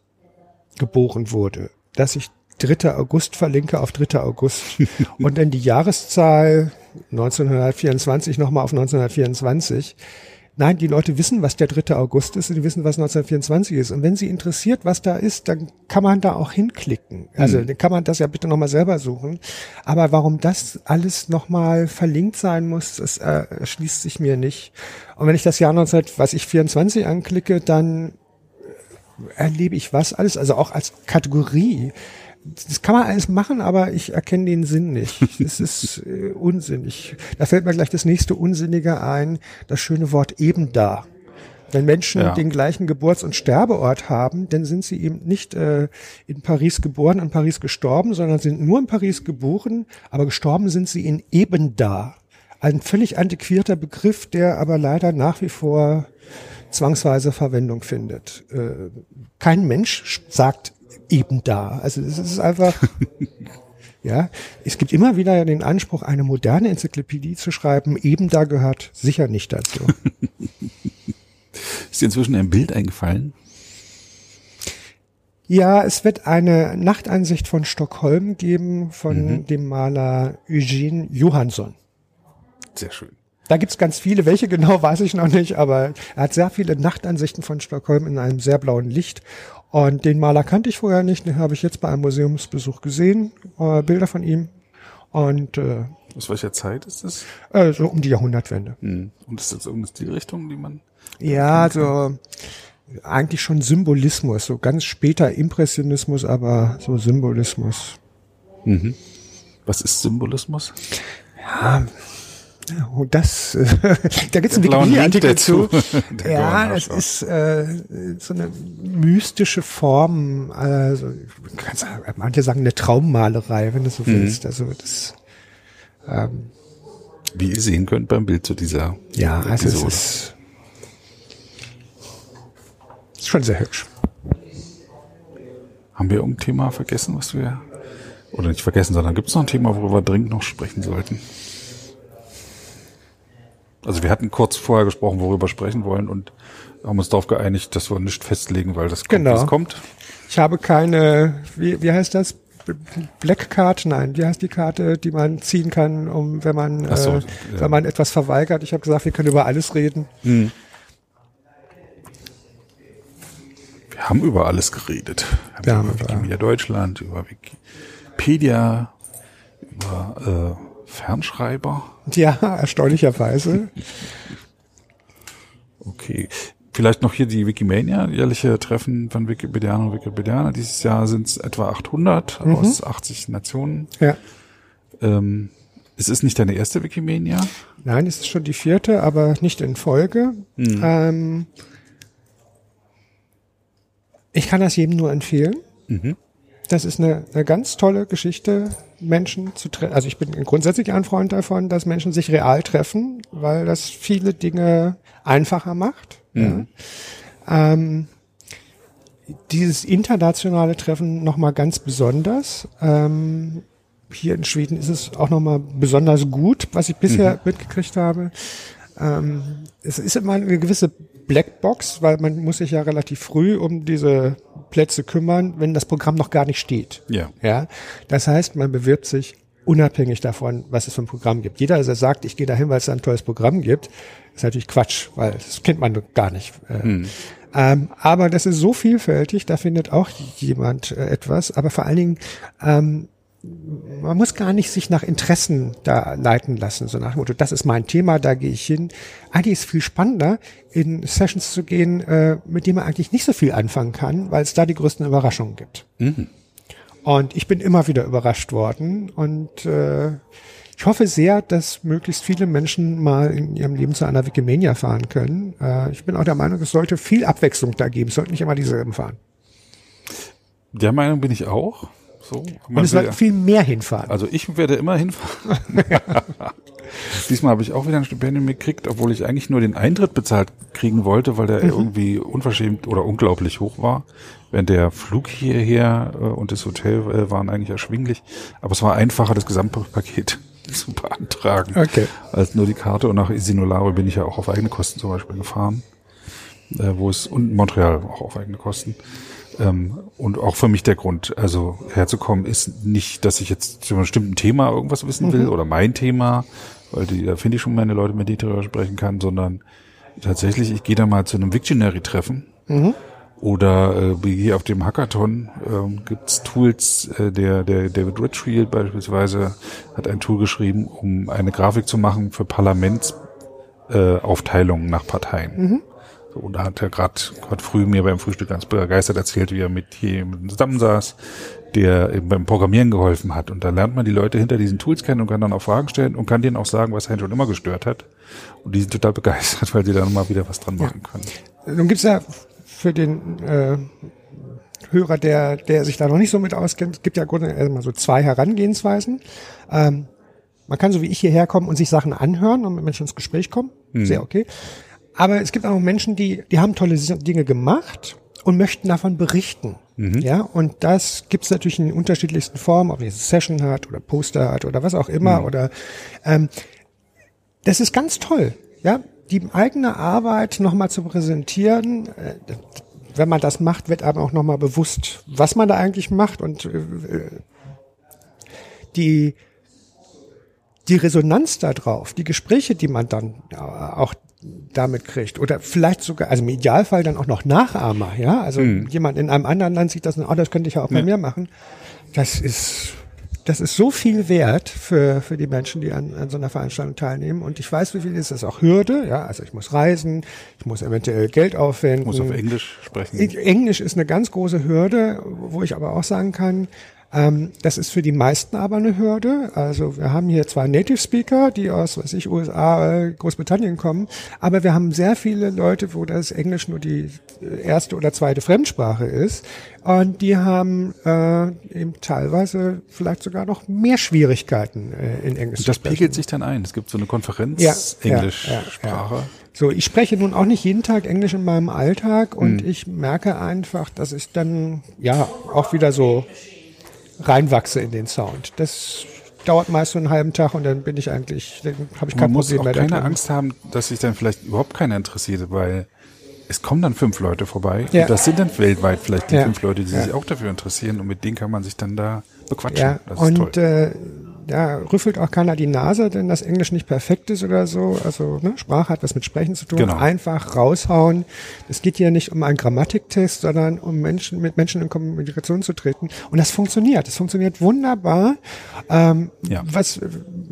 geboren wurde, dass ich 3. August verlinke auf 3. August und dann die Jahreszahl 1924 nochmal auf 1924. Nein, die Leute wissen, was der 3. August ist und die wissen, was 1924 ist. Und wenn sie interessiert, was da ist, dann kann man da auch hinklicken. Also dann kann man das ja bitte nochmal selber suchen. Aber warum das alles nochmal verlinkt sein muss, das äh, erschließt sich mir nicht. Und wenn ich das Jahr 1924 anklicke, dann erlebe ich was alles, also auch als Kategorie. Das kann man alles machen, aber ich erkenne den Sinn nicht. Das ist äh, unsinnig. Da fällt mir gleich das nächste Unsinnige ein, das schöne Wort eben da. Wenn Menschen Ja. den gleichen Geburts- und Sterbeort haben, dann sind sie eben nicht äh, in Paris geboren, in Paris gestorben, sondern sind nur in Paris geboren, aber gestorben sind sie in eben da. Ein völlig antiquierter Begriff, der aber leider nach wie vor zwangsweise Verwendung findet. Äh, kein Mensch sagt eben da. Also es ist einfach, ja, es gibt immer wieder den Anspruch, eine moderne Enzyklopädie zu schreiben. Eben da gehört sicher nicht dazu. Ist dir inzwischen ein Bild eingefallen? Ja, es wird eine Nachtansicht von Stockholm geben von mhm. dem Maler Eugene Johansson. Sehr schön. Da gibt's ganz viele, welche genau weiß ich noch nicht, aber er hat sehr viele Nachtansichten von Stockholm in einem sehr blauen Licht. Und den Maler kannte ich vorher nicht, den habe ich jetzt bei einem Museumsbesuch gesehen, äh, Bilder von ihm. Und äh, aus welcher Zeit ist das? Äh, so um die Jahrhundertwende. Hm. Und ist das irgendeine Stilrichtung, die man? Ja, also eigentlich schon Symbolismus, so ganz später Impressionismus, aber so Symbolismus. Mhm. Was ist Symbolismus? Ja, Oh, das, äh, da gibt es einen Wikipedia-Artikel dazu. ja, das ist äh, so eine mystische Form, also kannst, manche sagen eine Traummalerei, wenn du so mhm. willst. Also das ähm, Wie ihr sehen könnt beim Bild zu dieser Ja, also Episode. es ist, ist schon sehr hübsch. Haben wir irgendein Thema vergessen, was wir oder nicht vergessen, sondern gibt es noch ein Thema, worüber wir dringend noch sprechen sollten? Also wir hatten kurz vorher gesprochen, worüber wir sprechen wollen und haben uns darauf geeinigt, dass wir nicht festlegen, weil das kommt, genau. kommt. Ich habe keine, wie, wie heißt das? Black Card, nein, wie heißt die Karte, die man ziehen kann, um wenn man so, äh, ja. wenn man etwas verweigert. Ich habe gesagt, wir können über alles reden. Hm. Wir haben über alles geredet. Wir, wir haben über Wikimedia Deutschland, über Wikipedia, über äh, Fernschreiber? Ja, erstaunlicherweise. okay. Vielleicht noch hier die Wikimania, jährliche Treffen von Wikipedianer und Wikipedianer. Dieses Jahr sind es etwa 800 mhm. aus 80 Nationen. Ja. Ähm, es ist nicht deine erste Wikimania? Nein, es ist schon die vierte, aber nicht in Folge. Mhm. Ähm, ich kann das jedem nur empfehlen. Mhm. Das ist eine, eine ganz tolle Geschichte, Menschen zu treffen. Also ich bin grundsätzlich ein Freund davon, dass Menschen sich real treffen, weil das viele Dinge einfacher macht. Mhm. Ja. Ähm, dieses internationale Treffen nochmal ganz besonders. Ähm, hier in Schweden ist es auch nochmal besonders gut, was ich bisher mhm. mitgekriegt habe. Ähm, es ist immer eine gewisse Blackbox, weil man muss sich ja relativ früh um diese Plätze kümmern, wenn das Programm noch gar nicht steht. Ja. Ja. Das heißt, man bewirbt sich unabhängig davon, was es für ein Programm gibt. Jeder, der sagt, ich gehe dahin, weil es ein tolles Programm gibt, ist natürlich Quatsch, weil das kennt man gar nicht. Äh, hm. Ähm, aber das ist so vielfältig, da findet auch jemand äh, etwas. Aber vor allen Dingen ähm, man muss gar nicht sich nach Interessen da leiten lassen, so nach dem Motto, das ist mein Thema, da gehe ich hin. Eigentlich ist es viel spannender, in Sessions zu gehen, äh, mit denen man eigentlich nicht so viel anfangen kann, weil es da die größten Überraschungen gibt. Mhm. Und ich bin immer wieder überrascht worden und äh, ich hoffe sehr, dass möglichst viele Menschen mal in ihrem Leben zu einer Wikimania fahren können. Äh, ich bin auch der Meinung, es sollte viel Abwechslung da geben, es sollten nicht immer dieselben fahren. Der Meinung bin ich auch. So, und es wird viel mehr hinfahren. Also ich werde immer hinfahren. Diesmal habe ich auch wieder ein Stipendium gekriegt, obwohl ich eigentlich nur den Eintritt bezahlt kriegen wollte, weil der mhm. irgendwie unverschämt oder unglaublich hoch war. Während der Flug hierher äh, und das Hotel äh, waren eigentlich erschwinglich. Aber es war einfacher, das Gesamtpaket zu beantragen, okay. als nur die Karte. Und nach Isinolaro bin ich ja auch auf eigene Kosten zum Beispiel gefahren, äh, wo es und Montreal auch auf eigene Kosten. Ähm, und auch für mich der Grund, also herzukommen, ist nicht, dass ich jetzt zu einem bestimmten Thema irgendwas wissen will mhm. oder mein Thema, weil die, da finde ich schon meine Leute, mit denen ich darüber sprechen kann, sondern tatsächlich, ich gehe da mal zu einem Victionary-Treffen mhm. oder äh, hier auf dem Hackathon äh, gibt's Tools, äh, der, der David Richfield beispielsweise hat ein Tool geschrieben, um eine Grafik zu machen für Parlamentsaufteilungen äh, nach Parteien. Mhm. So, und da hat er gerade früh mir beim Frühstück ganz begeistert erzählt, wie er mit jemandem zusammensaß, der eben beim Programmieren geholfen hat. Und da lernt man die Leute hinter diesen Tools kennen und kann dann auch Fragen stellen und kann denen auch sagen, was einen schon immer gestört hat. Und die sind total begeistert, weil sie dann mal wieder was dran machen können. Nun gibt's ja für den äh, Hörer, der, der sich da noch nicht so mit auskennt, gibt ja grundsätzlich mal so zwei Herangehensweisen. Ähm, man kann so wie ich hierher kommen und sich Sachen anhören und mit Menschen ins Gespräch kommen. Mhm. Sehr okay. Aber es gibt auch Menschen, die, die haben tolle Dinge gemacht und möchten davon berichten. Ja, und das gibt's natürlich in unterschiedlichsten Formen, ob es Session hat oder Poster hat oder was auch immer. Oder ähm, das ist ganz toll, ja, die eigene Arbeit nochmal zu präsentieren. Äh, wenn man das macht, wird einem auch nochmal bewusst, was man da eigentlich macht und äh, die die Resonanz da drauf, die Gespräche, die man dann äh, auch damit kriegt oder vielleicht sogar, also im Idealfall dann auch noch Nachahmer, ja, also jemand in einem anderen Land sieht das, und, oh, das könnte ich ja auch bei Ja. mir machen. Das ist, das ist so viel wert für, für die Menschen, die an, an so einer Veranstaltung teilnehmen. Und ich weiß, wie viel ist das auch Hürde, ja, also ich muss reisen, ich muss eventuell Geld aufwenden. Muss auf Englisch sprechen. Englisch ist eine ganz große Hürde, wo ich aber auch sagen kann, ähm, das ist für die meisten aber eine Hürde. Also wir haben hier zwar Native Speaker, die aus, weiß ich, USA, äh, Großbritannien kommen, aber wir haben sehr viele Leute, wo das Englisch nur die erste oder zweite Fremdsprache ist. Und die haben äh, eben teilweise vielleicht sogar noch mehr Schwierigkeiten äh, in Englisch Und das zu sprechen. pegelt sich dann ein. Es gibt so eine Konferenz, Ja, ja, Englischsprache. ja, ja. So, ich spreche nun auch nicht jeden Tag Englisch in meinem Alltag Hm. und ich merke einfach, dass ich dann ja auch wieder so reinwachse in den Sound. Das dauert meist so einen halben Tag und dann bin ich eigentlich, dann habe ich kein Man muss Problem auch mehr keine damit. Angst haben, dass sich dann vielleicht überhaupt keiner interessiert, weil es kommen dann fünf Leute vorbei. Ja. Und das sind dann weltweit vielleicht die Ja. fünf Leute, die Ja. sich auch dafür interessieren und mit denen kann man sich dann da bequatschen. Ja, das ist und toll. äh, ja, rüffelt auch keiner die Nase, denn das Englisch nicht perfekt ist oder so. Also ne, Sprache hat was mit Sprechen zu tun. Genau. Einfach raushauen. Es geht hier nicht um einen Grammatiktest, sondern um Menschen mit Menschen in Kommunikation zu treten. Und das funktioniert. Das funktioniert wunderbar. Ähm, Ja. Was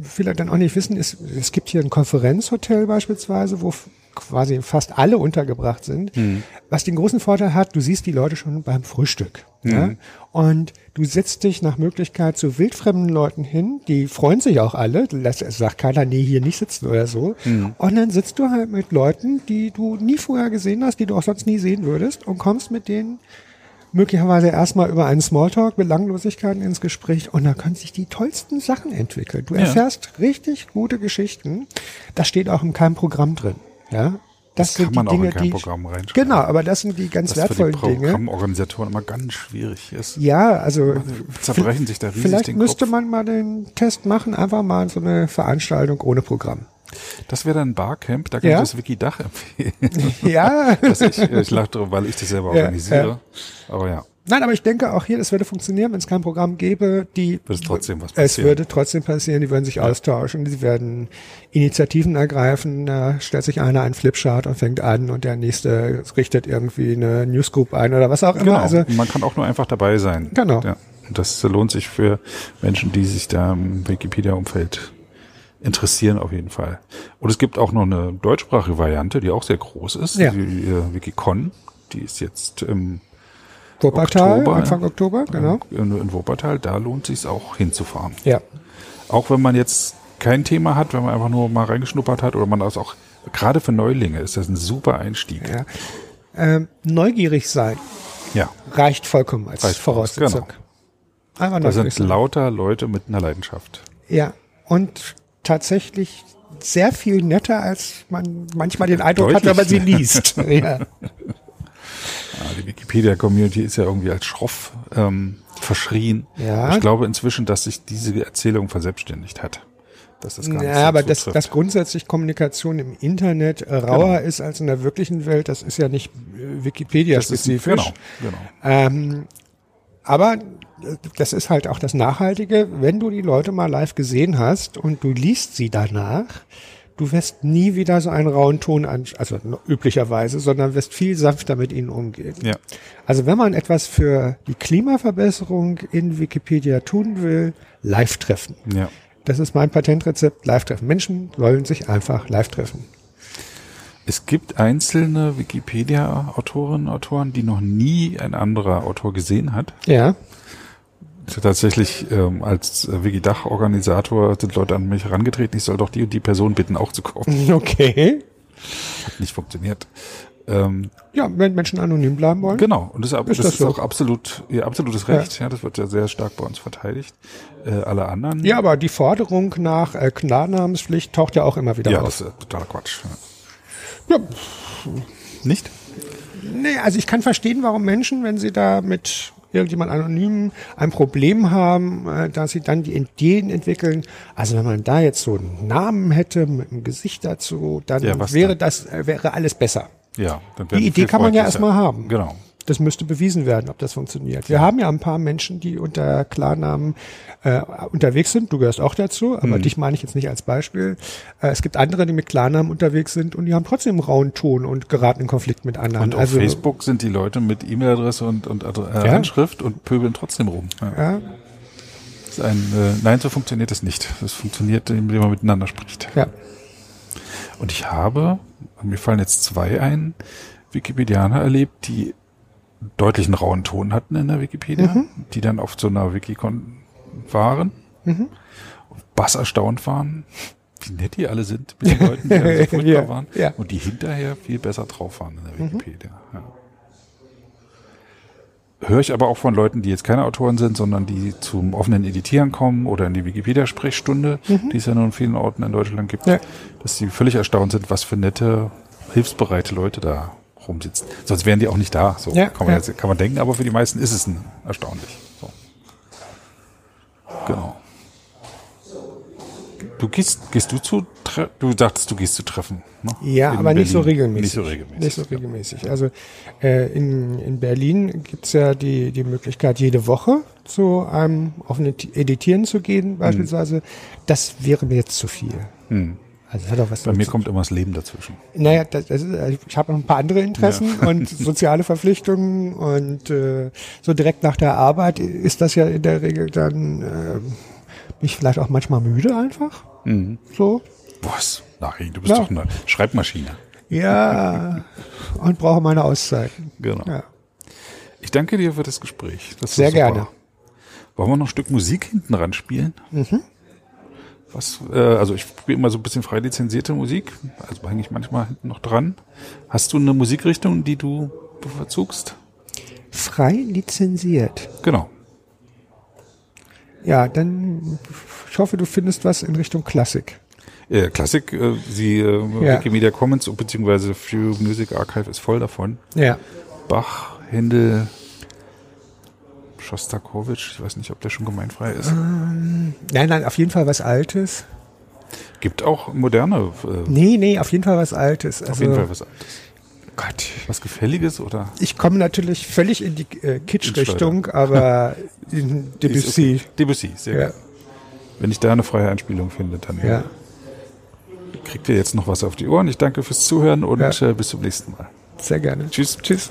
viele dann auch nicht wissen, ist, es gibt hier ein Konferenzhotel beispielsweise, wo quasi fast alle untergebracht sind. Mhm. Was den großen Vorteil hat, du siehst die Leute schon beim Frühstück. Ja? Mhm. Und du setzt dich nach Möglichkeit zu wildfremden Leuten hin, die freuen sich auch alle, es sagt keiner, nee, hier nicht sitzen oder so. Mhm. Und dann sitzt du halt mit Leuten, die du nie vorher gesehen hast, die du auch sonst nie sehen würdest und kommst mit denen möglicherweise erstmal über einen Smalltalk, Belanglosigkeiten ins Gespräch und da können sich die tollsten Sachen entwickeln. Du Ja. erfährst richtig gute Geschichten. Das steht auch in keinem Programm drin. Ja, Das sind kann man die auch in Dinge, kein die Programm reinschreiben. Genau, aber das sind die ganz Was für die wertvollen Dinge. Programmorganisatoren immer ganz schwierig ist. Ja, also zerbrechen sich da riesig vielleicht müsste Kopf. man mal den Test machen, einfach mal so eine Veranstaltung ohne Programm. Das wäre dann ein Barcamp, da kann Ja. ich das Wiki-Dach empfehlen. Ja, ich, ich lache darüber, weil ich das selber Ja, organisiere. Aber ja, nein, aber ich denke auch hier, das würde funktionieren, wenn es kein Programm gäbe, die wird es trotzdem was Es passieren. würde trotzdem passieren, die würden sich austauschen, die werden Initiativen ergreifen, da stellt sich einer einen Flipchart und fängt an und der nächste richtet irgendwie eine Newsgroup ein oder was auch immer. Genau. Also man kann auch nur einfach dabei sein. Genau. Ja. Das lohnt sich für Menschen, die sich da im Wikipedia-Umfeld interessieren auf jeden Fall. Und es gibt auch noch eine deutschsprachige Variante, die auch sehr groß ist, Ja. die äh, Wikicon. Die ist jetzt im Wuppertal, Oktober, Anfang Oktober, genau. in, in Wuppertal. Da lohnt sich auch hinzufahren. Ja. Auch wenn man jetzt kein Thema hat, wenn man einfach nur mal reingeschnuppert hat oder man das auch, gerade für Neulinge ist das ein super Einstieg. ja. Ähm, neugierig sein Ja. reicht vollkommen als Reicht voraus, Voraussetzung. genau. Einfach Da sind sein. lauter Leute mit einer Leidenschaft. Ja, und tatsächlich sehr viel netter, als man manchmal den Eindruck hat, wenn man sie Deutlich. liest. ja. Ja, die Wikipedia-Community ist ja irgendwie als schroff ähm, verschrien. Ja. Ich glaube inzwischen, dass sich diese Erzählung verselbstständigt hat. Dass das gar nicht Ja, so aber das, dass grundsätzlich Kommunikation im Internet äh, rauer ist als in der wirklichen Welt, das ist ja nicht äh, das ist, Wikipedia-spezifisch. genau, genau. Ähm, aber äh, das ist halt auch das Nachhaltige, wenn du die Leute mal live gesehen hast und du liest sie danach, du wirst nie wieder so einen rauen Ton an, also üblicherweise, sondern wirst viel sanfter mit ihnen umgehen. Ja. Also wenn man etwas für die Klimaverbesserung in Wikipedia tun will, live treffen. Ja. Das ist mein Patentrezept, live treffen. Menschen wollen sich einfach live treffen. Es gibt einzelne Wikipedia-Autorinnen und Autoren, die noch nie ein anderer Autor gesehen hat. Ja. Tatsächlich ähm, als äh, Wikidach-Organisator sind Leute an mich herangetreten, ich soll doch die und die Person bitten, auch zu kommen. Okay. Hat nicht funktioniert. Ähm, Ja, wenn Menschen anonym bleiben wollen. genau, und das, ist das das ist so? auch absolut ihr absolutes Recht. Ja. das wird ja sehr stark bei uns verteidigt. Äh, alle anderen. Ja, aber die Forderung nach äh, Klarnamenspflicht taucht ja auch immer wieder ja auf. das ist totaler Quatsch. Ja. Ja, Nicht? Nee, also ich kann verstehen, warum Menschen, wenn sie da mit irgendjemand anonym ein Problem haben, äh, dass sie dann die Ideen entwickeln. Also wenn man da jetzt so einen Namen hätte mit einem Gesicht dazu, dann Ja, wäre dann? das äh, wäre alles besser. Ja. Dann Die Idee kann man ja erstmal haben. Genau. Das müsste bewiesen werden, ob das funktioniert. Wir haben ja ein paar Menschen, die unter Klarnamen äh, unterwegs sind. Du gehörst auch dazu, aber Mhm. dich meine ich jetzt nicht als Beispiel. Äh, es gibt andere, die mit Klarnamen unterwegs sind und die haben trotzdem rauen Ton und geraten in Konflikt mit anderen. Und auf also, Facebook sind die Leute mit E-Mail-Adresse und, und Adre- äh, Ja. Anschrift und pöbeln trotzdem rum. Ja. Ja, ein, äh, nein, so funktioniert das nicht. Das funktioniert, indem man miteinander spricht. ja. Und ich habe, mir fallen jetzt zwei ein, Wikipedianer erlebt, die deutlichen rauen Ton hatten in der Wikipedia, Mhm. die dann auf so einer Wikicon waren, Mhm. bass erstaunt waren, wie nett die alle sind mit den Leuten, die alle so furchtbar Ja, waren ja. und die hinterher viel besser drauf waren in der Mhm. Wikipedia. Ja. Höre ich aber auch von Leuten, die jetzt keine Autoren sind, sondern die zum offenen Editieren kommen oder in die Wikipedia-Sprechstunde, die es ja nur in vielen Orten in Deutschland gibt, Mhm. Dass sie völlig erstaunt sind, was für nette, hilfsbereite Leute da rumsitzen. Sonst wären die auch nicht da. So Ja, kann, man ja. jetzt, kann man denken, aber für die meisten ist es ein, erstaunlich. So. Genau. Du gehst, gehst du zu, du dachtest, du gehst zu Treffen. Ne? Ja, In aber nicht so regelmäßig. Nicht so regelmäßig. Nicht so regelmäßig. Also äh, in, in Berlin gibt's ja die, die Möglichkeit, jede Woche zu einem offenen Editieren zu gehen, beispielsweise. Das wäre mir jetzt zu viel. Hm. Also das hat auch was Bei mir kommt immer das Leben dazwischen. Naja, das, das ist, also ich habe noch ein paar andere Interessen und soziale Verpflichtungen und äh, so direkt nach der Arbeit ist das ja in der Regel dann äh, bin ich vielleicht auch manchmal müde einfach. So. Was? Nein, du bist Ja. doch eine Schreibmaschine. Ja. und brauche meine Auszeiten. Genau. Ja. Ich danke dir für das Gespräch. Das Sehr gerne. Wollen wir noch ein Stück Musik hinten ran spielen? Mhm. Was, äh, also ich spiele immer so ein bisschen frei lizenzierte Musik, also hänge ich manchmal hinten noch dran. Hast du eine Musikrichtung, die du bevorzugst? Frei lizenziert. Genau. Ja, dann ich hoffe, du findest was in Richtung Klassik. Äh, Klassik, äh, die äh, Ja. Wikimedia Commons beziehungsweise Few Music Archive ist voll davon. Ja. Bach, Händel, Schostakowitsch, ich weiß nicht, ob der schon gemeinfrei ist. Nein, nein, auf jeden Fall was Altes. Gibt auch moderne, äh, Nee, nee, auf jeden Fall was Altes. Also, auf jeden Fall was Altes. Gott. Was Gefälliges oder? Ich komme natürlich völlig in die äh, Kitsch-Richtung, aber in Debussy. Okay. Debussy, sehr Ja, gut. Wenn ich da eine freie Einspielung finde, dann ja. kriegt ihr jetzt noch was auf die Ohren. Ich danke fürs Zuhören und Ja. äh, bis zum nächsten Mal. Sehr gerne. Tschüss. Tschüss.